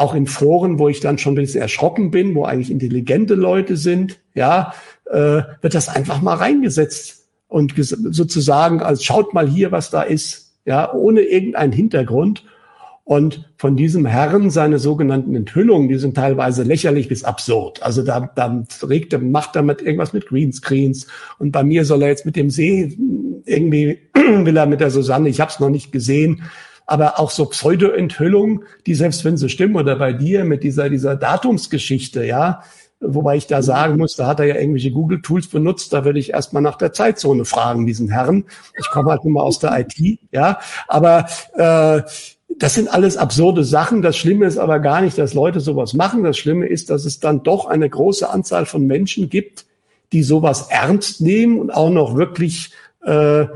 auch in Foren, wo ich dann schon ein bisschen erschrocken bin, wo eigentlich intelligente Leute sind, ja, äh, wird das einfach mal reingesetzt und sozusagen als schaut mal hier, was da ist, ja, ohne irgendeinen Hintergrund. Und von diesem Herrn seine sogenannten Enthüllungen, die sind teilweise lächerlich bis absurd. Also da, da regt er, macht er mit irgendwas mit Greenscreens. Und bei mir soll er jetzt mit dem See irgendwie will er mit der Susanne, ich habe es noch nicht gesehen, aber auch so Pseudo-Enthüllungen, die selbst wenn sie stimmen oder bei dir mit dieser, dieser Datumsgeschichte, ja, wobei ich da sagen muss, da hat er ja irgendwelche Google-Tools benutzt, da würde ich erstmal nach der Zeitzone fragen, diesen Herrn. Ich komme halt nur mal aus der IT, ja, aber äh, das sind alles absurde Sachen. Das Schlimme ist aber gar nicht, dass Leute sowas machen. Das Schlimme ist, dass es dann doch eine große Anzahl von Menschen gibt, die sowas ernst nehmen und auch noch wirklich äh,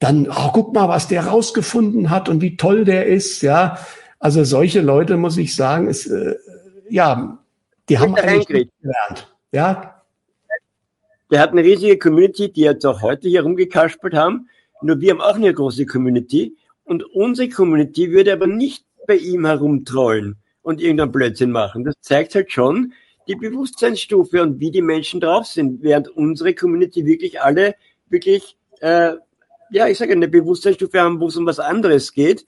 dann, oh, guck mal, was der rausgefunden hat und wie toll der ist, ja. Also solche Leute, muss ich sagen, ist, äh, ja, die haben eigentlich gelernt, ja.
Der hat eine riesige Community, die jetzt auch heute hier rumgekaspert haben. Nur wir haben auch eine große Community. Und unsere Community würde aber nicht bei ihm herumtrollen und irgendeinen Blödsinn machen. Das zeigt halt schon die Bewusstseinsstufe und wie die Menschen drauf sind, während unsere Community wirklich alle wirklich äh, ja, ich sage, eine Bewusstseinsstufe haben, wo es um was anderes geht,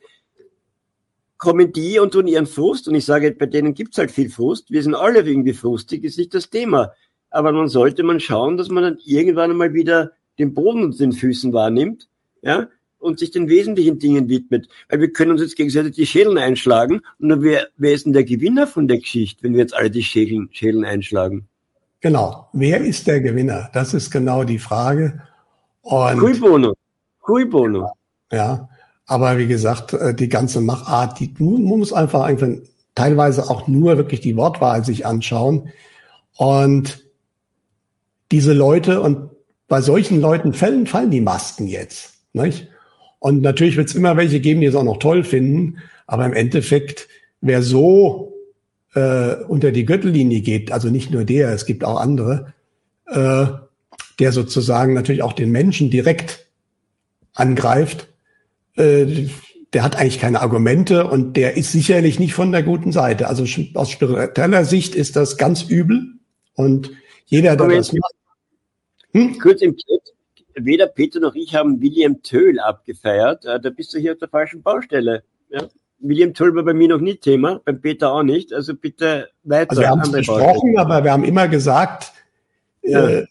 kommen die und tun ihren Frust. Und ich sage, bei denen gibt's halt viel Frust. Wir sind alle irgendwie frustig, ist nicht das Thema. Aber man sollte man schauen, dass man dann irgendwann einmal wieder den Boden unter den Füßen wahrnimmt, ja, und sich den wesentlichen Dingen widmet. Weil wir können uns jetzt gegenseitig die Schädeln einschlagen. Und nur wer, wer ist denn der Gewinner von der Geschichte, wenn wir jetzt alle die Schädeln, Schädeln einschlagen?
Genau. Wer ist der Gewinner? Das ist genau die Frage.
Und Cui bono. Cui bono.
Ja, aber wie gesagt, äh, die ganze Machart, die man muss einfach einfach teilweise auch nur wirklich die Wortwahl sich anschauen und diese Leute und bei solchen Leuten fallen, fallen die Masken jetzt, nicht? Und natürlich wird es immer welche geben, die es auch noch toll finden, aber im Endeffekt wer so äh, unter die Gürtellinie geht, also nicht nur der, es gibt auch andere, äh, der sozusagen natürlich auch den Menschen direkt angreift, äh, der hat eigentlich keine Argumente und der ist sicherlich nicht von der guten Seite. Also aus spiritueller Sicht ist das ganz übel und jeder, der das macht.
Hm? Kurz im Chat, weder Peter noch ich haben William Töll abgefeiert. Äh, da bist du hier auf der falschen Baustelle. Ja? William Töll war bei mir noch nie Thema, beim Peter auch nicht. Also bitte weiter.
Also wir haben es besprochen, aber wir haben immer gesagt, ja. äh,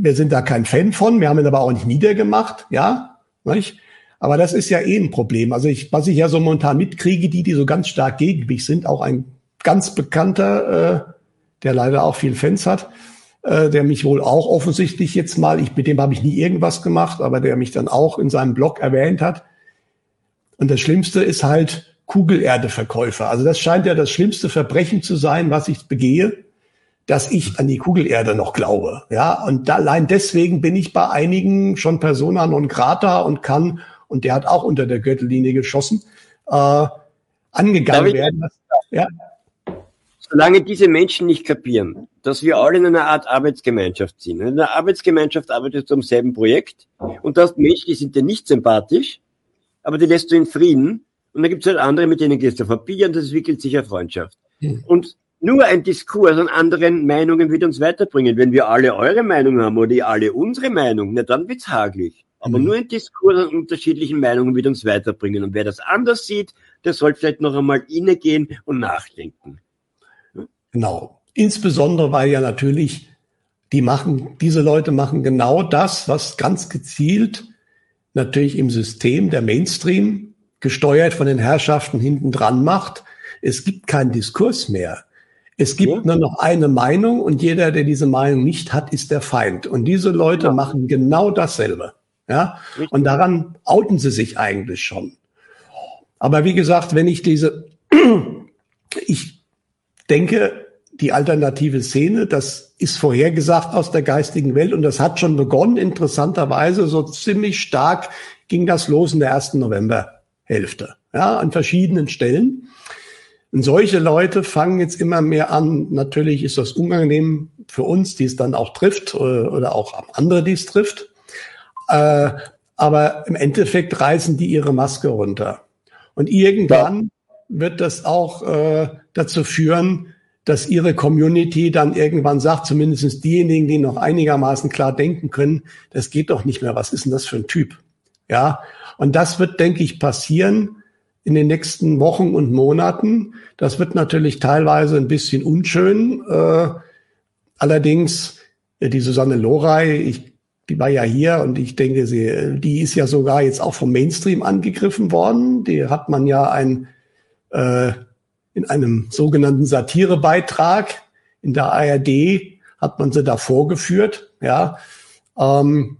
wir sind da kein Fan von. Wir haben ihn aber auch nicht niedergemacht, ja. Nicht? Aber das ist ja eh ein Problem. Also ich, was ich ja so momentan mitkriege, die, die so ganz stark gegen mich sind, auch ein ganz bekannter, äh, der leider auch viel Fans hat, äh, der mich wohl auch offensichtlich jetzt mal, ich, mit dem habe ich nie irgendwas gemacht, aber der mich dann auch in seinem Blog erwähnt hat. Und das Schlimmste ist halt Kugelerdeverkäufer. Also das scheint ja das schlimmste Verbrechen zu sein, was ich begehe, dass ich an die Kugelerde noch glaube. Ja, und allein deswegen bin ich bei einigen schon persona non grata und kann und der hat auch unter der Gürtellinie geschossen, äh, angegangen werden. Ja.
Solange diese Menschen nicht kapieren, dass wir alle in einer Art Arbeitsgemeinschaft sind. In einer Arbeitsgemeinschaft arbeitest du am selben Projekt und du hast Menschen, die sind dir nicht sympathisch, aber die lässt du in Frieden. Und dann gibt es halt andere, mit denen gehst du auf Bier und das entwickelt sich eine Freundschaft. Hm. Und nur ein Diskurs an anderen Meinungen wird uns weiterbringen. Wenn wir alle eure Meinung haben oder ihr alle unsere Meinung, na dann wird's haglich. Aber mhm. nur ein Diskurs an unterschiedlichen Meinungen wird uns weiterbringen. Und wer das anders sieht, der soll vielleicht noch einmal innegehen und nachdenken.
Genau. Insbesondere, weil ja natürlich die machen, diese Leute machen genau das, was ganz gezielt natürlich im System der Mainstream gesteuert von den Herrschaften hinten dran macht. Es gibt keinen Diskurs mehr. Es gibt ja. nur noch eine Meinung und jeder, der diese Meinung nicht hat, ist der Feind. Und diese Leute ja. machen genau dasselbe. Ja, Richtig. und daran outen sie sich eigentlich schon. Aber wie gesagt, wenn ich diese, ich denke, die alternative Szene, das ist vorhergesagt aus der geistigen Welt und das hat schon begonnen. Interessanterweise so ziemlich stark ging das los in der ersten Novemberhälfte, ja, an verschiedenen Stellen. Und solche Leute fangen jetzt immer mehr an. Natürlich ist das unangenehm für uns, die es dann auch trifft oder auch andere, die es trifft. Äh, aber im Endeffekt reißen die ihre Maske runter. Und irgendwann wird das auch äh, dazu führen, dass ihre Community dann irgendwann sagt, zumindest diejenigen, die noch einigermaßen klar denken können, das geht doch nicht mehr. Was ist denn das für ein Typ? Ja. Und das wird, denke ich, passieren in den nächsten Wochen und Monaten. Das wird natürlich teilweise ein bisschen unschön. Äh, allerdings, die Susanne Lorey, ich die war ja hier und ich denke, sie, die ist ja sogar jetzt auch vom Mainstream angegriffen worden. Die hat man ja ein, äh, in einem sogenannten Satirebeitrag in der ARD hat man sie da vorgeführt, ja. Ähm,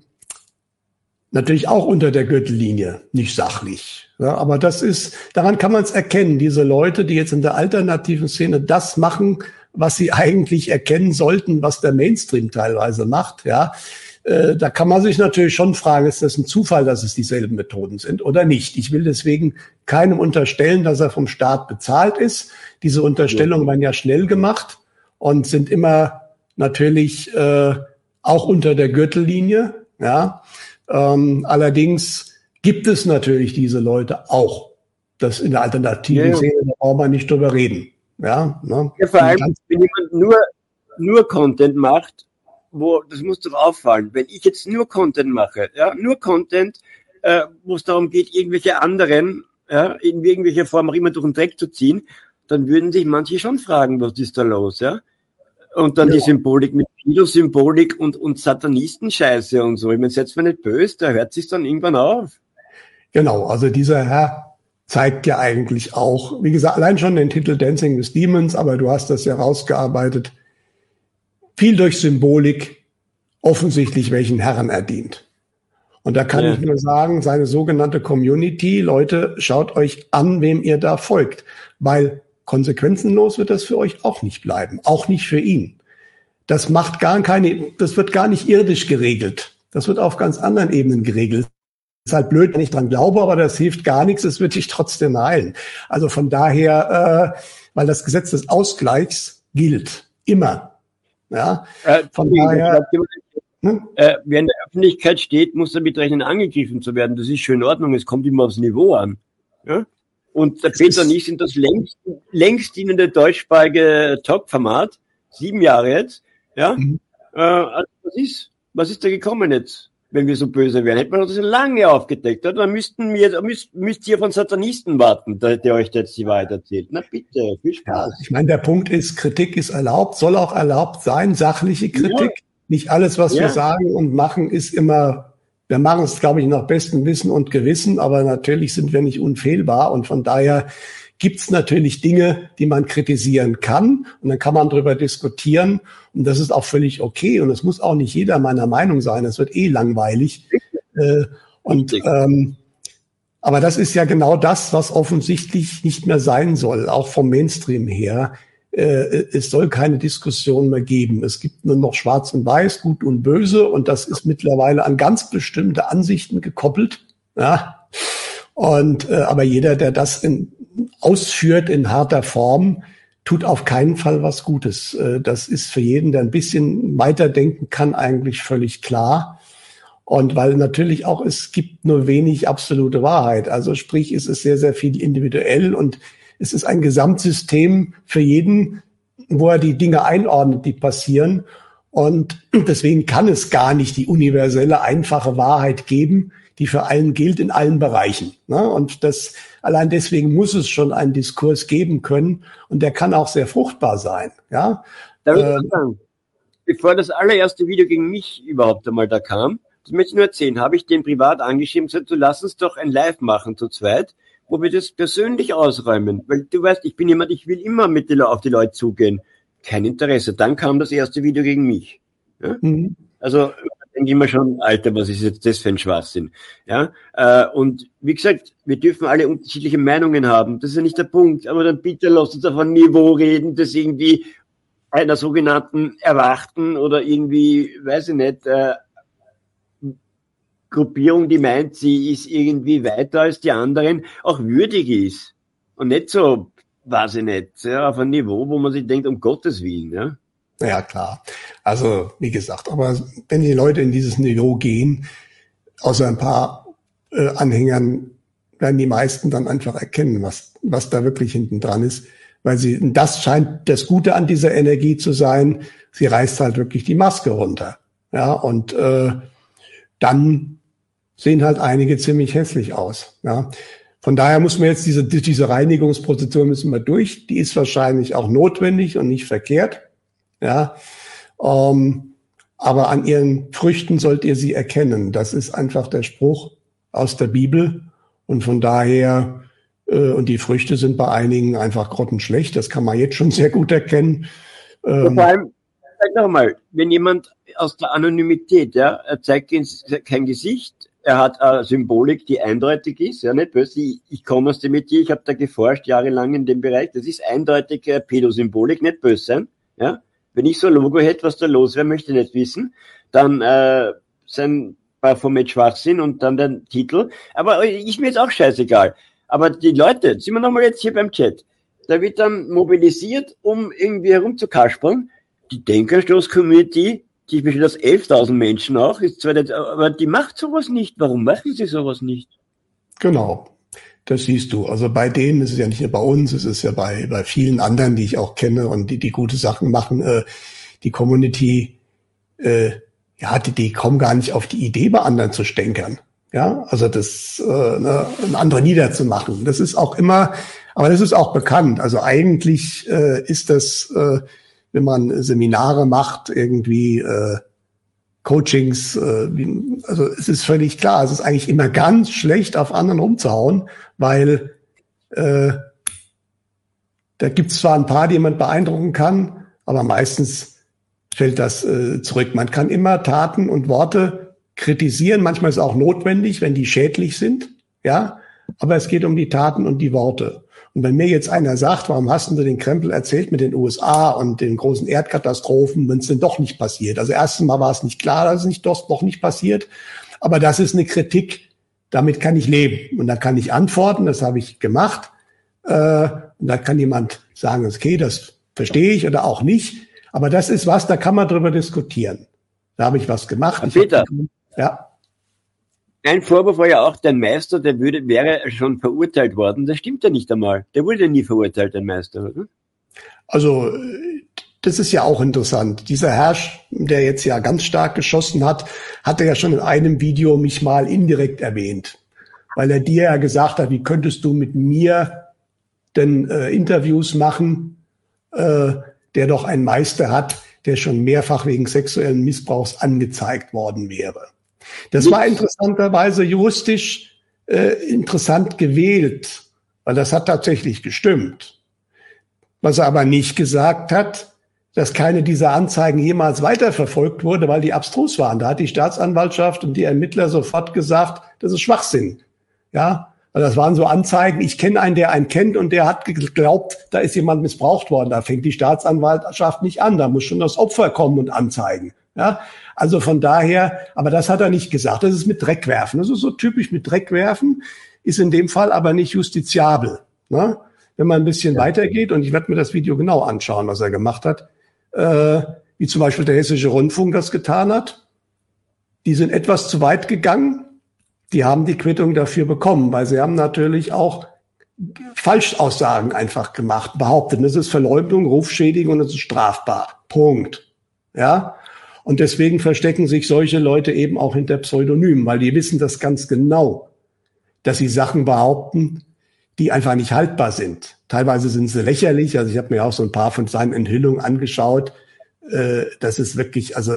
natürlich auch unter der Gürtellinie, nicht sachlich. Ja, aber das ist, daran kann man es erkennen, diese Leute, die jetzt in der alternativen Szene das machen, was sie eigentlich erkennen sollten, was der Mainstream teilweise macht, ja äh, da kann man sich natürlich schon fragen, ist das ein Zufall, dass es dieselben Methoden sind oder nicht? Ich will deswegen keinem unterstellen, dass er vom Staat bezahlt ist. Diese Unterstellungen werden ja schnell gemacht und sind immer natürlich äh, auch unter der Gürtellinie. Ja, ähm, allerdings gibt es natürlich diese Leute auch. Das in der alternativen ja, Szene, da braucht man nicht drüber reden. Ja,
ne? ja vor allem, wenn jemand nur, nur Content macht, wo, das muss doch auffallen, wenn ich jetzt nur Content mache, ja, nur Content, äh, wo es darum geht, irgendwelche anderen, ja, in irgendwelcher Form auch immer durch den Dreck zu ziehen, dann würden sich manche schon fragen, was ist da los, ja? Und dann ja. die Symbolik mit Pedo-Symbolik und, und Satanistenscheiße und so. Ich meine, setzt man nicht böse, da hört sich dann irgendwann auf.
Genau, also dieser Herr zeigt ja eigentlich auch, wie gesagt, allein schon den Titel Dancing with Demons, aber du hast das ja rausgearbeitet, viel durch Symbolik offensichtlich welchen Herren er dient. Und da kann ja. ich nur sagen, seine sogenannte Community, Leute, schaut euch an, wem ihr da folgt, weil konsequenzenlos wird das für euch auch nicht bleiben, auch nicht für ihn. Das macht gar keine, das wird gar nicht irdisch geregelt. Das wird auf ganz anderen Ebenen geregelt. ist halt blöd, wenn ich dran glaube, aber das hilft gar nichts, es wird dich trotzdem heilen. Also von daher, äh, weil das Gesetz des Ausgleichs gilt, immer. Ja,
äh, von daher. Hm? Äh, wer in der Öffentlichkeit steht, muss damit rechnen, angegriffen zu werden. Das ist schon in Ordnung, es kommt immer aufs Niveau an. Ja? Und der Peter und ich sind das längst, längst dienende deutschsprachige Talk-Format, sieben Jahre jetzt. Ja? Mhm. Äh, also was ist? Was ist da gekommen jetzt? wenn wir so böse wären. Hätten wir das lange aufgedeckt. Oder? Dann müssten wir, müsst, müsst ihr von Satanisten warten, der, der euch jetzt die Wahrheit erzählt. Na bitte, viel Spaß.
Ja, ich meine, der Punkt ist, Kritik ist erlaubt, soll auch erlaubt sein, sachliche Kritik. Ja. Nicht alles, was ja. wir sagen und machen, ist immer, wir machen es, glaube ich, nach bestem Wissen und Gewissen, aber natürlich sind wir nicht unfehlbar und von daher gibt es natürlich Dinge, die man kritisieren kann und dann kann man darüber diskutieren und das ist auch völlig okay und es muss auch nicht jeder meiner Meinung sein, es wird eh langweilig. Äh, und ähm, aber das ist ja genau das, was offensichtlich nicht mehr sein soll, auch vom Mainstream her. Äh, es soll keine Diskussion mehr geben. Es gibt nur noch Schwarz und Weiß, Gut und Böse, und das ist mittlerweile an ganz bestimmte Ansichten gekoppelt. Ja. Und äh, aber jeder, der das in, ausführt in harter Form, tut auf keinen Fall was Gutes. Äh, das ist für jeden, der ein bisschen weiterdenken kann, eigentlich völlig klar. Und weil natürlich auch es gibt nur wenig absolute Wahrheit. Also sprich, es ist sehr, sehr viel individuell und es ist ein Gesamtsystem für jeden, wo er die Dinge einordnet, die passieren. Und deswegen kann es gar nicht die universelle, einfache Wahrheit geben, die für allen gilt in allen Bereichen. Ne? Und das allein deswegen muss es schon einen Diskurs geben können und der kann auch sehr fruchtbar sein. Ja.
Ähm, sagen, bevor das allererste Video gegen mich überhaupt einmal da kam, das möchte ich nur erzählen, habe ich den privat angeschrieben, gesagt, du lass uns doch ein Live machen zu zweit, wo wir das persönlich ausräumen. Weil du weißt, ich bin jemand, ich will immer mit die, auf die Leute zugehen. Kein Interesse. Dann kam das erste Video gegen mich. Ja? Mhm. Also denke ich mir schon, Alter, was ist jetzt das für ein Schwachsinn? Ja, äh, und wie gesagt, wir dürfen alle unterschiedliche Meinungen haben. Das ist ja nicht der Punkt. Aber dann bitte lasst uns auf ein Niveau reden, das irgendwie einer sogenannten Erwachten oder irgendwie, weiß ich nicht, äh, Gruppierung, die meint, sie ist irgendwie weiter als die anderen, auch würdig ist. Und nicht so, weiß ich nicht, ja, auf ein Niveau, wo man sich denkt, um Gottes Willen, ja.
Ja, klar. Also, wie gesagt, aber wenn die Leute in dieses Niveau gehen, außer ein paar äh, Anhängern, werden die meisten dann einfach erkennen, was, was da wirklich hinten dran ist. Weil sie, das scheint das Gute an dieser Energie zu sein, sie reißt halt wirklich die Maske runter. Ja, und äh, dann sehen halt einige ziemlich hässlich aus. Ja. Von daher muss man jetzt diese, diese Reinigungsprozedur müssen wir durch. Die ist wahrscheinlich auch notwendig und nicht verkehrt. Ja, ähm, aber an ihren Früchten sollt ihr sie erkennen. Das ist einfach der Spruch aus der Bibel. Und von daher, äh, und die Früchte sind bei einigen einfach grottenschlecht. Das kann man jetzt schon sehr gut erkennen.
Ähm, vor allem, sag nochmal, wenn jemand aus der Anonymität, ja, er zeigt kein Gesicht, er hat eine Symbolik, die eindeutig ist, ja, nicht böse. Ich, ich komme aus dem Metier, ich habe da geforscht jahrelang in dem Bereich. Das ist eindeutig äh, Pädosymbolik, nicht böse sein, ja. Wenn ich so ein Logo hätte, was da los wäre, möchte ich nicht wissen. Dann äh, sein Baphomet Schwachsinn und dann der Titel. Aber ich mir jetzt auch scheißegal. Aber die Leute, sind wir nochmal jetzt hier beim Chat, da wird dann mobilisiert, um irgendwie herumzukaspern. Die Denkerstoß-Community, die besteht aus 11.000 Menschen auch, ist zwar nicht, aber die macht sowas nicht. Warum machen sie sowas nicht?
Genau. Das siehst du. Also bei denen ist es ja nicht nur bei uns, es ist ja bei, bei vielen anderen, die ich auch kenne und die, die gute Sachen machen. Äh, die Community, äh, ja, die, die kommen gar nicht auf die Idee, bei anderen zu stänkern. Ja, also das äh, ne, andere niederzumachen. Das ist auch immer, aber das ist auch bekannt. Also eigentlich äh, ist das, äh, wenn man Seminare macht, irgendwie äh, Coachings, äh, also es ist völlig klar, es ist eigentlich immer ganz schlecht, auf anderen rumzuhauen, weil äh, da gibt es zwar ein paar, die man beeindrucken kann, aber meistens fällt das äh, zurück. Man kann immer Taten und Worte kritisieren, manchmal ist es auch notwendig, wenn die schädlich sind, ja, aber es geht um die Taten und die Worte. Und wenn mir jetzt einer sagt, warum hast du den Krempel erzählt mit den USA und den großen Erdkatastrophen, wenn es denn doch nicht passiert? Also erstens mal war es nicht klar, dass es nicht doch, doch nicht passiert. Aber das ist eine Kritik, damit kann ich leben. Und da kann ich antworten, das habe ich gemacht. Äh, und da kann jemand sagen, okay, das verstehe ich oder auch nicht. Aber das ist was, da kann man drüber diskutieren. Da habe ich was gemacht.
Herr Peter,
ja.
Ein Vorwurf war ja auch, der Meister, der würde, wäre schon verurteilt worden. Das stimmt ja nicht einmal. Der wurde nie verurteilt, der Meister, oder?
Also, das ist ja auch interessant. Dieser Herrsch, der jetzt ja ganz stark geschossen hat, hatte ja schon in einem Video mich mal indirekt erwähnt, weil er dir ja gesagt hat, wie könntest du mit mir denn äh, Interviews machen, äh, der doch einen Meister hat, der schon mehrfach wegen sexuellen Missbrauchs angezeigt worden wäre. Das war interessanterweise juristisch äh, interessant gewählt, weil das hat tatsächlich gestimmt. Was er aber nicht gesagt hat, dass keine dieser Anzeigen jemals weiterverfolgt wurde, weil die abstrus waren. Da hat die Staatsanwaltschaft und die Ermittler sofort gesagt, das ist Schwachsinn. Ja, weil das waren so Anzeigen, ich kenne einen, der einen kennt und der hat geglaubt, da ist jemand missbraucht worden. Da fängt die Staatsanwaltschaft nicht an, da muss schon das Opfer kommen und anzeigen. Ja, also von daher, aber das hat er nicht gesagt. Das ist mit Dreck werfen. Das ist so typisch mit Dreck werfen, ist in dem Fall aber nicht justiziabel. Ne? Wenn man ein bisschen ja. weitergeht, und ich werde mir das Video genau anschauen, was er gemacht hat, äh, wie zum Beispiel der Hessische Rundfunk das getan hat. Die sind etwas zu weit gegangen. Die haben die Quittung dafür bekommen, weil sie haben natürlich auch Falschaussagen einfach gemacht, behauptet. Das ist Verleumdung, Rufschädigung und das ist strafbar. Punkt. Ja. Und deswegen verstecken sich solche Leute eben auch hinter Pseudonymen, weil die wissen das ganz genau, dass sie Sachen behaupten, die einfach nicht haltbar sind. Teilweise sind sie lächerlich. Also ich habe mir auch so ein paar von seinen Enthüllungen angeschaut. Äh, das ist wirklich, also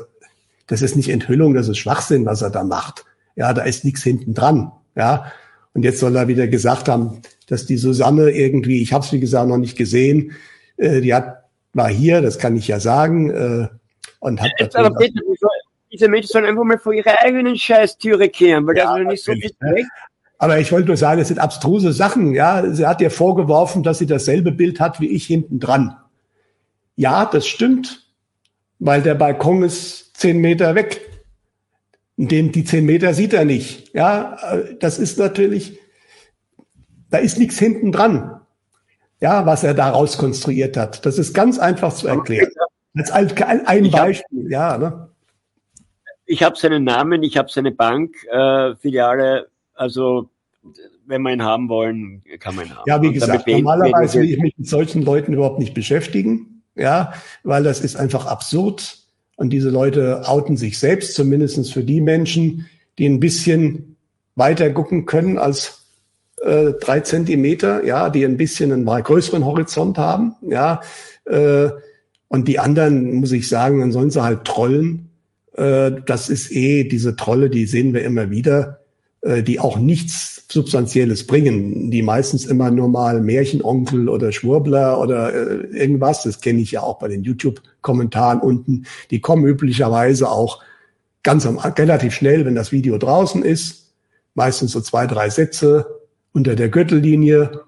das ist nicht Enthüllung, das ist Schwachsinn, was er da macht. Ja, da ist nichts hinten dran. Ja, und jetzt soll er wieder gesagt haben, dass die Susanne irgendwie, ich habe es wie gesagt noch nicht gesehen, äh, die hat war hier, das kann ich ja sagen, äh, und hat.
Jetzt aber bitte, diese Menschen sollen einfach mal vor ihre eigenen Scheißtüre kehren, weil ja, das ist nicht so viel weg.
Aber ich wollte nur sagen, es sind abstruse Sachen. Ja, sie hat ihr vorgeworfen, dass sie dasselbe Bild hat wie ich hinten dran. Ja, das stimmt, weil der Balkon ist zehn Meter weg. Den, die zehn Meter sieht er nicht. Ja, das ist natürlich, da ist nichts hinten dran. Ja, was er daraus konstruiert hat. Das ist ganz einfach zu erklären. Als ein Beispiel, ja. Ne?
Ich habe seinen Namen, ich habe seine Bankfiliale äh, also wenn wir ihn haben wollen, kann man ihn haben.
Ja, wie gesagt, normalerweise will ich mich mit solchen Leuten überhaupt nicht beschäftigen, ja, weil das ist einfach absurd. Und diese Leute outen sich selbst, zumindestens für die Menschen, die ein bisschen weiter gucken können als äh, drei Zentimeter, ja, die ein bisschen einen größeren Horizont haben, ja. Äh, und die anderen, muss ich sagen, dann sollen sie halt trollen. Äh, das ist eh diese Trolle, die sehen wir immer wieder äh, die auch nichts Substanzielles bringen, die meistens immer nur mal Märchenonkel oder Schwurbler oder äh, irgendwas, das kenne ich ja auch bei den YouTube-Kommentaren unten, die kommen üblicherweise auch ganz am, relativ schnell, wenn das Video draußen ist, meistens so zwei, drei Sätze unter der Gürtellinie.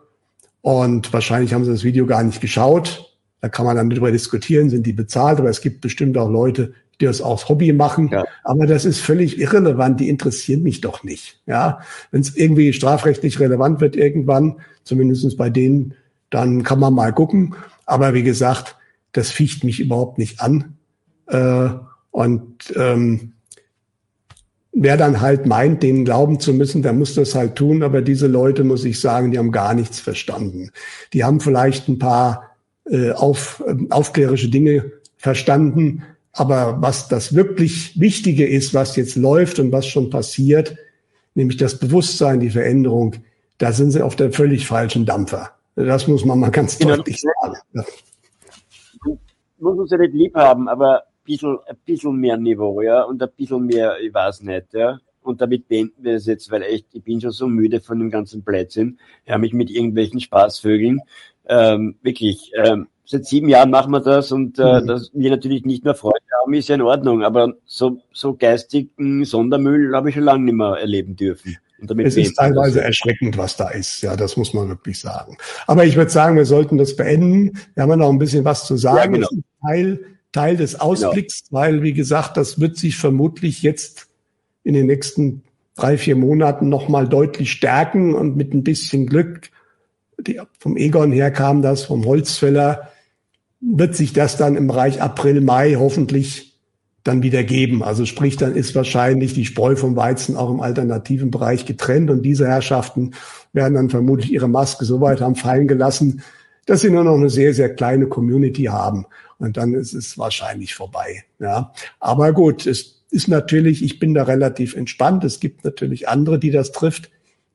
Und wahrscheinlich haben sie das Video gar nicht geschaut. Da kann man dann darüber diskutieren, sind die bezahlt, aber es gibt bestimmt auch Leute, die das aus Hobby machen. Ja. Aber das ist völlig irrelevant. Die interessieren mich doch nicht. Ja, wenn es irgendwie strafrechtlich relevant wird irgendwann, zumindestens bei denen, dann kann man mal gucken. Aber wie gesagt, das ficht mich überhaupt nicht an. Äh, und ähm, wer dann halt meint, denen glauben zu müssen, der muss das halt tun. Aber diese Leute, muss ich sagen, die haben gar nichts verstanden. Die haben vielleicht ein paar äh, auf, äh, aufklärische Dinge verstanden, aber was das wirklich Wichtige ist, was jetzt läuft und was schon passiert, nämlich das Bewusstsein, die Veränderung, da sind sie auf der völlig falschen Dampfer. Das muss man mal ganz genau. deutlich sagen.
Muss uns ja nicht lieb haben, aber ein bisschen, ein bisschen mehr Niveau, ja, und ein bisschen mehr, ich weiß nicht, ja. Und damit beenden wir es jetzt, weil echt, ich bin schon so müde von dem ganzen Blödsinn. Ja, mich mit irgendwelchen Spaßvögeln. Ähm, wirklich, ähm, seit sieben Jahren machen wir das und äh, mhm. dass wir natürlich nicht mehr Freude haben, ist ja in Ordnung. Aber so, so geistigen Sondermüll habe ich schon lange nicht mehr erleben dürfen.
es ist teilweise erschreckend, was da ist. Ja, das muss man wirklich sagen. Aber ich würde sagen, wir sollten das beenden. Wir haben ja noch ein bisschen was zu sagen. Ja, genau. Teil, Teil des Ausblicks, genau. weil, wie gesagt, das wird sich vermutlich jetzt in den nächsten drei, vier Monaten nochmal deutlich stärken und mit ein bisschen Glück, die, vom Egon her kam das, vom Holzfäller, wird sich das dann im Bereich April, Mai hoffentlich dann wieder geben. Also sprich, dann ist wahrscheinlich die Spreu vom Weizen auch im alternativen Bereich getrennt und diese Herrschaften werden dann vermutlich ihre Maske so weit haben fallen gelassen, dass sie nur noch eine sehr, sehr kleine Community haben. Und dann ist es wahrscheinlich vorbei. Ja, aber gut, es ist natürlich, ich bin da relativ entspannt. Es gibt natürlich andere, die das trifft,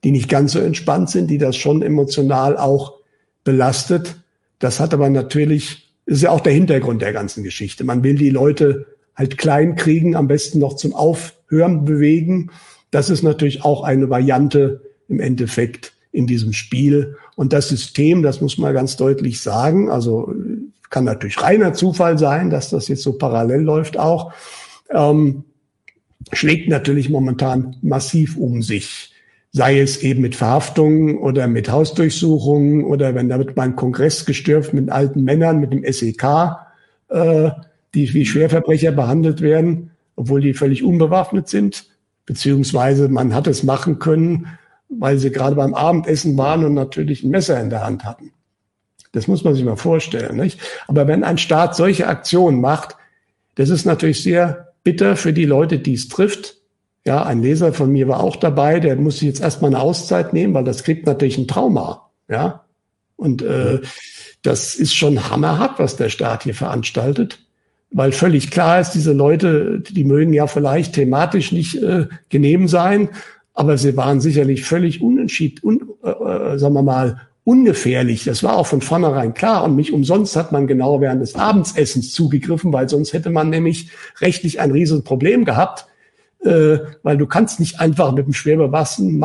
die nicht ganz so entspannt sind, die das schon emotional auch belastet. Das hat aber natürlich, ist ja auch der Hintergrund der ganzen Geschichte. Man will die Leute halt klein kriegen, am besten noch zum Aufhören bewegen. Das ist natürlich auch eine Variante im Endeffekt in diesem Spiel. Und das System, das muss man ganz deutlich sagen, also kann natürlich reiner Zufall sein, dass das jetzt so parallel läuft auch, ähm, schlägt natürlich momentan massiv um sich. Sei es eben mit Verhaftungen oder mit Hausdurchsuchungen oder wenn da wird mal ein Kongress gestürft mit alten Männern, mit dem SEK, äh, die wie Schwerverbrecher behandelt werden, obwohl die völlig unbewaffnet sind, beziehungsweise man hat es machen können, weil sie gerade beim Abendessen waren und natürlich ein Messer in der Hand hatten. Das muss man sich mal vorstellen. Nicht? Aber wenn ein Staat solche Aktionen macht, das ist natürlich sehr bitter für die Leute, die es trifft. Ja, ein Leser von mir war auch dabei, der muss sich jetzt erstmal eine Auszeit nehmen, weil das kriegt natürlich ein Trauma. Ja, und äh, das ist schon hammerhart, was der Staat hier veranstaltet weil völlig klar ist, diese Leute, die mögen ja vielleicht thematisch nicht äh, genehm sein, aber sie waren sicherlich völlig unentschieden, un, äh, äh, sagen wir mal, ungefährlich. Das war auch von vornherein klar. Und nicht umsonst hat man genau während des Abendsessens zugegriffen, weil sonst hätte man nämlich rechtlich ein Riesenproblem gehabt, äh, weil du kannst nicht einfach mit dem schwer bewaffneten,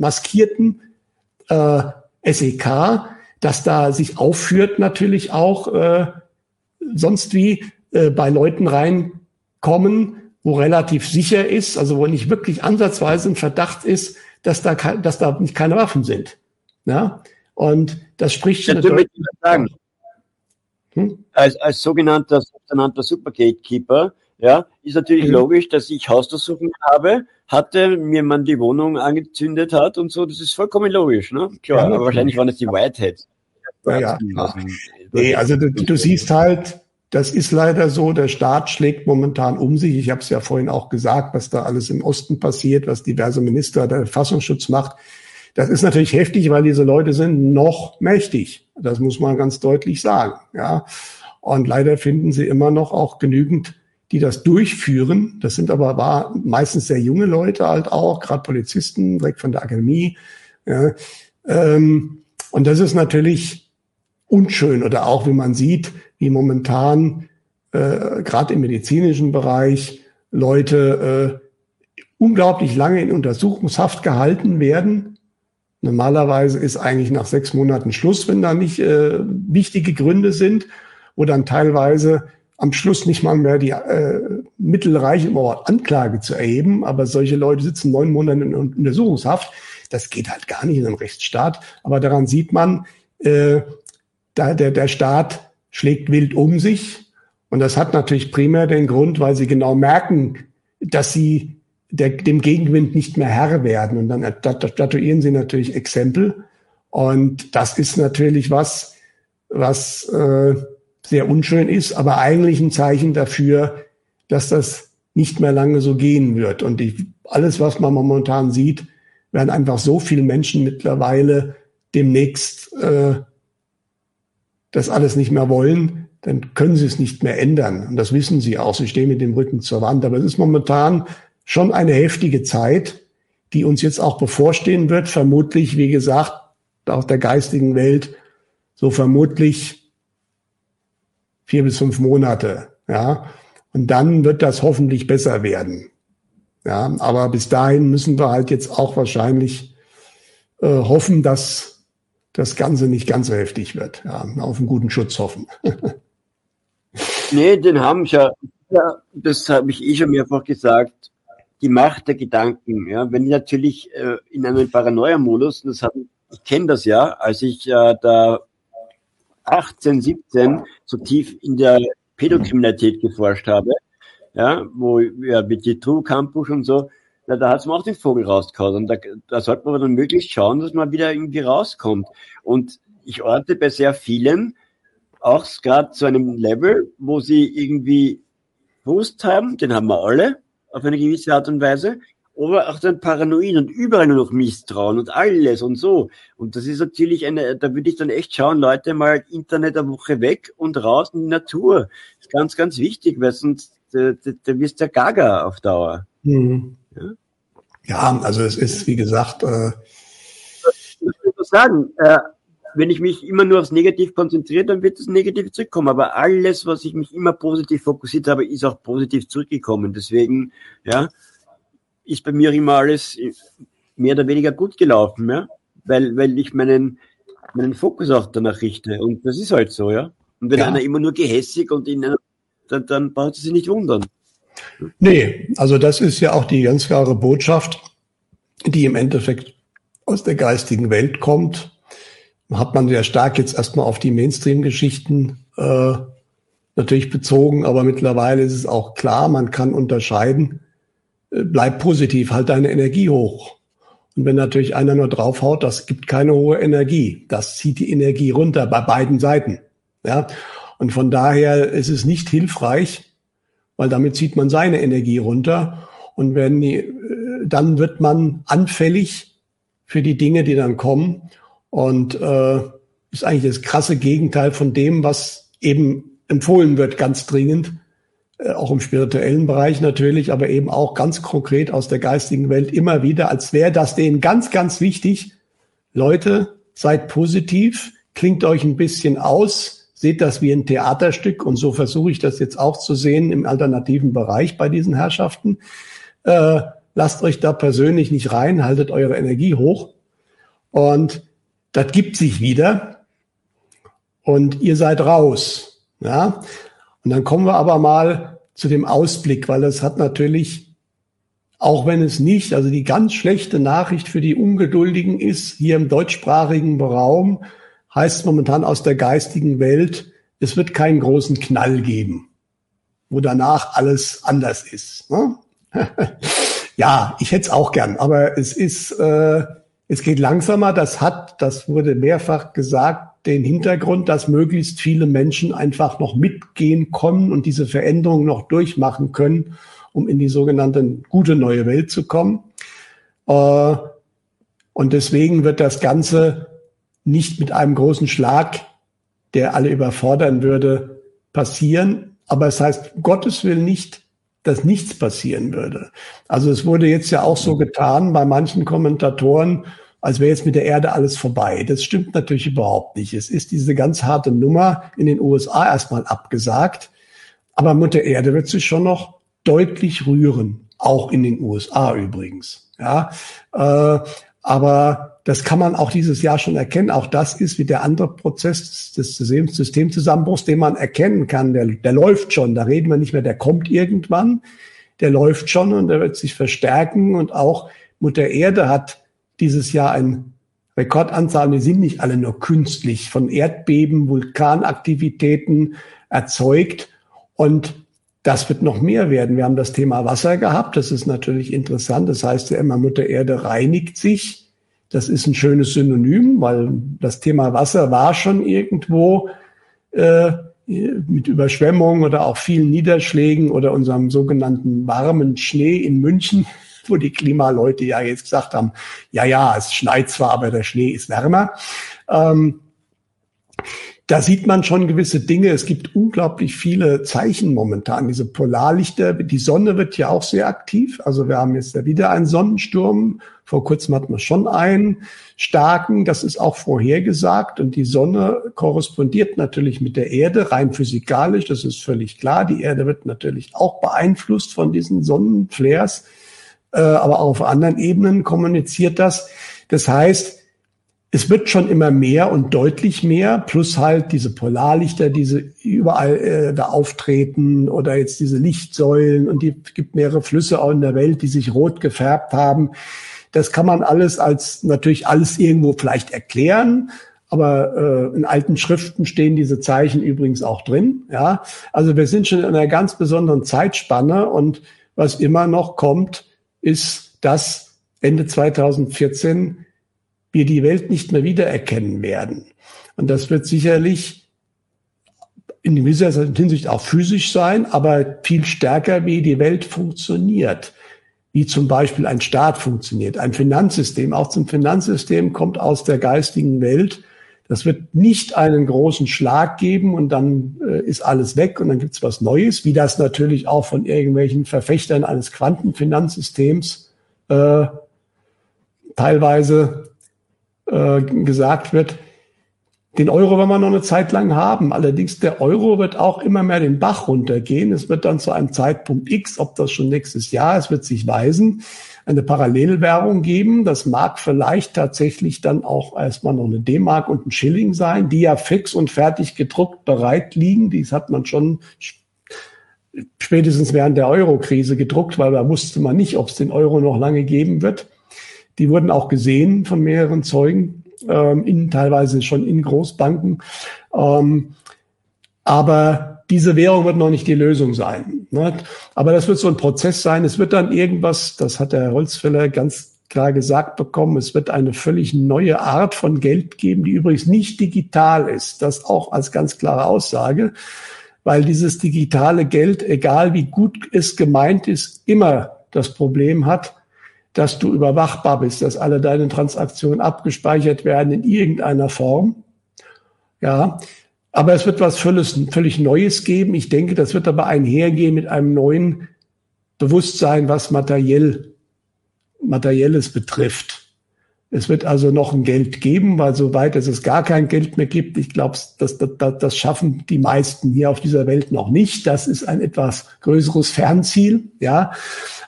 maskierten äh, SEK, das da sich aufführt, natürlich auch äh, sonst wie äh, bei Leuten reinkommen, wo relativ sicher ist, also wo nicht wirklich ansatzweise ein Verdacht ist, dass da, dass da nicht keine Waffen sind. Ja? Und das spricht
ja, natürlich. Sagen. Hm? Als, als sogenannter, sogenannter Super-Gatekeeper, ja, ist natürlich mhm. logisch, dass ich Hausdurchsuchungen habe, hatte, mir man die Wohnung angezündet hat und so, das ist vollkommen logisch, ne? Klar, ja, aber wahrscheinlich waren es die Whiteheads.
Ja, ja. Nee, also du, du siehst halt, das ist leider so. Der Staat schlägt momentan um sich. Ich habe es ja vorhin auch gesagt, was da alles im Osten passiert, was diverse Minister der Verfassungsschutz macht. Das ist natürlich heftig, weil diese Leute sind noch mächtig. Das muss man ganz deutlich sagen. Ja. Und leider finden sie immer noch auch genügend, die das durchführen. Das sind aber war meistens sehr junge Leute halt auch, gerade Polizisten direkt von der Akademie. Ja. Ähm, und das ist natürlich unschön oder auch, wie man sieht, wie momentan äh, gerade im medizinischen Bereich Leute äh, unglaublich lange in Untersuchungshaft gehalten werden. Normalerweise ist eigentlich nach sechs Monaten Schluss, wenn da nicht äh, wichtige Gründe sind, wo dann teilweise am Schluss nicht mal mehr die äh, Mittel reichen, um Anklage zu erheben. Aber solche Leute sitzen neun Monate in Untersuchungshaft. Das geht halt gar nicht in einem Rechtsstaat. Aber daran sieht man, äh, da der, der Staat schlägt wild um sich. Und das hat natürlich primär den Grund, weil sie genau merken, dass sie der, dem Gegenwind nicht mehr Herr werden. Und dann statuieren sie natürlich Exempel. Und das ist natürlich was, was äh, sehr unschön ist, aber eigentlich ein Zeichen dafür, dass das nicht mehr lange so gehen wird. Und die, alles, was man momentan sieht, werden einfach so viele Menschen mittlerweile demnächst äh, das alles nicht mehr wollen, dann können sie es nicht mehr ändern. Und das wissen sie auch. Sie stehen mit dem Rücken zur Wand. Aber es ist momentan schon eine heftige Zeit, die uns jetzt auch bevorstehen wird. Vermutlich, wie gesagt, auf der geistigen Welt, so vermutlich vier bis fünf Monate. Ja. Und dann wird das hoffentlich besser werden. Ja, aber bis dahin müssen wir halt jetzt auch wahrscheinlich äh, hoffen, dass das Ganze nicht ganz so heftig wird. Ja, auf einen guten Schutz hoffen.
nee, den haben ja, ja das habe ich eh schon mehrfach gesagt, die Macht der Gedanken. Ja, wenn ich natürlich äh, in einem Paranoia-Modus, ich kenne das ja, als ich äh, da 18, 17 so tief in der Pädokriminalität geforscht habe, ja, wo ja mit die True Campus und so, da, da hat es mir auch den Vogel rausgehauen. Und da, da sollte man dann möglichst schauen, dass man wieder irgendwie rauskommt. Und ich orte bei sehr vielen auch gerade zu einem Level, wo sie irgendwie Brust haben, den haben wir alle, auf eine gewisse Art und Weise, aber auch dann paranoid und überall nur noch Misstrauen und alles und so. Und das ist natürlich eine, da würde ich dann echt schauen, Leute, mal Internet eine Woche weg und raus in die Natur. Das ist ganz, ganz wichtig, weil sonst, da, da, da wirst du ja gaga auf Dauer.
Mhm. Ja? ja? also es ist, wie gesagt, äh,
ich muss sagen, äh, wenn ich mich immer nur aufs Negativ konzentriere, dann wird das Negativ zurückkommen. Aber alles, was ich mich immer positiv fokussiert habe, ist auch positiv zurückgekommen. Deswegen, ja, ist bei mir immer alles mehr oder weniger gut gelaufen, ja, weil, weil ich meinen, meinen Fokus auch danach richte. Und das ist halt so, ja. Und wenn ja. einer immer nur gehässig und in einer, dann, dann braucht es sich nicht wundern.
Nee, also das ist ja auch die ganz klare Botschaft, die im Endeffekt aus der geistigen Welt kommt hat man sehr stark jetzt erstmal auf die Mainstream-Geschichten äh, natürlich bezogen, aber mittlerweile ist es auch klar, man kann unterscheiden, äh, bleib positiv, halt deine Energie hoch. Und wenn natürlich einer nur draufhaut, das gibt keine hohe Energie. Das zieht die Energie runter bei beiden Seiten. Ja. Und von daher ist es nicht hilfreich, weil damit zieht man seine Energie runter. Und wenn die, äh, dann wird man anfällig für die Dinge, die dann kommen. Und äh, ist eigentlich das krasse Gegenteil von dem, was eben empfohlen wird, ganz dringend, äh, auch im spirituellen Bereich natürlich, aber eben auch ganz konkret aus der geistigen Welt immer wieder, als wäre das denen ganz, ganz wichtig. Leute, seid positiv, klingt euch ein bisschen aus, seht das wie ein Theaterstück und so versuche ich das jetzt auch zu sehen im alternativen Bereich bei diesen Herrschaften. Äh, lasst euch da persönlich nicht rein, haltet eure Energie hoch und das gibt sich wieder und ihr seid raus. Ja? Und dann kommen wir aber mal zu dem Ausblick, weil es hat natürlich, auch wenn es nicht, also die ganz schlechte Nachricht für die Ungeduldigen ist, hier im deutschsprachigen Raum heißt momentan aus der geistigen Welt, es wird keinen großen Knall geben, wo danach alles anders ist. Ne? ja, ich hätte es auch gern, aber es ist, äh, es geht langsamer. Das hat, das wurde mehrfach gesagt, den Hintergrund, dass möglichst viele Menschen einfach noch mitgehen können und diese Veränderungen noch durchmachen können, um in die sogenannte gute neue Welt zu kommen. Äh, und deswegen wird das Ganze nicht mit einem großen Schlag, der alle überfordern würde, passieren. Aber es heißt, Gottes will nicht, dass nichts passieren würde. Also es wurde jetzt ja auch so getan bei manchen Kommentatoren, als wäre jetzt mit der Erde alles vorbei. Das stimmt natürlich überhaupt nicht. Es ist diese ganz harte Nummer in den USA erstmal abgesagt. Aber Mutter Erde wird sich schon noch deutlich rühren. Auch in den USA übrigens. Ja, äh, aber das kann man auch dieses Jahr schon erkennen. Auch das ist wie der andere Prozess des, Systemzusammenbruchs, den man erkennen kann. Der, der läuft schon. Da reden wir nicht mehr, der kommt irgendwann. Der läuft schon und der wird sich verstärken. Und auch Mutter Erde hat dieses Jahr ein Rekordanzahl, die sind nicht alle nur künstlich, von Erdbeben, Vulkanaktivitäten erzeugt. Und das wird noch mehr werden. Wir haben das Thema Wasser gehabt. Das ist natürlich interessant. Das heißt ja immer, Mutter Erde reinigt sich. Das ist ein schönes Synonym, weil das Thema Wasser war schon irgendwo äh, mit Überschwemmungen oder auch vielen Niederschlägen oder unserem sogenannten warmen Schnee in München wo die Klimaleute ja jetzt gesagt haben, ja, ja, es schneit zwar, aber der Schnee ist wärmer. Ähm, da sieht man schon gewisse Dinge. Es gibt unglaublich viele Zeichen momentan. Diese Polarlichter, die Sonne wird ja auch sehr aktiv. Also wir haben jetzt ja wieder einen Sonnensturm. Vor kurzem hatten wir schon einen starken. Das ist auch vorhergesagt. Und die Sonne korrespondiert natürlich mit der Erde rein physikalisch. Das ist völlig klar. Die Erde wird natürlich auch beeinflusst von diesen Sonnenflares aber auch auf anderen Ebenen kommuniziert das. Das heißt, es wird schon immer mehr und deutlich mehr, plus halt diese Polarlichter, diese überall äh, da auftreten oder jetzt diese Lichtsäulen und die gibt mehrere Flüsse auch in der Welt, die sich rot gefärbt haben. Das kann man alles als natürlich alles irgendwo vielleicht erklären, aber äh, in alten Schriften stehen diese Zeichen übrigens auch drin. Ja, also wir sind schon in einer ganz besonderen Zeitspanne und was immer noch kommt, ist dass Ende 2014 wir die Welt nicht mehr wiedererkennen werden. Und das wird sicherlich in gewisser Hinsicht auch physisch sein, aber viel stärker, wie die Welt funktioniert. Wie zum Beispiel ein Staat funktioniert, ein Finanzsystem. Auch zum Finanzsystem kommt aus der geistigen Welt. Das wird nicht einen großen Schlag geben und dann äh, ist alles weg und dann gibt's was Neues, wie das natürlich auch von irgendwelchen Verfechtern eines Quantenfinanzsystems äh, teilweise äh, gesagt wird. Den Euro werden wir noch eine Zeit lang haben. Allerdings der Euro wird auch immer mehr den Bach runtergehen. Es wird dann zu einem Zeitpunkt X, ob das schon nächstes Jahr ist, wird sich weisen, eine Parallelwährung geben. Das mag vielleicht tatsächlich dann auch erstmal noch eine D-Mark und ein Schilling sein, die ja fix und fertig gedruckt bereit liegen. Dies hat man schon spätestens während der Euro-Krise gedruckt, weil da wusste man nicht, ob es den Euro noch lange geben wird. Die wurden auch gesehen von mehreren Zeugen, ähm, in, teilweise schon in Großbanken. Ähm, aber diese Währung wird noch nicht die Lösung sein. Ne? Aber das wird so ein Prozess sein. Es wird dann irgendwas, das hat der Holzfäller ganz klar gesagt bekommen, es wird eine völlig neue Art von Geld geben, die übrigens nicht digital ist. Das auch als ganz klare Aussage, weil dieses digitale Geld, egal wie gut es gemeint ist, immer das Problem hat, dass du überwachbar bist, dass alle deine Transaktionen abgespeichert werden in irgendeiner Form. Ja, aber es wird was völlig, völlig Neues geben. Ich denke, das wird aber einhergehen mit einem neuen Bewusstsein, was materiell, Materielles betrifft. Es wird also noch ein Geld geben, weil soweit es es gar kein Geld mehr gibt, ich glaube, das, das, das schaffen die meisten hier auf dieser Welt noch nicht. Das ist ein etwas größeres Fernziel, ja.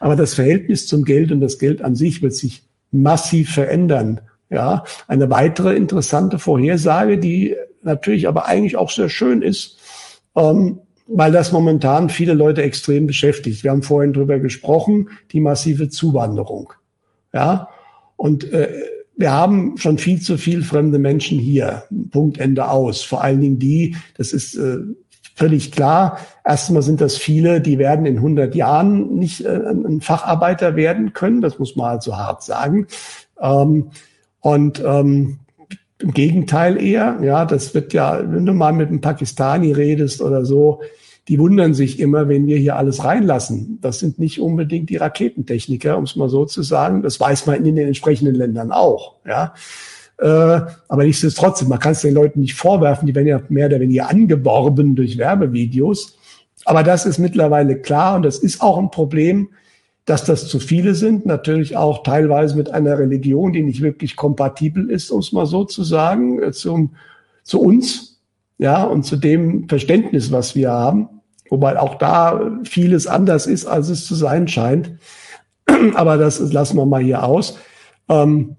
Aber das Verhältnis zum Geld und das Geld an sich wird sich massiv verändern. Ja, eine weitere interessante Vorhersage, die natürlich aber eigentlich auch sehr schön ist, ähm, weil das momentan viele Leute extrem beschäftigt. Wir haben vorhin drüber gesprochen, die massive Zuwanderung. Ja, und äh, wir haben schon viel zu viel fremde Menschen hier. Punkt Ende aus. Vor allen Dingen die, das ist äh, völlig klar. Erstmal sind das viele, die werden in 100 Jahren nicht äh, ein Facharbeiter werden können. Das muss man halt so hart sagen. Ähm, und ähm, im Gegenteil eher, ja, das wird ja, wenn du mal mit einem Pakistani redest oder so, die wundern sich immer, wenn wir hier alles reinlassen. Das sind nicht unbedingt die Raketentechniker, um es mal so zu sagen. Das weiß man in den entsprechenden Ländern auch. Ja. Äh, aber nichtsdestotrotz, man kann es den Leuten nicht vorwerfen, die werden ja mehr oder weniger angeworben durch Werbevideos. Aber das ist mittlerweile klar und das ist auch ein Problem, dass das zu viele sind. Natürlich auch teilweise mit einer Religion, die nicht wirklich kompatibel ist, um es mal so zu sagen, äh, zum, zu uns ja, und zu dem Verständnis, was wir haben, wobei auch da vieles anders ist, als es zu sein scheint. Aber das lassen wir mal hier aus. Ähm,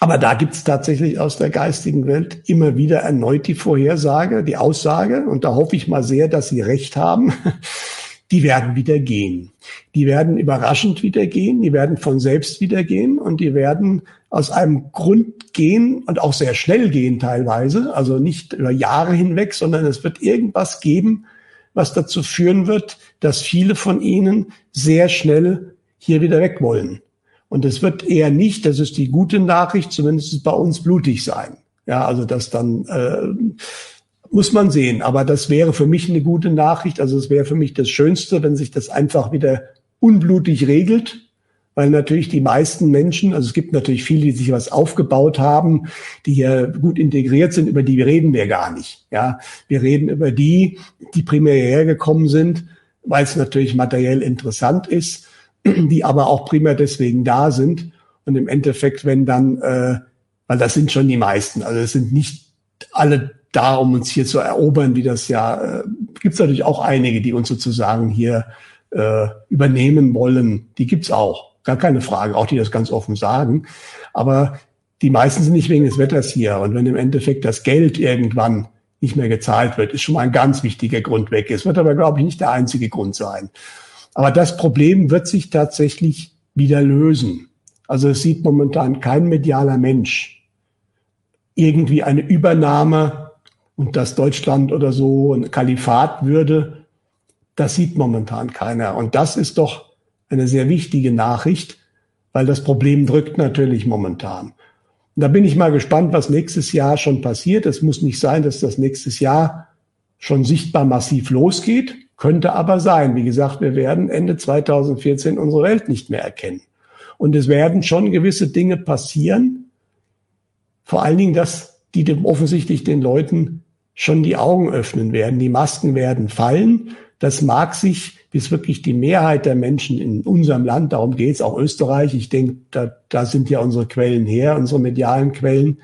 aber da gibt es tatsächlich aus der geistigen Welt immer wieder erneut die Vorhersage, die Aussage, und da hoffe ich mal sehr, dass Sie recht haben, die werden wieder gehen. Die werden überraschend wieder gehen, die werden von selbst wieder gehen und die werden aus einem Grund gehen und auch sehr schnell gehen teilweise, also nicht über Jahre hinweg, sondern es wird irgendwas geben, was dazu führen wird, dass viele von ihnen sehr schnell hier wieder weg wollen. Und es wird eher nicht, das ist die gute Nachricht, zumindest bei uns blutig sein. Ja, also das dann äh, muss man sehen. Aber das wäre für mich eine gute Nachricht. Also es wäre für mich das Schönste, wenn sich das einfach wieder unblutig regelt weil natürlich die meisten Menschen, also es gibt natürlich viele, die sich was aufgebaut haben, die hier gut integriert sind, über die reden wir gar nicht. Ja, wir reden über die, die primär hergekommen sind, weil es natürlich materiell interessant ist, die aber auch primär deswegen da sind. Und im Endeffekt, wenn dann, äh, weil das sind schon die meisten, also es sind nicht alle da, um uns hier zu erobern, wie das ja, äh, gibt es natürlich auch einige, die uns sozusagen hier äh, übernehmen wollen. Die gibt's auch. Gar keine Frage, auch die das ganz offen sagen. Aber die meisten sind nicht wegen des Wetters hier. Und wenn im Endeffekt das Geld irgendwann nicht mehr gezahlt wird, ist schon mal ein ganz wichtiger Grund weg. Es wird aber, glaube ich, nicht der einzige Grund sein. Aber das Problem wird sich tatsächlich wieder lösen. Also es sieht momentan kein medialer Mensch irgendwie eine Übernahme und dass Deutschland oder so ein Kalifat würde. Das sieht momentan keiner. Und das ist doch eine sehr wichtige Nachricht, weil das Problem drückt natürlich momentan. Und da bin ich mal gespannt, was nächstes Jahr schon passiert. Es muss nicht sein, dass das nächstes Jahr schon sichtbar massiv losgeht, könnte aber sein. Wie gesagt, wir werden Ende 2014 unsere Welt nicht mehr erkennen. Und es werden schon gewisse Dinge passieren, vor allen Dingen, dass die dem offensichtlich den Leuten schon die Augen öffnen werden. Die Masken werden fallen. Das mag sich, bis wirklich die Mehrheit der Menschen in unserem Land, darum geht's auch Österreich, ich denke, da, da sind ja unsere Quellen her, unsere medialen Quellen,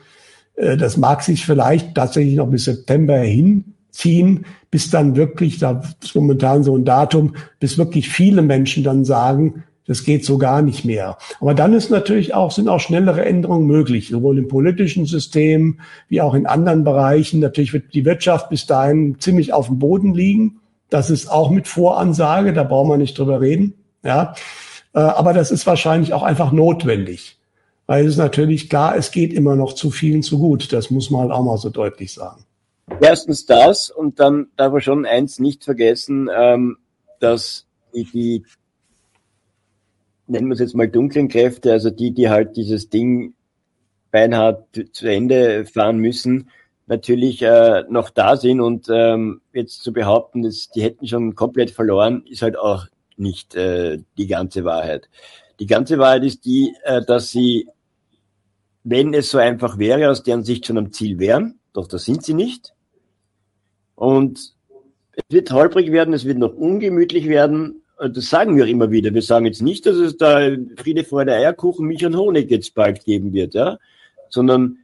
äh, das mag sich vielleicht tatsächlich noch bis September hinziehen, bis dann wirklich, da ist momentan so ein Datum, bis wirklich viele Menschen dann sagen, das geht so gar nicht mehr. Aber dann ist natürlich auch, sind auch schnellere Änderungen möglich, sowohl im politischen System wie auch in anderen Bereichen. Natürlich wird die Wirtschaft bis dahin ziemlich auf dem Boden liegen. Das ist auch mit Voransage, da brauchen wir nicht drüber reden. Ja, äh, aber das ist wahrscheinlich auch einfach notwendig, weil es ist natürlich klar, es geht immer noch zu vielen zu gut. Das muss man halt auch mal so deutlich sagen.
Erstens das und dann darf man schon eins nicht vergessen, ähm, dass die, die nennen wir es jetzt mal dunklen Kräfte, also die, die halt dieses Ding beinahe zu Ende fahren müssen, natürlich äh, noch da sind und ähm, jetzt zu behaupten, dass die hätten schon komplett verloren, ist halt auch nicht äh, die ganze Wahrheit. Die ganze Wahrheit ist die, äh, dass sie, wenn es so einfach wäre, aus deren Sicht schon am Ziel wären, doch das sind sie nicht. Und es wird holprig werden, es wird noch ungemütlich werden. Das sagen wir immer wieder. Wir sagen jetzt nicht, dass es da Friede, Freude, Eierkuchen, Milch und Honig jetzt bald geben wird, ja, sondern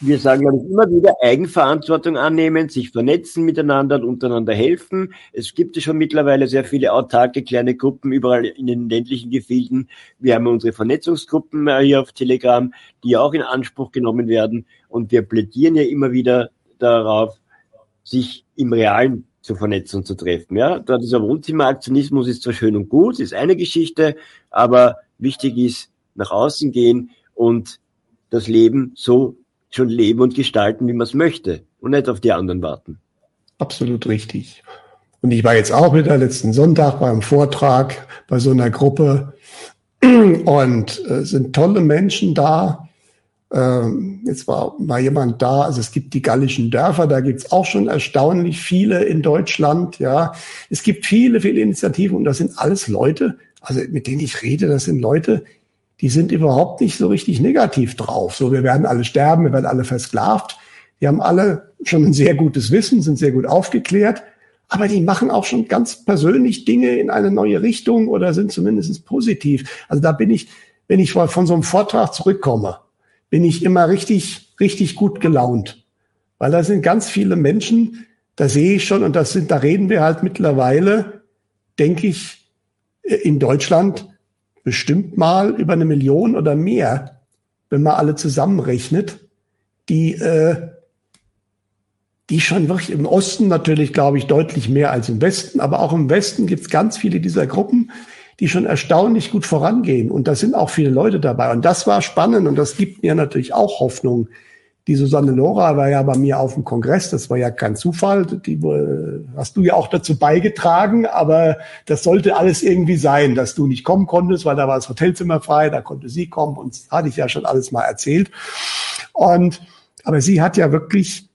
wir sagen, ich, immer wieder Eigenverantwortung annehmen, sich vernetzen miteinander und untereinander helfen. Es gibt ja schon mittlerweile sehr viele autarke kleine Gruppen überall in den ländlichen Gefilden. Wir haben unsere Vernetzungsgruppen äh, hier auf Telegram, die auch in Anspruch genommen werden. Und wir plädieren ja immer wieder darauf, sich im Realen zu vernetzen und zu treffen. Ja, da dieser Wohnzimmeraktionismus ist zwar schön und gut, ist eine Geschichte, aber wichtig ist nach außen gehen und das Leben so schon leben und gestalten, wie man es möchte und nicht auf die anderen warten.
Absolut richtig. Und ich war jetzt auch wieder letzten Sonntag beim Vortrag bei so einer Gruppe und äh, sind tolle Menschen da. Ähm, jetzt war mal jemand da, also es gibt die gallischen Dörfer, da gibt's auch schon erstaunlich viele in Deutschland. Ja, es gibt viele, viele Initiativen und das sind alles Leute, also mit denen ich rede, das sind Leute, die sind überhaupt nicht so richtig negativ drauf. So, wir werden alle sterben, wir werden alle versklavt. Die haben alle schon ein sehr gutes Wissen, sind sehr gut aufgeklärt, aber die machen auch schon ganz persönlich Dinge in eine neue Richtung oder sind zumindest positiv. Also da bin ich, wenn ich von so einem Vortrag zurückkomme, bin ich immer richtig, richtig gut gelaunt. Weil da sind ganz viele Menschen, da sehe ich schon, und das sind, da reden wir halt mittlerweile, denke ich, in Deutschland bestimmt mal über eine Million oder mehr, wenn man alle zusammenrechnet, die, äh, die schon wirklich im Osten natürlich, glaube ich, deutlich mehr als im Westen, aber auch im Westen gibt es ganz viele dieser Gruppen, die schon erstaunlich gut vorangehen. Und da sind auch viele Leute dabei. Und das war spannend. Und das gibt mir natürlich auch Hoffnung, die Susanne Lora war ja bei mir auf dem Kongress, das war ja kein Zufall, die hast du ja auch dazu beigetragen, aber das sollte alles irgendwie sein, dass du nicht kommen konntest, weil da war das Hotelzimmer frei, da konnte sie kommen. Und hatte ich ja schon alles mal erzählt. Und aber sie hat ja wirklich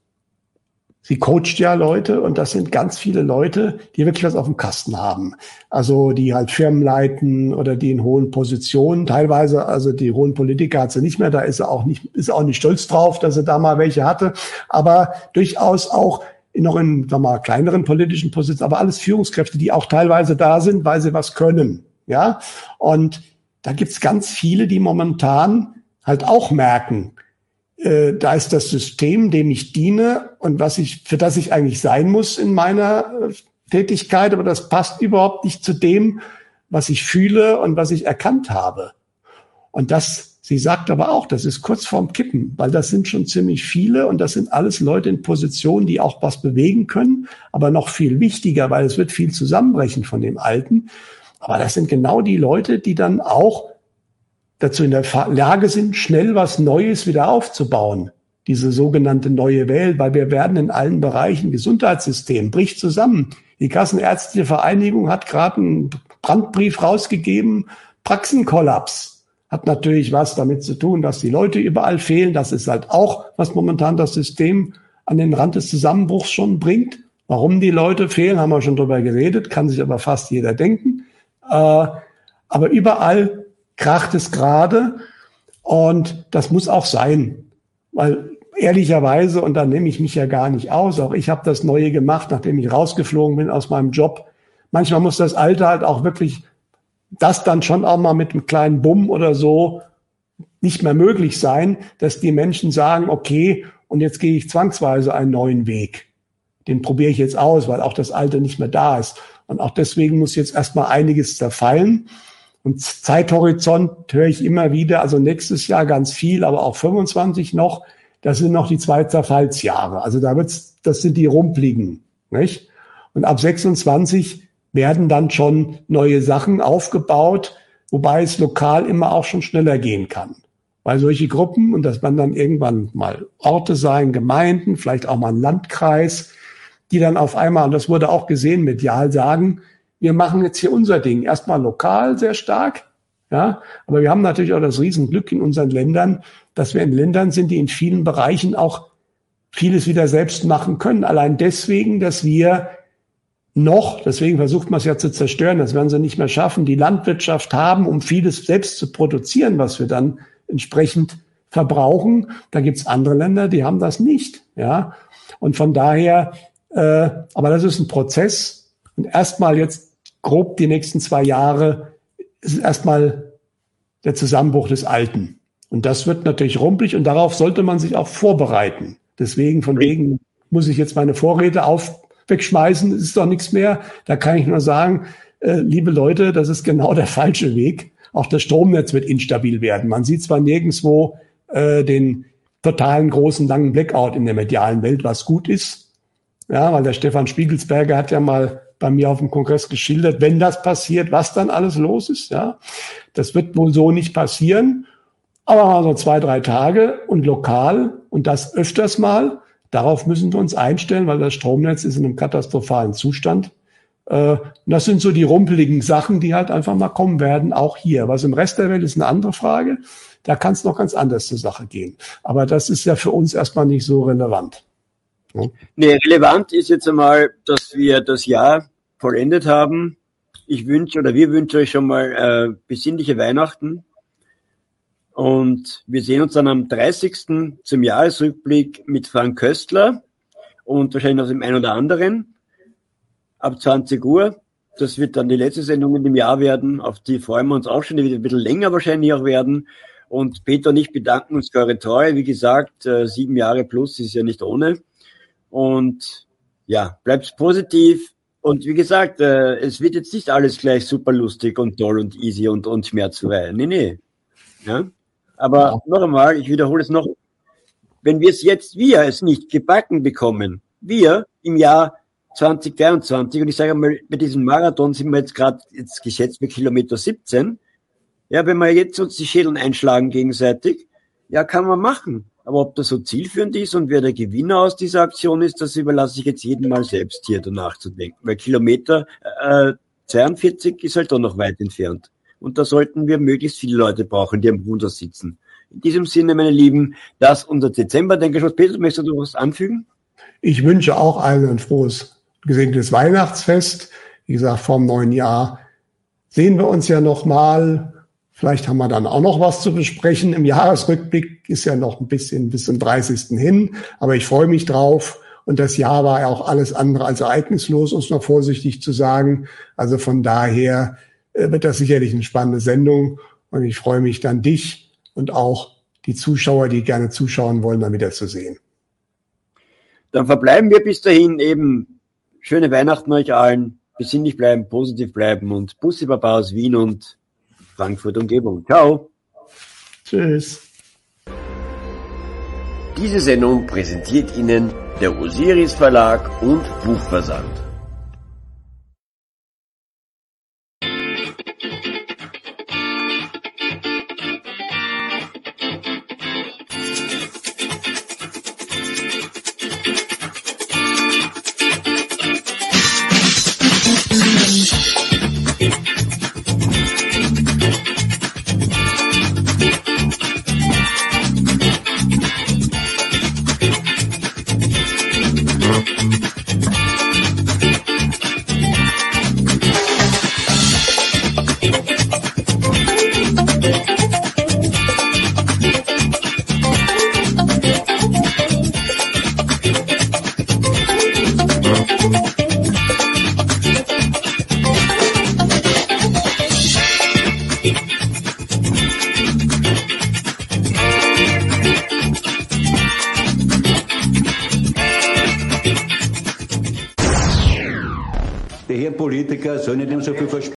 Sie coacht ja Leute und das sind ganz viele Leute, die wirklich was auf dem Kasten haben. Also die halt Firmen leiten oder die in hohen Positionen. Teilweise, also die hohen Politiker hat sie nicht mehr, da ist er auch nicht, ist auch nicht stolz drauf, dass er da mal welche hatte. Aber durchaus auch noch in sag mal, kleineren politischen Positionen, aber alles Führungskräfte, die auch teilweise da sind, weil sie was können. Ja. Und da gibt's ganz viele, die momentan halt auch merken, äh, da ist das System, dem ich diene und was ich, für das ich eigentlich sein muss in meiner äh, Tätigkeit, aber das passt überhaupt nicht zu dem, was ich fühle und was ich erkannt habe. Und das, sie sagt aber auch, das ist kurz vorm Kippen, weil das sind schon ziemlich viele und das sind alles Leute in Positionen, die auch was bewegen können, aber noch viel wichtiger, weil es wird viel zusammenbrechen von dem Alten. Aber das sind genau die Leute, die dann auch dazu in der Lage sind, schnell was Neues wieder aufzubauen. Diese sogenannte neue Welt, weil wir werden in allen Bereichen, Gesundheitssystem bricht zusammen. Die Kassenärztliche Vereinigung hat gerade einen Brandbrief rausgegeben, Praxenkollaps hat natürlich was damit zu tun, dass die Leute überall fehlen. Das ist halt auch, was momentan das System an den Rand des Zusammenbruchs schon bringt. Warum die Leute fehlen, haben wir schon drüber geredet, kann sich aber fast jeder denken. Äh, aber überall kracht es gerade und das muss auch sein, weil ehrlicherweise, und da nehme ich mich ja gar nicht aus, auch ich habe das Neue gemacht, nachdem ich rausgeflogen bin aus meinem Job. Manchmal muss das Alte halt auch wirklich das dann schon auch mal mit einem kleinen Bumm oder so nicht mehr möglich sein, dass die Menschen sagen, okay, und jetzt gehe ich zwangsweise einen neuen Weg. Den probiere ich jetzt aus, weil auch das Alte nicht mehr da ist. Und auch deswegen muss jetzt erstmal einiges zerfallen. Und Zeithorizont höre ich immer wieder, also nächstes Jahr ganz viel, aber auch 25 noch. Das sind noch die zwei Zerfallsjahre. Also da wird's, das sind die rumpligen, nicht? Und ab 26 werden dann schon neue Sachen aufgebaut, wobei es lokal immer auch schon schneller gehen kann. Weil solche Gruppen, und das werden dann irgendwann mal Orte sein, Gemeinden, vielleicht auch mal ein Landkreis, die dann auf einmal, und das wurde auch gesehen medial, sagen, wir machen jetzt hier unser Ding. Erstmal lokal sehr stark, ja, aber wir haben natürlich auch das Riesenglück in unseren Ländern, dass wir in Ländern sind, die in vielen Bereichen auch vieles wieder selbst machen können. Allein deswegen, dass wir noch, deswegen versucht man es ja zu zerstören, das werden sie nicht mehr schaffen, die Landwirtschaft haben, um vieles selbst zu produzieren, was wir dann entsprechend verbrauchen. Da gibt's andere Länder, die haben das nicht. Ja, und von daher, äh, aber das ist ein Prozess. Und erstmal jetzt grob die nächsten zwei Jahre ist erstmal der Zusammenbruch des Alten. Und das wird natürlich rumpelig und darauf sollte man sich auch vorbereiten. Deswegen von wegen muss ich jetzt meine Vorräte auf wegschmeißen, ist doch nichts mehr. Da kann ich nur sagen, äh, liebe Leute, das ist genau der falsche Weg. Auch das Stromnetz wird instabil werden. Man sieht zwar nirgendswo äh, den totalen großen langen Blackout in der medialen Welt, was gut ist. Ja, weil der Stefan Spiegelsberger hat ja mal bei mir auf dem Kongress geschildert, wenn das passiert, was dann alles los ist. Ja, das wird wohl so nicht passieren. Aber mal so zwei, drei Tage und lokal und das öfters mal. Darauf müssen wir uns einstellen, weil das Stromnetz ist in einem katastrophalen Zustand. Äh, das sind so die rumpeligen Sachen, die halt einfach mal kommen werden, auch hier. Was im Rest der Welt ist eine andere Frage. Da kann es noch ganz anders zur Sache gehen. Aber das ist ja für uns erstmal nicht so relevant.
Nee, relevant ist jetzt einmal, dass wir das Jahr vollendet haben. Ich wünsche oder wir wünschen euch schon mal äh, besinnliche Weihnachten, und wir sehen uns dann am 30. zum Jahresrückblick mit Frank Köstler und wahrscheinlich noch dem einen oder anderen ab 20 Uhr. Das wird dann die letzte Sendung in dem Jahr werden. Auf die freuen wir uns auch schon. Die wird ein bisschen länger wahrscheinlich auch werden. Und Peter und ich bedanken uns für eure Treue. Wie gesagt, äh, sieben Jahre plus ist ja nicht ohne. Und ja, bleibt positiv. Und wie gesagt, äh, es wird jetzt nicht alles gleich super lustig und toll und easy und, und schmerzfrei. Nee, nee. Ja? Aber noch einmal, ich wiederhole es noch, wenn wir es jetzt, wir es nicht gebacken bekommen, wir im Jahr 2023, und ich sage mal, bei diesem Marathon sind wir jetzt gerade jetzt geschätzt bei Kilometer 17, ja, wenn wir jetzt uns die Schädeln einschlagen gegenseitig, ja, kann man machen. Aber ob das so zielführend ist und wer der Gewinner aus dieser Aktion ist, das überlasse ich jetzt jedem mal selbst hier danach zu denken. Weil Kilometer äh, 42 ist halt doch noch weit entfernt. Und da sollten wir möglichst viele Leute brauchen, die am Ruder sitzen. In diesem Sinne, meine Lieben, das unser Dezember. Denke schon, Peter, möchtest du noch was anfügen?
Ich wünsche auch allen ein frohes, gesegnetes Weihnachtsfest. Wie gesagt, vorm neuen Jahr sehen wir uns ja nochmal. Vielleicht haben wir dann auch noch was zu besprechen. Im Jahresrückblick ist ja noch ein bisschen bis zum 30. hin, aber ich freue mich drauf. Und das Jahr war ja auch alles andere als ereignislos, um es mal vorsichtig zu sagen. Also von daher äh, wird das sicherlich eine spannende Sendung. Und ich freue mich dann, dich und auch die Zuschauer, die gerne zuschauen wollen, dann wieder zu sehen.
Dann verbleiben wir bis dahin eben. Schöne Weihnachten euch allen. Besinnlich bleiben, positiv bleiben und Bussi Baba aus Wien und Frankfurt Umgebung. Ciao.
Tschüss.
Diese Sendung präsentiert Ihnen der Osiris Verlag und Buchversand.